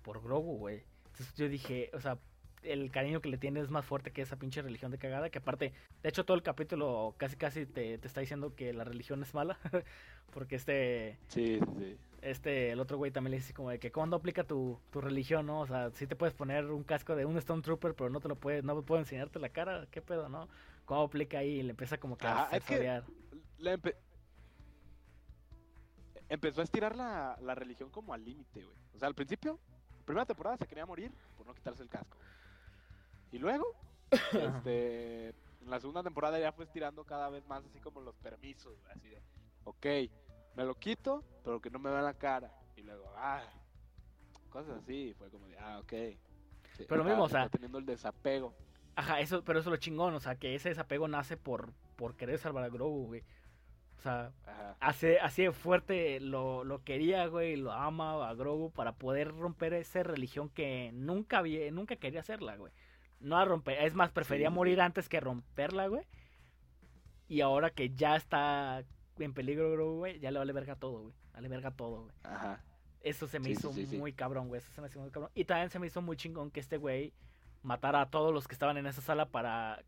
por Grogu, güey. Entonces yo dije, o sea, el cariño que le tiene es más fuerte que esa pinche religión de cagada, que aparte, de hecho todo el capítulo casi casi te, te está diciendo que la religión es mala, porque este, Sí, sí, este, el otro güey también le dice como de que cuando aplica tu, tu religión, ¿no? O sea, sí te puedes poner un casco de un Stone Trooper, pero no te lo puede, no puedo enseñarte la cara, ¿qué pedo, no? ¿Cómo aplica ahí? Y le empieza como que a Ajá, es que-. La empe- Empezó a estirar la, la religión como al límite, güey. O sea, al principio, primera temporada se quería morir por no quitarse el casco. Y luego, este, En la segunda temporada ya fue estirando cada vez más así como los permisos, así de, ok, me lo quito, pero que no me vea la cara. Y luego, ah, cosas así, fue como de, ah, ok. Sí, Pero lo mismo, o sea- Teniendo el desapego. Ajá, eso, pero eso es lo chingón, o sea, que ese desapego nace por, por querer salvar a Grogu, güey. O sea, Ajá. así, así de fuerte lo, lo quería, güey, lo ama a Grogu para poder romper esa religión que nunca había, nunca quería hacerla, güey. No a romper, es más, prefería Sí, morir antes que romperla, güey. Y ahora que ya está en peligro güey, ya le vale verga todo, güey. Vale verga todo, güey. Ajá. Eso se me Sí, hizo sí. muy cabrón, güey. Eso se me hizo muy cabrón. Y también se me hizo muy chingón que este güey matara a todos los que estaban en esa sala para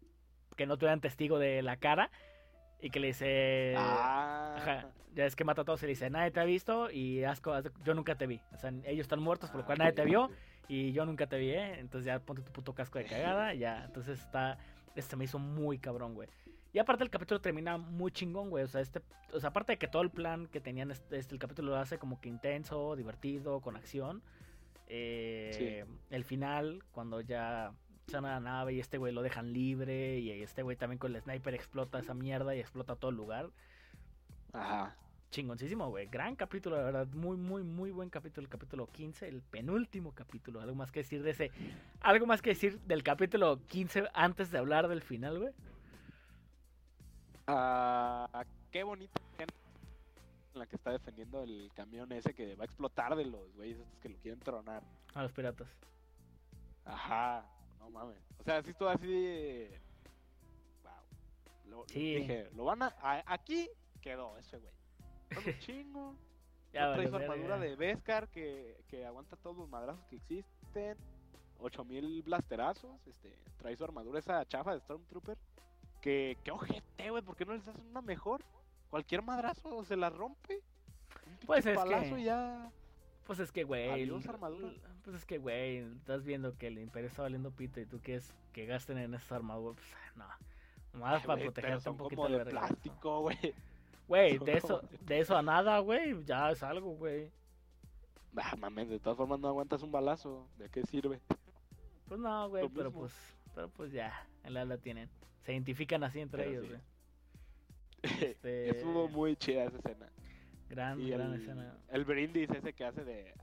que no tuvieran testigo de la cara. Y que le dice. ah, Ajá, ya es que mata a todos y le dice, nadie te ha visto y asco, yo nunca te vi. O sea, ellos están muertos, por lo ah, cual nadie te vio y yo nunca te vi, ¿eh? Entonces ya ponte tu puto casco de cagada, ya. Entonces está, este me hizo muy cabrón, güey. Y aparte el capítulo termina muy chingón, güey. O sea, este, o sea, aparte de que todo el plan que tenían, este, este, el capítulo lo hace como que intenso, divertido, con acción. Eh, El final, cuando ya a la nave y este güey lo dejan libre y este güey también con el sniper explota esa mierda y explota todo el lugar. Ajá. Chingoncísimo, güey. Gran capítulo, la verdad. Muy, muy, muy buen capítulo. El capítulo 15, el penúltimo capítulo. ¿Algo más que decir de ese? ¿Algo más que decir del capítulo 15 antes de hablar del final, güey? Ah, qué escena en la que está defendiendo el camión ese que va a explotar de los güeyes estos que lo quieren tronar. A los piratas. Ajá, no mames. O sea, sí estuvo así. Wow. Lo, Sí. Dije, lo van a... a- Aquí quedó ese güey. Un chingo. Ya, no trae su armadura de Beskar que, que aguanta todos los madrazos que existen. 8000 blasterazos. Este, trae su armadura esa chafa de Stormtrooper. Que, que ojete, güey, ¿por qué no les hacen una mejor? Cualquier madrazo se la rompe. Un Pues es que- ya. Pues es que, güey. Adiós, armadura. Pues es que, güey. Estás viendo que el Imperio está valiendo pito y tú quieres que gasten en esas armaduras. Pues, no. Nomás Ay, para son un poquito como de de plástico, güey. Güey, de eso, de de eso a nada, güey. Ya es algo, güey. Ah, mames, de todas formas no aguantas un balazo. ¿De qué sirve? Pues no, güey, pero mismo. pues, pero pues ya, en la la tienen. Se identifican así entre Pero ellos, sí. güey. Este, Estuvo muy chida esa escena. Gran, Y gran el, escena. el brindis ese que hace de.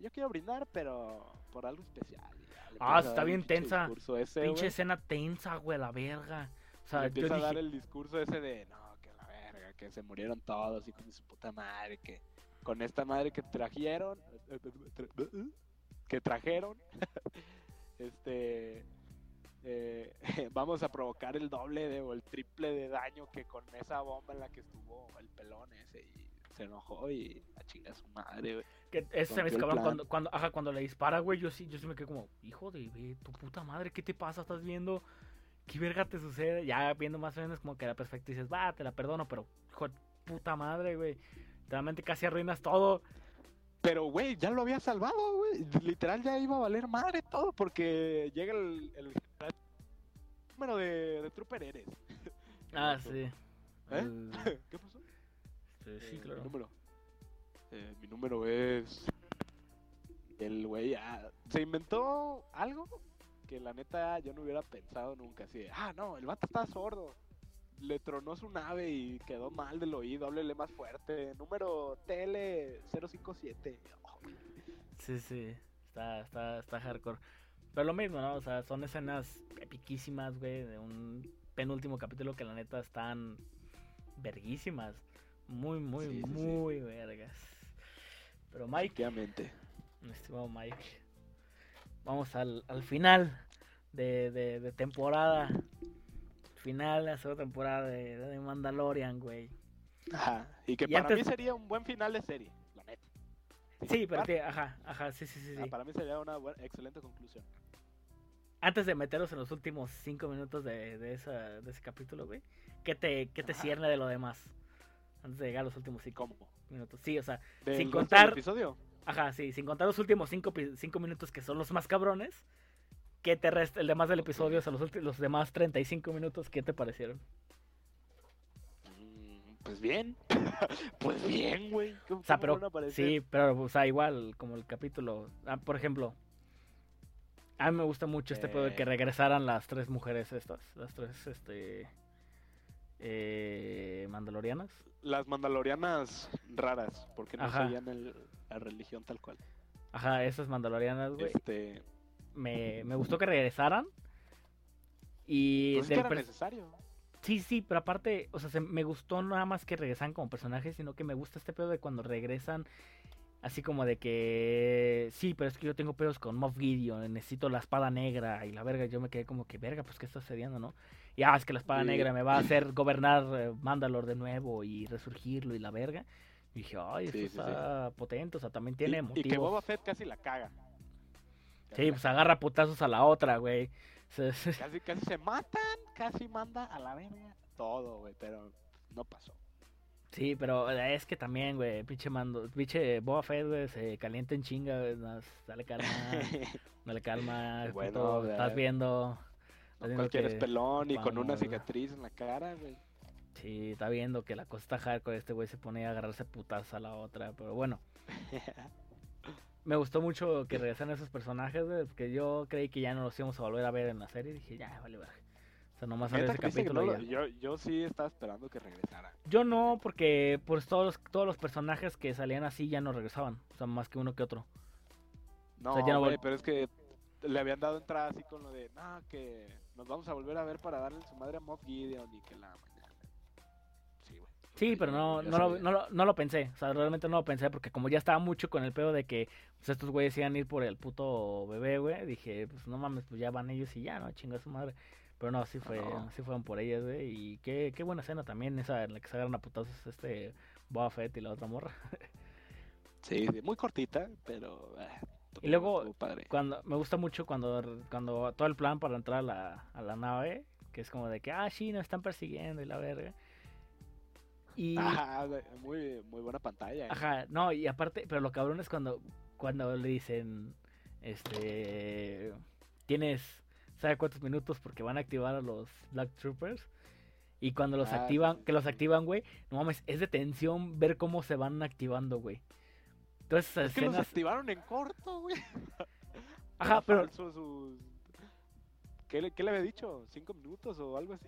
Yo quiero brindar, pero por algo especial. y ya, Ah, empieza a está bien tensa. ese, Pinche escena tensa, güey, la verga. O sea, Le yo empieza a dar dije, el discurso ese de. No, que la verga, que se murieron todos, hijos de su puta madre. Que con esta madre que trajeron. Que trajeron. este. eh, vamos a provocar el doble de, o el triple de daño que con esa bomba en la que estuvo el pelón ese y se enojó y a chinga su madre, güey. Que ese se me cabrón cuando, cuando, ajá, cuando le dispara, güey, yo sí, yo sí me quedé como, hijo de tu puta madre, ¿qué te pasa? ¿Estás viendo? ¿Qué verga te sucede? Ya viendo más o menos como que la perspectiva dices, va, te la perdono, pero hijo de puta madre, güey. Realmente casi arruinas todo. Pero, güey, ya lo había salvado, güey. Literal ya iba a valer madre todo porque llega el, número de, de trooper eres. Ah, sí. ¿Eh? ¿Qué pasó? este, sí, Eh, claro. Número. Eh, mi número es. El güey ah, se inventó algo que la neta yo no hubiera pensado nunca. Así de, ah, no, el vato está sordo. Le tronó su nave y quedó mal del oído. Háblele más fuerte. Número TL057. Oh, Sí, sí. Está, está, está hardcore. Pero lo mismo, ¿no? O sea, son escenas epiquísimas, güey, de un penúltimo capítulo que la neta están verguísimas. Muy, muy, Sí, sí, sí. muy vergas. Pero Mike, estimado Mike, vamos al, al final de, de, de temporada. Final de la segunda temporada de, de Mandalorian, güey. Ajá. Y que Y para antes- mí sería un buen final de serie, la neta. Sí, pero Para- que, ajá, ajá, sí, sí, sí. ah, sí. para mí sería una buena- excelente conclusión. Antes de meternos en los últimos cinco minutos de, de, esa, de ese capítulo, güey, ¿qué te, qué te cierne de lo demás? Antes de llegar a los últimos cinco ¿Cómo? Minutos. Sí, o sea, ¿Del Sin contar- episodio? ajá, sí, sin contar los últimos cinco, cinco minutos que son los más cabrones, ¿qué te resta el demás del episodio? O sea, los, los demás 35 minutos, ¿qué te parecieron? Mm, Pues bien. pues bien, güey. ¿Cómo- O sea, pero, sí, pero, o sea, igual, como el capítulo, ah, por ejemplo, A mí me gusta mucho este pedo de que Eh. regresaran las tres mujeres estas, las tres, este, eh, mandalorianas. Las mandalorianas raras, porque no Ajá. seguían el- la religión tal cual. Ajá, esas mandalorianas, güey. Este, Me, me gustó que regresaran. Y pues es que del era necesario. Sí, sí, pero aparte, o sea, se- me gustó nada más que regresan como personajes, sino que me gusta este pedo de cuando regresan, así como de que, sí, pero es que yo tengo pedos con Moff Gideon, necesito la espada negra y la verga, yo me quedé como que, verga, pues, ¿qué está sucediendo, no? Y, ah, es que la espada Sí. negra me va a hacer gobernar eh, Mandalore de nuevo y resurgirlo y la verga. Y dije, ay, esto Sí, está potente, o sea, también Y- tiene y, motivos. que Boba Fett casi la caga. Casi, Sí, pues agarra putazos a la otra, güey. Casi, casi se matan, casi manda a la verga todo, güey, pero no pasó. Sí, pero es que también, güey, pinche mando, pinche Boba Fett, güey, se calienta en chinga, güey, no, dale calma, dale calma, Bueno, puto, ya. estás viendo, estás Cualquier es que, pelón y con una cicatriz en la cara, güey. sí, está viendo que la cosa está hardcore, este güey se pone a agarrarse putas a la otra, pero bueno, me gustó mucho que regresaran esos personajes, güey, porque yo creí que ya no los íbamos a volver a ver en la serie, dije, ya, vale, verga. O sea, nomás sale ese ¿creíste que capítulo no yo, yo sí estaba esperando que regresara. Yo no, porque pues todos los, todos los personajes que salían así ya no regresaban, o sea, más que uno que otro. No, sea, ya no pero es que le habían dado entrada así con lo de, no, que nos vamos a volver a ver para darle su madre a Moff Gideon y que la mañana. Sí, güey. Sí, pero no, no, lo, no, lo, no lo pensé. O sea, realmente no lo pensé porque como ya estaba mucho con el pedo de que pues, estos güeyes iban a ir por el puto bebé, güey, dije, pues no mames, pues ya van ellos y ya, ¿no? Chinga su madre. Pero no, sí fue, No. sí fueron por ellas, güey. Y qué, qué buena escena también, esa en la que se agarran a putazos este Boba Fett y la otra morra. Sí, muy cortita, pero... eh, Y luego, padre. Cuando, me gusta mucho cuando, cuando todo el plan para entrar a la, a la nave, que es como de que, ah, sí, nos están persiguiendo y la verga. Y... Ajá, muy, muy buena pantalla. eh. Ajá, no, y aparte, pero lo cabrón es cuando, cuando le dicen, este, tienes, ¿sabe cuántos minutos? Porque van a activar a los Black Troopers. Y cuando los Ah, activan, sí, que los activan, güey, no mames, es de tensión ver cómo se van activando, güey. Entonces, Es que los activaron en corto, güey. Ajá, pero- falso sus- ¿Qué, le, ¿Qué le había dicho? ¿Cinco minutos o algo así?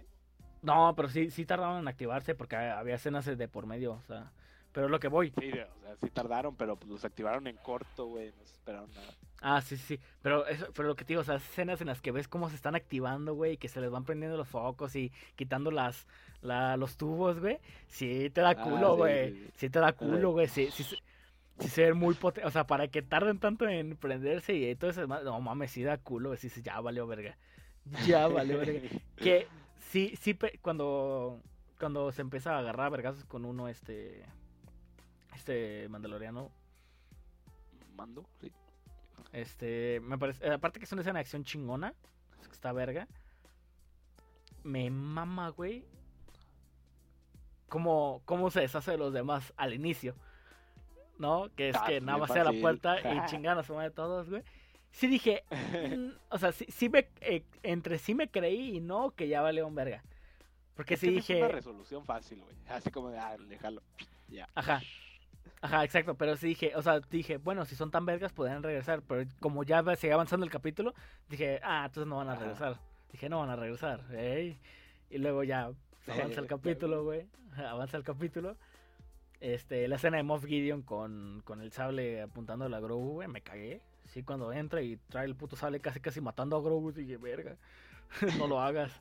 no, pero sí, sí tardaron en activarse porque había escenas de por medio, o sea, pero es lo que voy. Sí, o sea, sí tardaron, pero pues los activaron en corto, güey. No se esperaron nada. Ah, sí, sí, pero eso, pero lo que te digo, o sea, escenas en las que ves cómo se están activando, güey, y que se les van prendiendo los focos y quitando las, la, los tubos, güey, sí te da Ah, culo, güey, sí, sí, sí. te da culo, güey, sí, sí, sí se ven muy potentes, o sea, para que tarden tanto en prenderse y todo eso, no mames, sí da culo, güey, sí, sí, ya valió verga, ya valió verga, que sí, sí, pe- cuando, cuando se empieza a agarrar vergazos con uno, este, este mandaloriano, Mando, sí. Este, me parece, eh, aparte que es una escena de acción chingona, es está verga. Me mama, güey. Cómo, cómo se deshace de los demás al inicio. ¿No? Que es Ah, que nada más sea la puerta y chingan a su madre todos, güey. Sí dije, mm, o sea, sí, sí me, eh, entre sí me creí y no que ya vale un verga. Porque Es sí dije, una resolución fácil, güey. Así como de, ah, déjalo. Ya. Ajá. Ajá, exacto, pero sí dije, o sea, dije, bueno, si son tan vergas podrían regresar, pero como ya sigue avanzando el capítulo, dije, ah, entonces no van a Ajá. regresar. Dije, no van a regresar, ey. Y luego ya avanza el capítulo, güey, avanza el capítulo. Este, la escena de Moff Gideon con, con el sable apuntando a la Grogu, güey, me cagué. Sí, cuando entra y trae el puto sable casi casi matando a Grogu, dije, verga, no lo hagas.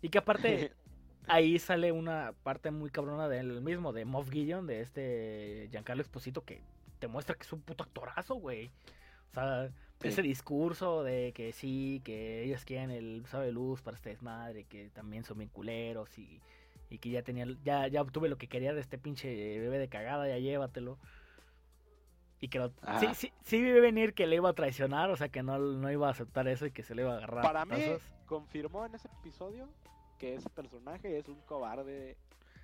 Y que aparte, ahí sale una parte muy cabrona del mismo, de Moff Gideon, de este Giancarlo Esposito, que te muestra que es un puto actorazo, güey. O sea, Sí. ese discurso de que sí, que ellos quieren el sabe luz para este desmadre, que también son bien culeros y, y que ya tenía, ya, ya obtuve lo que quería de este pinche bebé de cagada, ya llévatelo. Y que lo, sí, sí, sí vi venir que le iba a traicionar, o sea que no, no iba a aceptar eso y que se le iba a agarrar. Para mí, confirmó en ese episodio que ese personaje es un cobarde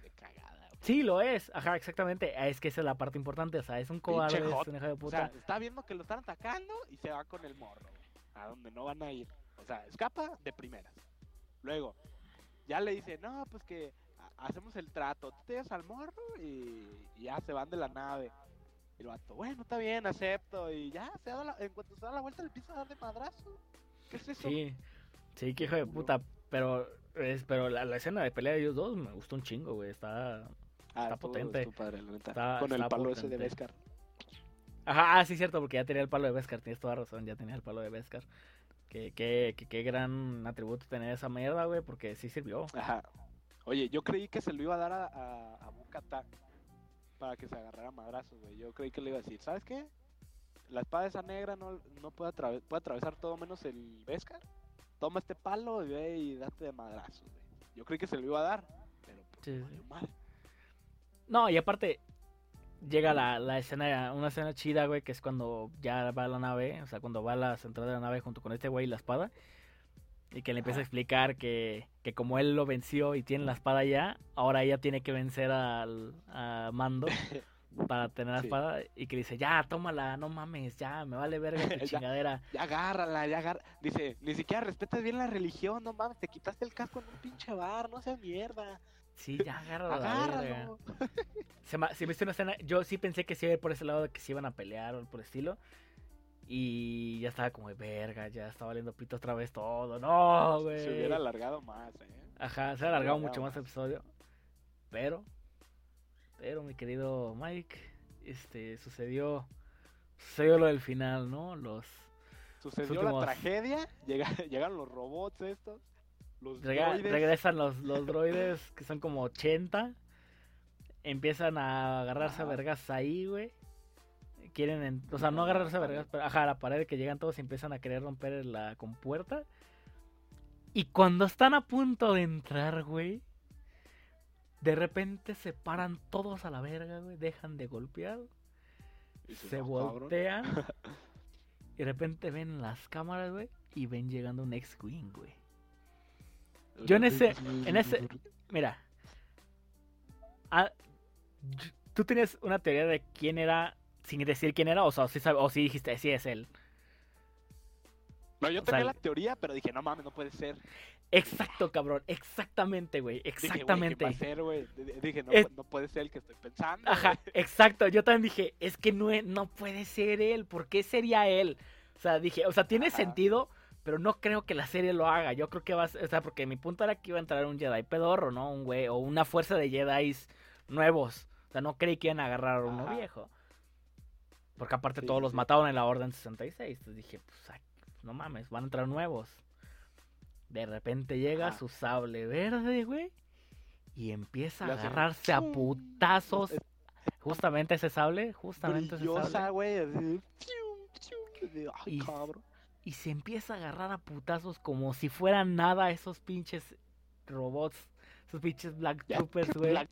de cagada. güey. Sí, lo es. Ajá, exactamente. Es que esa es la parte importante. O sea, es un cobarde, es un hijo de O puta. sea, está viendo que lo están atacando y se va con el morro. A donde no van a ir. O sea, escapa de primeras. Luego, ya le dice, no, pues que ha- hacemos el trato. Tú te llevas al morro y, y ya se van de la nave. Y el vato, bueno, está bien, acepto. Y ya, se da la, en cuanto se da la vuelta, le empieza a dar de madrazo. ¿Qué es eso? Sí, sí, que hijo de puta. Pero, es, pero la, la escena de pelea de ellos dos me gustó un chingo, güey. Está. Ah, está potente. estuvo padre, la neta. Está- Con el palo ese de. Beskar. Ajá, ah, sí, cierto, porque ya tenía el palo de Beskar. Tienes toda razón, ya tenía el palo de Beskar. Que, que, que, qué gran atributo tener esa mierda, güey, porque sí sirvió. Ajá. Oye, yo creí que se lo iba a dar a, a, a Bo-Katan para que se agarrara a madrazos, güey. Yo creí que le iba a decir, ¿sabes qué? La espada esa negra no, no puede, atrave- puede atravesar todo menos el Beskar. Toma este palo y ve y date de madrazos, güey. Yo creí que se lo iba a dar, pero pues, Sí, madre. No, y aparte, llega la, la escena, una escena chida, güey, que es cuando ya va a la nave, o sea, cuando va a la central de la nave junto con este güey y la espada. Y que le empieza a explicar que, que como él lo venció y tiene la espada ya, ahora ella tiene que vencer al, a Mando para tener la Sí. espada. Y que dice, ya, tómala, no mames, ya, me vale verga tu chingadera. Ya agárrala, ya agarra. Dice, ni siquiera respetas bien la religión, no mames, te quitaste el casco en un pinche bar, no seas mierda. Sí, ya, agárrala. Agárralo. Se me, se me hizo una escena. Yo sí pensé que sí iba a ir por ese lado de que se iban a pelear o por el estilo. Y ya estaba como de verga, ya estaba valiendo pito otra vez todo. No, güey. Se hubiera alargado más, eh. Ajá, se ha alargado mucho más más. el episodio. Pero, pero mi querido Mike, este, sucedió, sucedió lo del final, ¿no? Los, Sucedió últimos- la tragedia, llega- llegaron los robots estos, los rega- droides. regresan los, los droides, que son como 80. Empiezan a agarrarse a vergas ahí, güey. Quieren, en- o sea, no agarrarse a vergas, pero ajá, a la pared que llegan todos y empiezan a querer romper la compuerta. Y cuando están a punto de entrar, güey, de repente se paran todos a la verga, güey, dejan de golpear, se "Ah, cabrón". voltean y de repente ven las cámaras, güey, y ven llegando un ex-wing, güey. Yo en ese- en ese- Mira. Ah, y- Tú tenías una teoría de quién era, sin decir quién era, o sea, si o si dijiste, sí es él. No, yo o tenía la teoría, pero dije, no mames, no puede ser. Exacto, cabrón, exactamente, güey, Dije, güey, exactamente. ¿qué va a ser, Dije, no, Es- no puede ser el que estoy pensando. Ajá, exacto, yo también dije, es que no, es- no puede ser él, ¿por qué sería él? O sea, dije, o sea, tiene Ajá. sentido, pero no creo que la serie lo haga, yo creo que va a ser, o sea, porque mi punto era que iba a entrar un Jedi pedorro, ¿no? Un güey, o una fuerza de Jedis nuevos, o sea, no creí que iban a agarrar a uno Ajá. viejo. Porque aparte Sí, todos sí, los mataron en la Orden 66, entonces dije, pues, ay, no mames, van a entrar nuevos. De repente llega Ajá. su sable verde, güey, y empieza a agarrarse a putazos Justamente ese sable, justamente ese sable. güey. Y- se empieza a agarrar a putazos como si fueran nada esos pinches robots, esos pinches Black Troopers, güey.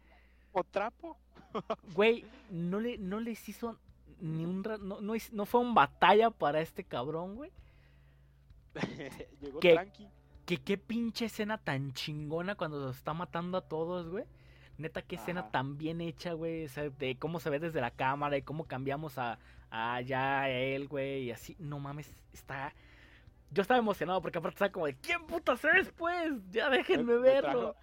O trapo. Güey, no, le, no les hizo ni un... No, no, fue un batalla para este cabrón, güey. Llegó ¿Qué? tranqui. Que qué pinche escena tan chingona cuando los está matando a todos, güey. Neta, qué escena tan bien hecha, güey. O sea, de cómo se ve desde la cámara y cómo cambiamos a, a ya a él, güey. Y así, no mames, está... Yo estaba emocionado porque aparte estaba como de, ¿quién putas es, pues? Ya déjenme Me- me verlo. trajo-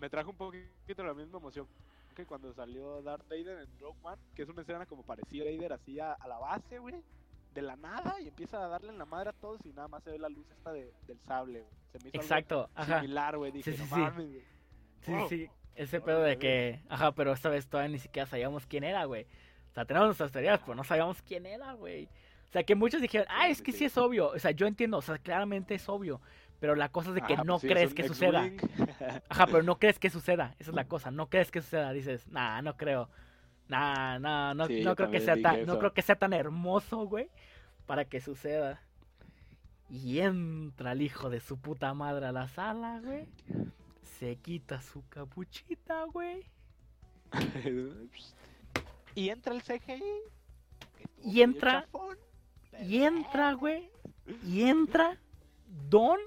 Me trajo un poquito la misma emoción que cuando salió Darth Vader en Rogue One, que es una escena como parecía Vader así a, a la base, güey, de la nada y empieza a darle en la madre a todos y nada más se ve la luz esta de- del sable, güey. Se me hizo algo Exacto, ajá. similar, güey. Dije, Sí, sí, no sí. mames, güey. Sí, Wow. sí, ese pedo de que, ajá, pero esta vez todavía ni siquiera sabíamos quién era, güey. O sea, tenemos nuestras teorías, pero no sabíamos quién era, güey. O sea, que muchos dijeron, ah, es que sí. es obvio. O sea, yo entiendo, o sea, claramente es obvio. Pero la cosa es de que Ajá, no pues sí, crees que suceda. Ajá, pero no crees que suceda. Esa es la cosa, no crees que suceda. Dices, nah, no creo. Nah, nah, no, Sí, no creo que sea tan, no creo que sea tan hermoso, güey, para que suceda. Y entra el hijo de su puta madre a la sala, güey. Se quita su capuchita, güey. y entra el CGI. Y entra- chafón, pero- Y entra, güey. Y entra Don.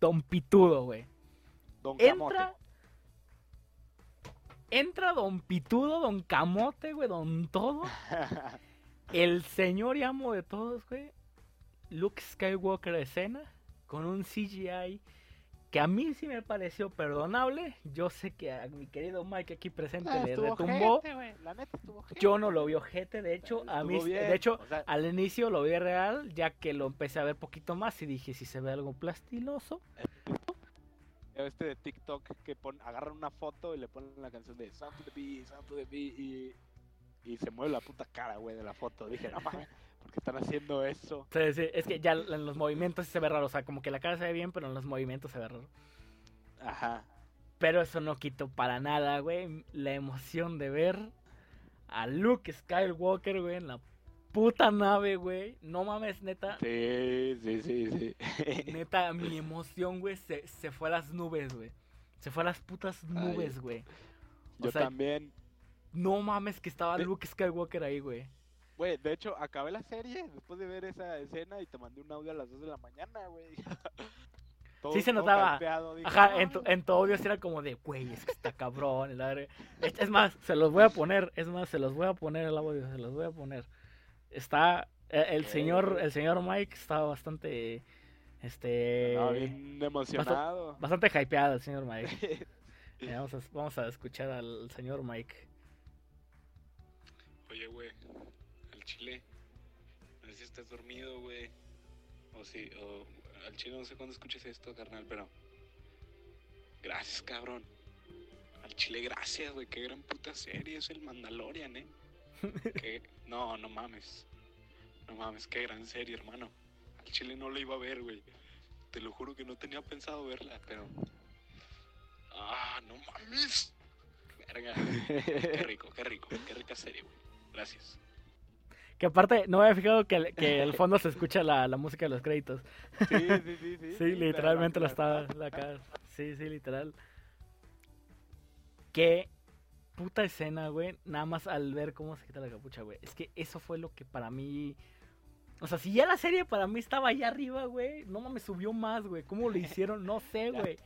Don Pitudo, güey. Don Camote. Entra. Don Pitudo, Don Camote, güey, Don Todo. El señor y amo de todos, güey. Luke Skywalker escena. Con un CGI que a mí sí me pareció perdonable. Yo sé que a mi querido Mike aquí presente Ah, le retumbó. La neta. Yo no lo vi ojete, de hecho, a mí, bien, de hecho, o sea- al inicio lo vi real, ya que lo empecé a ver poquito más y dije si se ve algo plastiloso. Este de TikTok que pon, agarran una foto y le ponen la canción de Sound to the Beat, Sound to the Beat y, y se mueve la puta cara, güey, de la foto. Dije, no mames, ¿por qué están haciendo eso? Sí, sí, es que ya en los movimientos se ve raro, o sea, como que la cara se ve bien, pero en los movimientos se ve raro. Ajá. Pero eso no quitó para nada, güey, la emoción de ver a Luke Skywalker, güey, en la puta nave, güey. No mames, neta, Sí, sí, sí, sí. neta, mi emoción, güey, se, se fue a las nubes, güey. Se fue a las putas nubes, güey. Yo sea, también. No mames que estaba De- Luke Skywalker ahí, güey. Güey, de hecho, acabé la serie después de ver esa escena y te mandé un audio a las 2 de la mañana, güey. Todo- Sí se notaba. Ajá, "No, en tu, en tu audio era como de, güey, es que está cabrón. verga. Es, es más, se los voy a poner, es más, se los voy a poner el audio, se los voy a poner. Está, eh, el señor, el señor Mike está bastante, este, bien emocionado. bastante hypeado el señor Mike. Mira, vamos, a, vamos a escuchar al señor Mike. Oye, güey, al chile. No sé si estás dormido, güey. O si, o al chile no sé cuándo escuches esto, carnal, pero. Gracias, cabrón. Al chile, gracias, güey. Qué gran puta serie es el Mandalorian, eh. Qué- No, no mames. No mames, qué gran serie, hermano. Al chile no la iba a ver, güey. Te lo juro que no tenía pensado verla, pero. Ah, no mames. Verga. Qué rico, qué rico, qué rica serie, güey. Gracias. Que aparte, no me había fijado que, el- que el fondo se escucha la, la música de los créditos. Sí, sí, sí, sí. Sí, literalmente lo estaba la cara. Sí, sí, literal. Qué puta escena, güey. Nada más al ver cómo se quita la capucha, güey. Es que eso fue lo que para mí. O sea, si ya la serie para mí estaba allá arriba, güey. No mames, subió más, güey. ¿Cómo lo hicieron? No sé, güey.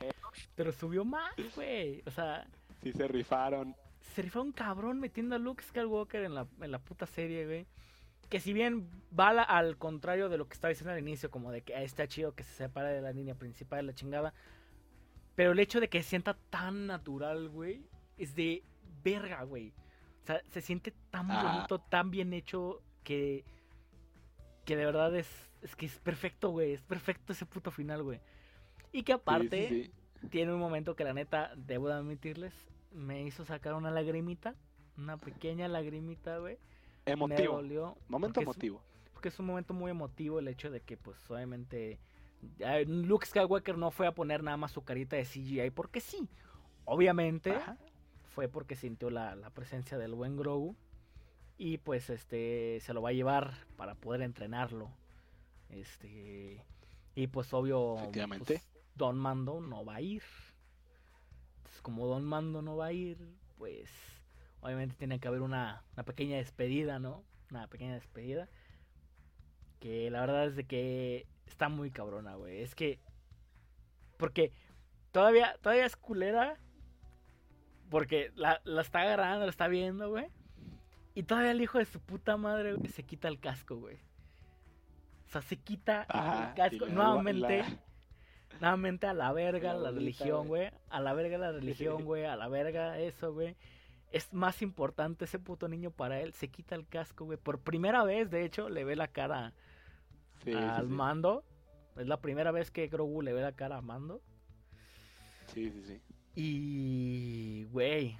Pero subió más, güey. O sea, Sí se rifaron. se rifó un cabrón metiendo a Luke Skywalker en la, en la puta serie, güey. Que si bien va la- al contrario de lo que estaba diciendo al inicio, como de que ah, está chido que se separe de la línea principal de la chingada. Pero el hecho de que se sienta tan natural, güey, es de verga, güey. O sea, se siente tan bonito, tan bien hecho que. Que de verdad es. Es que es perfecto, güey. Es perfecto ese puto final, güey. Y que aparte sí, sí. tiene un momento que la neta, debo de admitirles, me hizo sacar una lagrimita, una pequeña lagrimita, güey. Me Emotivo. dolió. Momento porque es- emotivo. porque es un momento muy emotivo el hecho de que, pues, obviamente, Luke Skywalker no fue a poner nada más su carita de CGI porque sí. Obviamente, Ajá. Fue porque sintió la, la presencia del buen Grogu. Y pues este se lo va a llevar para poder entrenarlo. Este. Y pues obvio. Pues, Don Mando no va a ir. Entonces, como Don Mando no va a ir, pues. Obviamente tiene que haber una, una pequeña despedida, ¿no? Una pequeña despedida. Que la verdad es de que está muy cabrona, güey. Es que. Porque todavía, todavía es culera. Porque la, la está agarrando, la está viendo, güey. Y todavía el hijo de su puta madre, güey, se quita el casco, güey. O sea, se quita Ajá, el casco. y la- nuevamente, la- nuevamente a la verga la la, bolita, religión, güey. A la verga la religión, güey. A la verga eso, güey. Es más importante ese puto niño para él. Se quita el casco, güey. Por primera vez, de hecho, le ve la cara Sí, al sí. mando. Es la primera vez que Grogu le ve la cara a Mando. Sí, sí, sí. Y, güey,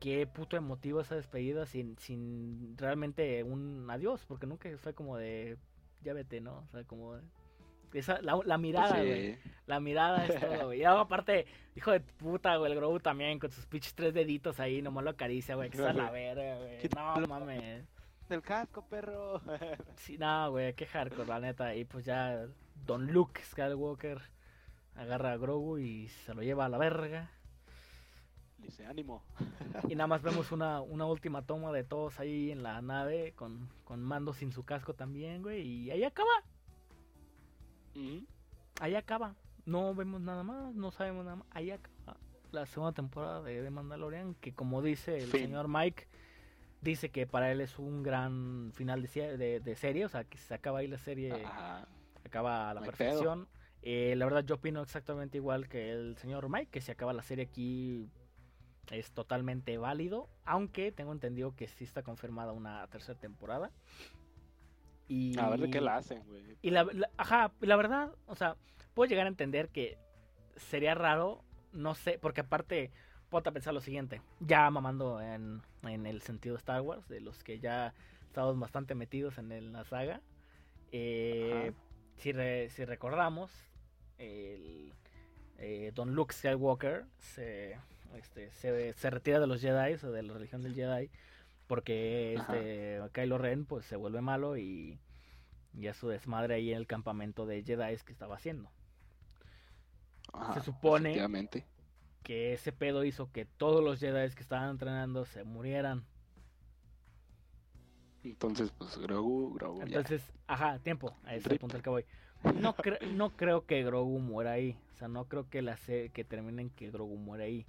qué puto emotivo esa despedida sin, sin realmente un adiós, porque nunca fue como de, ya vete, ¿no? O sea, como de- esa, la, la mirada, güey. sí. La mirada es todo, güey. Y luego, aparte, hijo de puta, güey, el Grogu también con sus pinches tres deditos ahí, nomás lo acaricia, güey, que está la verga, güey. No, mames. Del casco, perro. Sí, no, güey, qué hardcore, la neta. Y pues ya Don Luke Skywalker agarra a Grogu y se lo lleva a la verga. Dice, ánimo. Y nada más vemos una, una última toma de todos ahí en la nave con, con mando sin su casco también, güey. Y ahí acaba, Ujú. ahí acaba. No vemos nada más, no sabemos nada más. Ahí acaba la segunda temporada de, de Mandalorian, que como dice el señor Mike, dice que para él es un gran final de, de, de serie, o sea, que se acaba ahí la serie, Ajá. acaba a la perfección. Eh, la verdad yo opino exactamente igual que el señor Mike, que si acaba la serie aquí es totalmente válido, aunque tengo entendido que sí está confirmada una tercera temporada. Y, A ver de qué la hacen, güey. y la, la- ajá, la verdad, o sea, puedo llegar a entender que sería raro, no sé, porque aparte, ponte a pensar lo siguiente, ya mamando en, en el sentido Star Wars, de los que ya estamos bastante metidos en el- la saga, eh, si, re- si recordamos, el, eh, Don Luke Skywalker se, este, se, se retira de los Jedi o de la religión del Jedi porque Ajá. este, Kylo Ren pues se vuelve malo y, y a su desmadre ahí en el campamento de Jedi que estaba haciendo. Ajá, supone-. Que ese pedo hizo que todos los Jedi que estaban entrenando se murieran. Entonces, pues Grogu, Grogu. ya. Entonces, ajá, tiempo, a ese punto al que voy. No, cre- no creo que Grogu muera ahí. O sea, no creo que la se- que terminen que Grogu muera ahí.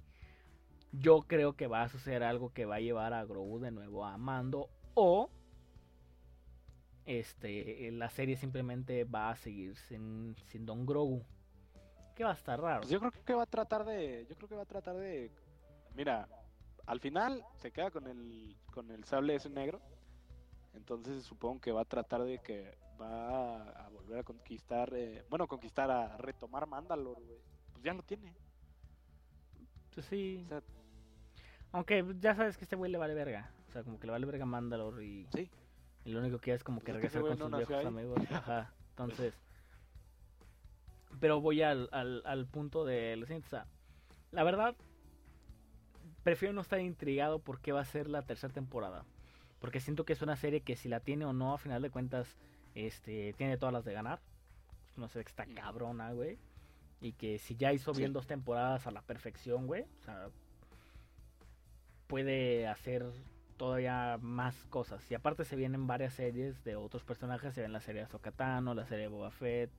Yo creo que va a suceder algo que va a llevar a Grogu de nuevo a Mando. O este la serie simplemente va a seguir sin, sin Don Grogu. Que va a estar raro. Pues yo creo que va a tratar de. Yo creo que va a tratar de. Mira, al final se queda con el, con el sable ese negro. Entonces supongo que va a tratar de que va a, volver a conquistar. eh, bueno, conquistar a retomar Mandalore, güey. Pues ya lo tiene. Pues sí. O sea, Aunque ya sabes que este güey le vale verga. O sea, como que le vale verga Mandalore y, sí. y lo único que es como que Pues regresar con sus no viejos amigos. Ajá. Entonces. Pero voy al, al, al punto de lo siguiente. O sea, la verdad, prefiero no estar intrigado por qué va a ser la tercera temporada. Porque siento que es una serie que si la tiene o no, a final de cuentas, este, tiene todas las de ganar. No sé, que está Ujú. cabrona, güey. Y que si ya hizo bien Sí. dos temporadas a la perfección, güey. O sea, puede hacer todavía más cosas. Y aparte se vienen varias series de otros personajes. Se ven la serie de Sokatano, la serie de Boba Fett.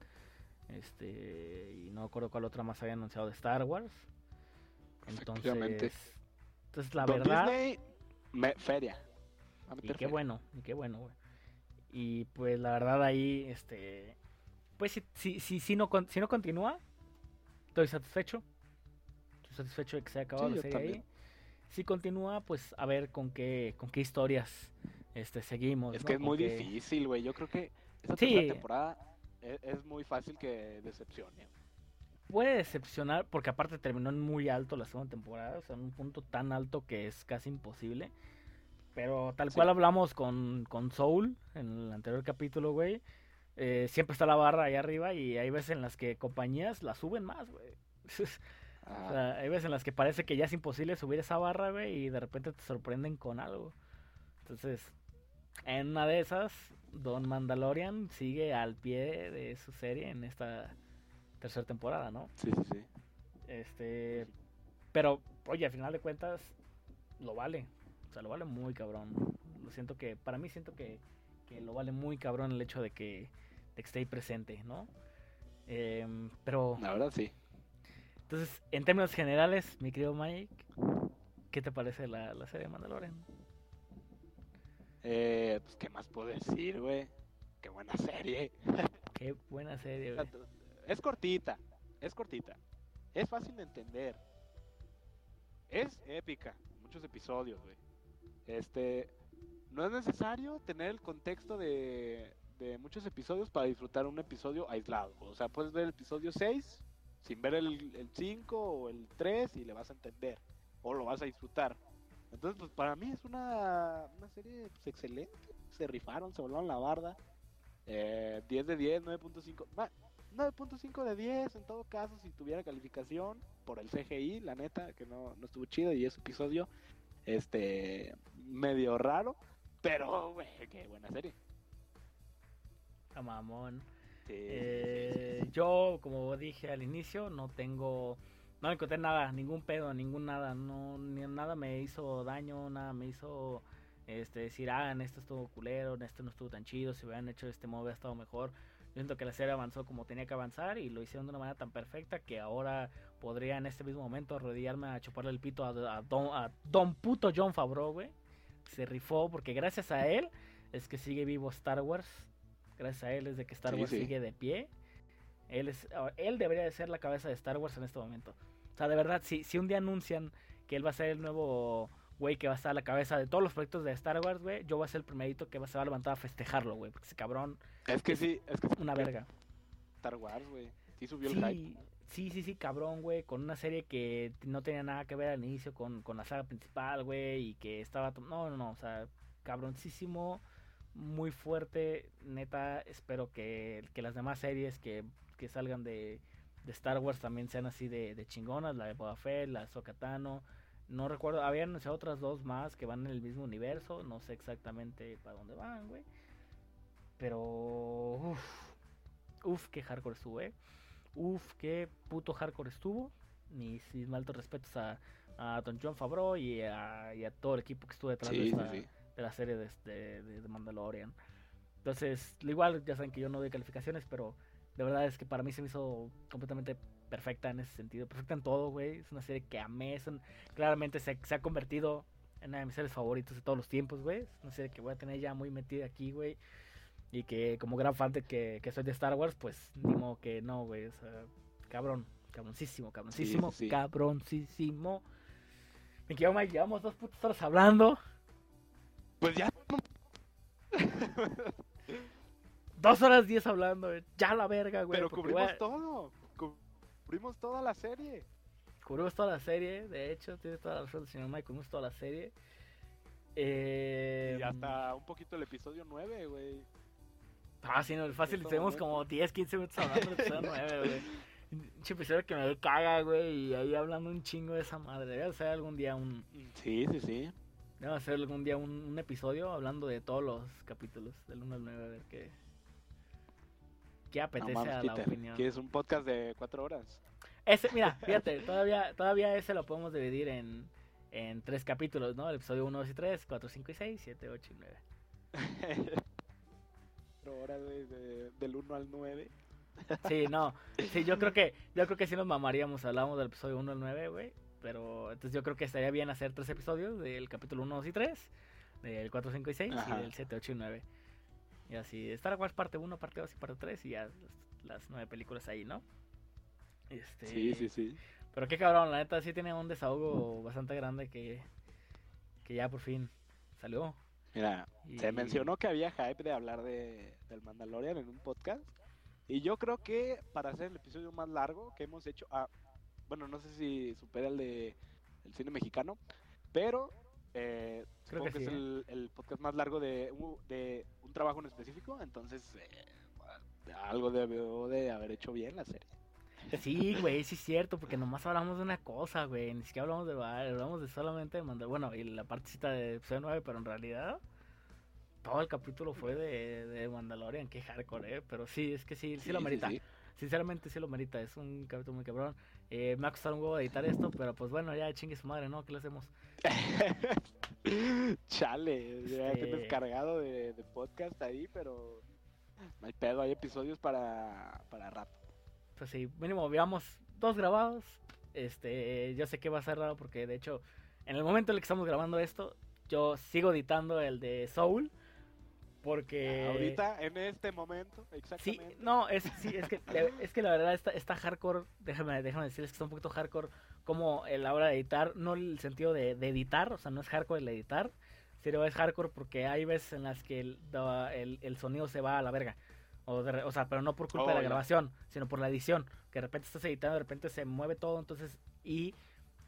Este, y no recuerdo cuál otra más había anunciado de Star Wars. Entonces, entonces la Don verdad, Disney, me- feria. A y qué feria. bueno, y qué bueno, güey. Y pues la verdad ahí, este, pues si, si, si, si no, si no continúa, estoy satisfecho. Estoy satisfecho de que se haya acabado Sí, la serie ahí. Si continúa, pues a ver con qué, con qué historias este, seguimos. Es ¿no? que es muy difícil, güey. Yo creo que esta Sí. temporada es, es muy fácil que decepcione. puede decepcionar porque aparte terminó en muy alto la segunda temporada, o sea, en un punto tan alto que es casi imposible. Pero tal Sí. cual hablamos con, con Soul en el anterior capítulo, güey. Eh, siempre está la barra ahí arriba y hay veces en las que compañías la suben más, güey. O Ajá. sea, hay veces en las que parece que ya es imposible subir esa barra, güey, y de repente te sorprenden con algo. Entonces, en una de esas, Don Mandalorian sigue al pie de su serie en esta tercera temporada, ¿no? Sí, sí, sí. Este, pero, oye, al final de cuentas, lo vale. O sea, lo vale muy cabrón. Lo siento que, para mí siento que, que lo vale muy cabrón el hecho de que, de que esté ahí presente, ¿no? Em, pero, La verdad, sí. entonces, en términos generales, mi querido Mike, ¿qué te parece la, la serie de Mandalorian? Eh, pues, ¿qué más puedo decir, güey? Qué buena serie. Qué buena serie, güey. Es cortita, es cortita. Es fácil de entender. Es épica, muchos episodios, güey. Este, no es necesario tener el contexto de, de muchos episodios para disfrutar un episodio aislado. O sea, puedes ver el episodio 6 sin ver el, el 5 o el 3 y le vas a entender. O lo vas a disfrutar. Entonces, pues para mí es una, una serie pues, excelente. Se rifaron, se volaron la barda. Eh, 10 de 10, 9.5. Ma- 9.5 de 10 en todo caso si tuviera calificación por el CGI, la neta, que no, no estuvo chido y ese episodio este medio raro, pero güey, qué buena serie. A mamón. Sí, Eh, sí, sí. yo, como dije al inicio, no tengo, no encontré nada, ningún pedo, ningún nada, no, ni nada me hizo daño, nada me hizo este, decir, ah, en esto estuvo culero, en esto no estuvo tan chido, si hubieran hecho este modo hubiera estado mejor. Yo siento que la serie avanzó como tenía que avanzar y lo hicieron de una manera tan perfecta que ahora podría en este mismo momento arrodillarme a chuparle el pito a, a don, a don puto John Favreau, güey. Se rifó porque gracias a él es que sigue vivo Star Wars. Gracias a él es de que Star Sí, Wars sí. sigue de pie. Él, es, él debería de ser la cabeza de Star Wars en este momento. O sea, de verdad, si, si un día anuncian que él va a ser el nuevo güey que va a estar a la cabeza de todos los proyectos de Star Wars, güey, yo voy a ser el primerito que se va a levantar a festejarlo, güey. Porque ese cabrón Es que sí, es que una verga. Star Wars, güey. Sí subió el hype. Sí, sí, sí, sí, cabrón, güey, con una serie que no tenía nada que ver al inicio con, con la saga principal, güey, y que estaba... No, no, no, o sea, cabroncísimo, muy fuerte, neta, espero que, que las demás series que, que salgan de, de Star Wars también sean así de, de chingonas, la de Boba Fett, la de Sokatano, no recuerdo, habían anunciado otras dos más que van en el mismo universo, no sé exactamente para dónde van, güey, pero... Uf, uf, qué hardcore estuvo, eh. Uf, qué puto hardcore estuvo. Mis, mis maltos respetos a, a Don John Favreau y a, y a todo el equipo que estuvo detrás de, Sí, sí, esta- sí. De la serie de, de, de- de Mandalorian. Entonces, igual ya saben que yo no doy calificaciones, pero de verdad es que para mí se me hizo completamente perfecta en ese sentido. Perfecta en todo, güey. Es una serie que amé. es un- claramente se, se ha convertido en una de mis series favoritas de todos los tiempos, güey. Es una serie que voy a tener ya muy metida aquí, güey. Y que como gran fan de que, que soy de Star Wars, pues ni modo que no, güey. O sea, cabrón, cabroncísimo, cabroncísimo, sí, sí. cabroncísimo. Me quedo Mike, llevamos dos putas horas hablando. Pues ya. Dos horas diez hablando, güey. Ya la verga, güey. Pero cubrimos todo. Cubrimos toda la serie. Cubrimos toda la serie, de hecho, tiene toda la razón el señor Mike, cubrimos toda la serie. Eh, Y hasta un poquito el episodio 9, güey. Ah, sí, no, fácil, tenemos como 10, 15 minutos hablando del episodio 9, güey. Un episodio que me caga, güey, y ahí hablando un chingo de esa madre. Debe hacer algún día un... Sí, sí, sí. Debe hacer algún día un, un episodio hablando de todos los capítulos, del 1 al 9, a ver qué... ¿Qué No apetece mames, a la Peter. opinión? ¿Quieres un podcast de 4 horas? Ese, mira, fíjate, todavía, todavía ese lo podemos dividir en, en tres capítulos, ¿no? El episodio 1, 2 y 3, 4, 5 y 6, 7, 8 y 9. 4 horas, güey, de- del 1 al 9. Sí, no. Sí, yo creo que yo creo que sí nos mamaríamos, hablamos del episodio 1 al 9, güey. Pero entonces yo creo que estaría bien hacer tres episodios del capítulo 1, 2 y 3, del 4, 5 y 6 Ajá. y del 7, 8 y 9. Y así, Star Wars parte 1, parte 2 y parte 3 y ya las, nueve películas ahí, ¿no? Este, Sí, sí, sí. Pero qué cabrón, la neta sí tiene un desahogo bastante grande que, que ya por fin salió. Mira, se Y- mencionó que había hype de hablar de, del Mandalorian en un podcast. Y yo creo que para hacer el episodio más largo que hemos hecho, ah, bueno, no sé si supera el de el cine mexicano, pero eh, Creo supongo que que, sí, es ¿eh? el, el podcast más largo de, un- de un trabajo en específico, entonces eh, algo debió de haber hecho bien la serie. Sí, güey, sí es cierto, porque nomás hablamos de una cosa, güey. Ni siquiera hablamos de hablamos de solamente de Mandalorian. Bueno, y la partecita de episodio 9, pero en realidad todo el capítulo fue de, de Mandalorian, qué hardcore, eh. Pero sí, es que sí, sí, lo merita. sí. Sinceramente sí lo merita, es un capítulo muy cabrón. Eh, me ha costado un huevo editar esto, pero pues bueno, ya chingue su madre, ¿no? ¿Qué le hacemos? Chale, ya Este- tienes cargado de, de podcast ahí, pero hay pedo, hay episodios para, para rato. Pues sí, mínimo veamos dos grabados. Este, yo sé que va a ser raro porque de hecho, en el momento en el que estamos grabando esto, yo sigo editando el de Soul. Porque. Ahorita, en este momento, Sí, exactamente. no, es, sí, es, que, es que la verdad está, está hardcore, déjame, déjame decirles que está un poquito hardcore como el la hora de editar, no el sentido de, de editar, o sea, no es hardcore el editar, sino es hardcore porque hay veces en las que el, el, el sonido se va a la verga. O, de o sea, pero no por culpa Oh, de la ya. grabación, sino por la edición, que de repente estás editando, de repente se mueve todo, entonces, y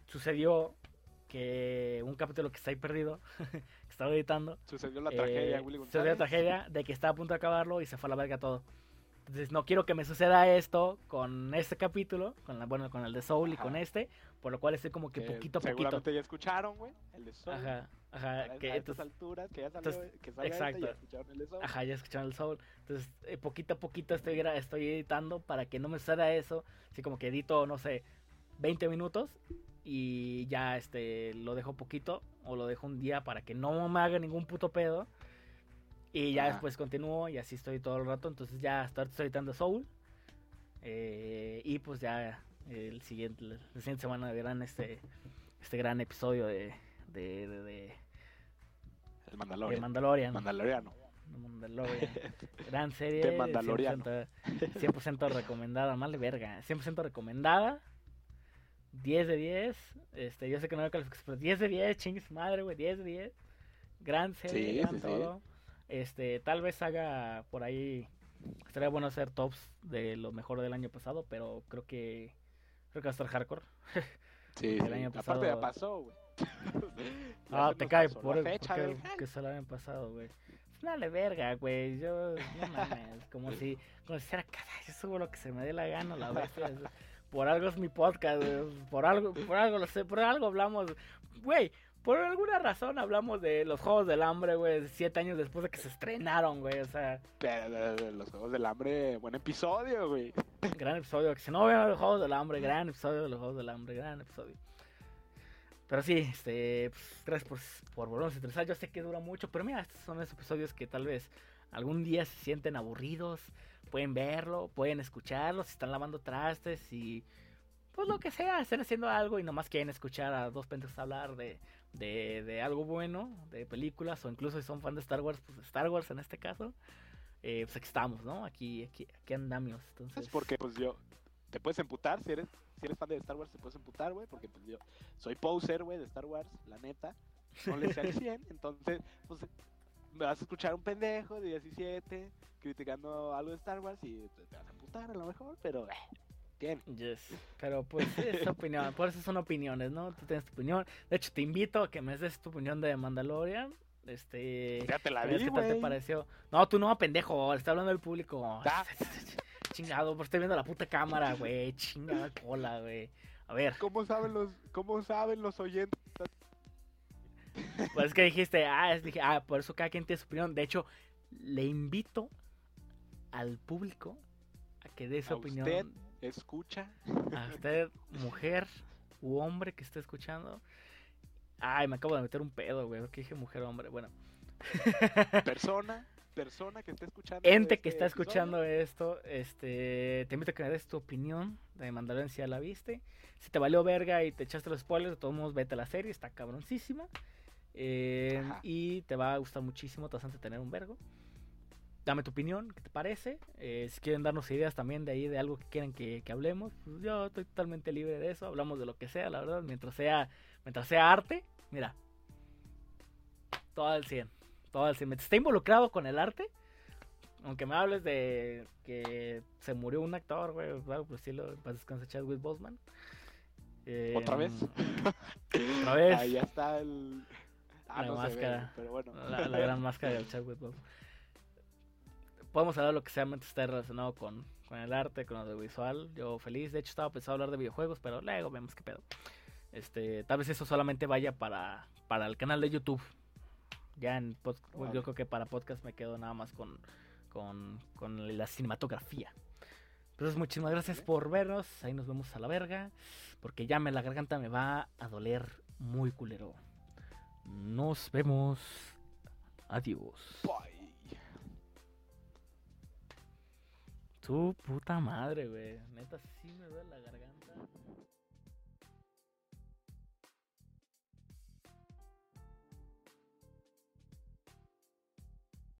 sucedió que un capítulo que está ahí perdido, que estaba editando, Sucedió la eh, tragedia, Willy sucedió González. la tragedia de que estaba a punto de acabarlo y se fue a la verga todo. Entonces no quiero que me suceda esto con este capítulo, con la, bueno, con el de Soul y Ajá. con este, por lo cual estoy como que que poquito a poquito. Seguramente ya escucharon, güey, el de Soul. Ajá, ajá, que a estas entonces, alturas, que ya salió, entonces, que sale exacto. ya escucharon el de Soul. ajá, ya escucharon el Soul. Entonces, eh, poquito a poquito estoy, estoy editando para que no me suceda eso. Así como que edito, no sé, 20 minutos y ya este lo dejo poquito o lo dejo un día para que no me haga ningún puto pedo. Y ya Ajá. después continúo y así estoy todo el rato. Entonces ya hasta ahorita estoy editando Soul. Eh, y pues ya el siguiente, la siguiente semana verán este, este gran episodio de, de, de, de- El de Mandalorian. Mandalorian. Mandaloriano. Mandalorian. Gran serie. The Mandaloriano. 100%, 100% recomendada, mal de verga. 100% recomendada. 10 de 10. Este, yo sé que no hay calificación, pero 10 de 10, chingue su madre, güey. 10 de 10. Gran serie, Sí, gran sí, sí. todo. Este, tal vez haga por ahí. Estaría bueno hacer tops de lo mejor del año pasado, pero creo que. Creo que va a estar hardcore. Sí, El sí. año Aparte ya pasado- pasó, güey. Ah, te cae pasó por el fecha, porque- que se lo habían pasado, güey. Dale verga, güey. Yo, no mames. Como si, como si fuera, "Caray, yo subo lo que se me dé la gana, la bestia. Por algo es mi podcast. Por algo, por algo lo sé, por algo hablamos. Güey, por alguna razón hablamos de los Juegos del Hambre, güey, siete años después de que se estrenaron, güey. O sea, Pero, los Juegos del Hambre, buen episodio, güey. gran episodio. Que si no vean los Juegos del Hambre, gran episodio de los Juegos del Hambre, gran episodio. Pero sí, este, pues, gracias por, por volvernos a interesar. Yo sé que dura mucho, pero mira, estos son esos episodios que tal vez algún día se sienten aburridos. Pueden verlo, pueden escucharlo, si están lavando trastes y pues lo que sea, estén haciendo algo y nomás quieren escuchar a dos pendejos hablar de, de, de algo bueno, de películas, o incluso si son fan de Star Wars, pues Star Wars en este caso. Eh, pues aquí estamos, ¿no? Aquí, aquí, aquí andamos. Entonces, Es porque, pues yo, te puedes emputar si eres, si eres fan de Star Wars, te puedes emputar, güey, porque pues yo soy poser, güey, de Star Wars, la neta. No le sé al 100, entonces, pues me vas a escuchar un pendejo de 17 criticando algo de Star Wars y te, vas a emputar a lo mejor, pero, eh, bien. Yes. Pero pues es opinión, por eso son opiniones, ¿no? Tú tienes tu opinión. De hecho, te invito a que me des tu opinión de Mandalorian. Este. Ya te la ¿qué vi, tal te pareció? No, tú no, pendejo, está hablando el público. Ah. Chingado, por estoy viendo la puta cámara, güey. Chingada cola, güey. A ver, ¿Cómo saben los, cómo saben los oyentes? Pues es que dijiste, ah, es- dije, ah, por eso cada quien tiene su opinión. De hecho, le invito al público a que dé su A opinión. usted. Escucha. A usted, mujer u hombre que esté escuchando. Ay, me acabo de meter un pedo, güey. ¿Qué dije mujer o hombre? Bueno. Persona, persona que esté escuchando. Ente este que está episodio. escuchando esto, este, te invito a que me des tu opinión de Mandalorian si ya la viste. Si te valió verga y te echaste los spoilers, de todos modos vete a la serie, está cabroncísima. Eh, y te va a gustar muchísimo, te vas a tener un vergo. Dame tu opinión, ¿qué te parece? Eh, si quieren darnos ideas también de ahí, de algo que quieren que, que hablemos, pues yo estoy totalmente libre de eso. Hablamos de lo que sea, la verdad, mientras sea, mientras sea arte, mira, todo al 100, todo al 100. Mientras esté involucrado con el arte, aunque me hables de que se murió un actor, güey, o algo por el estilo, para descansar Chadwick Boseman. Eh, ¿Otra vez? Otra vez. Ahí está el. Ah, La no se ve, máscara. pero bueno. La, la gran máscara del Chadwick Boseman. Podemos hablar de lo que sea esté relacionado con, con el arte, con lo visual. Yo feliz. De hecho, estaba pensando hablar de videojuegos, pero luego vemos qué pedo. Este, tal vez eso solamente vaya para, para el canal de YouTube. Ya en pod- Órale. yo creo que para podcast me quedo nada más con, con, con la cinematografía. Entonces, muchísimas gracias por vernos. Ahí nos vemos a la verga. Porque ya me la garganta me va a doler muy culero. Nos vemos. Adiós. Bye. Tu puta madre, güey. Neta, sí me duele la garganta.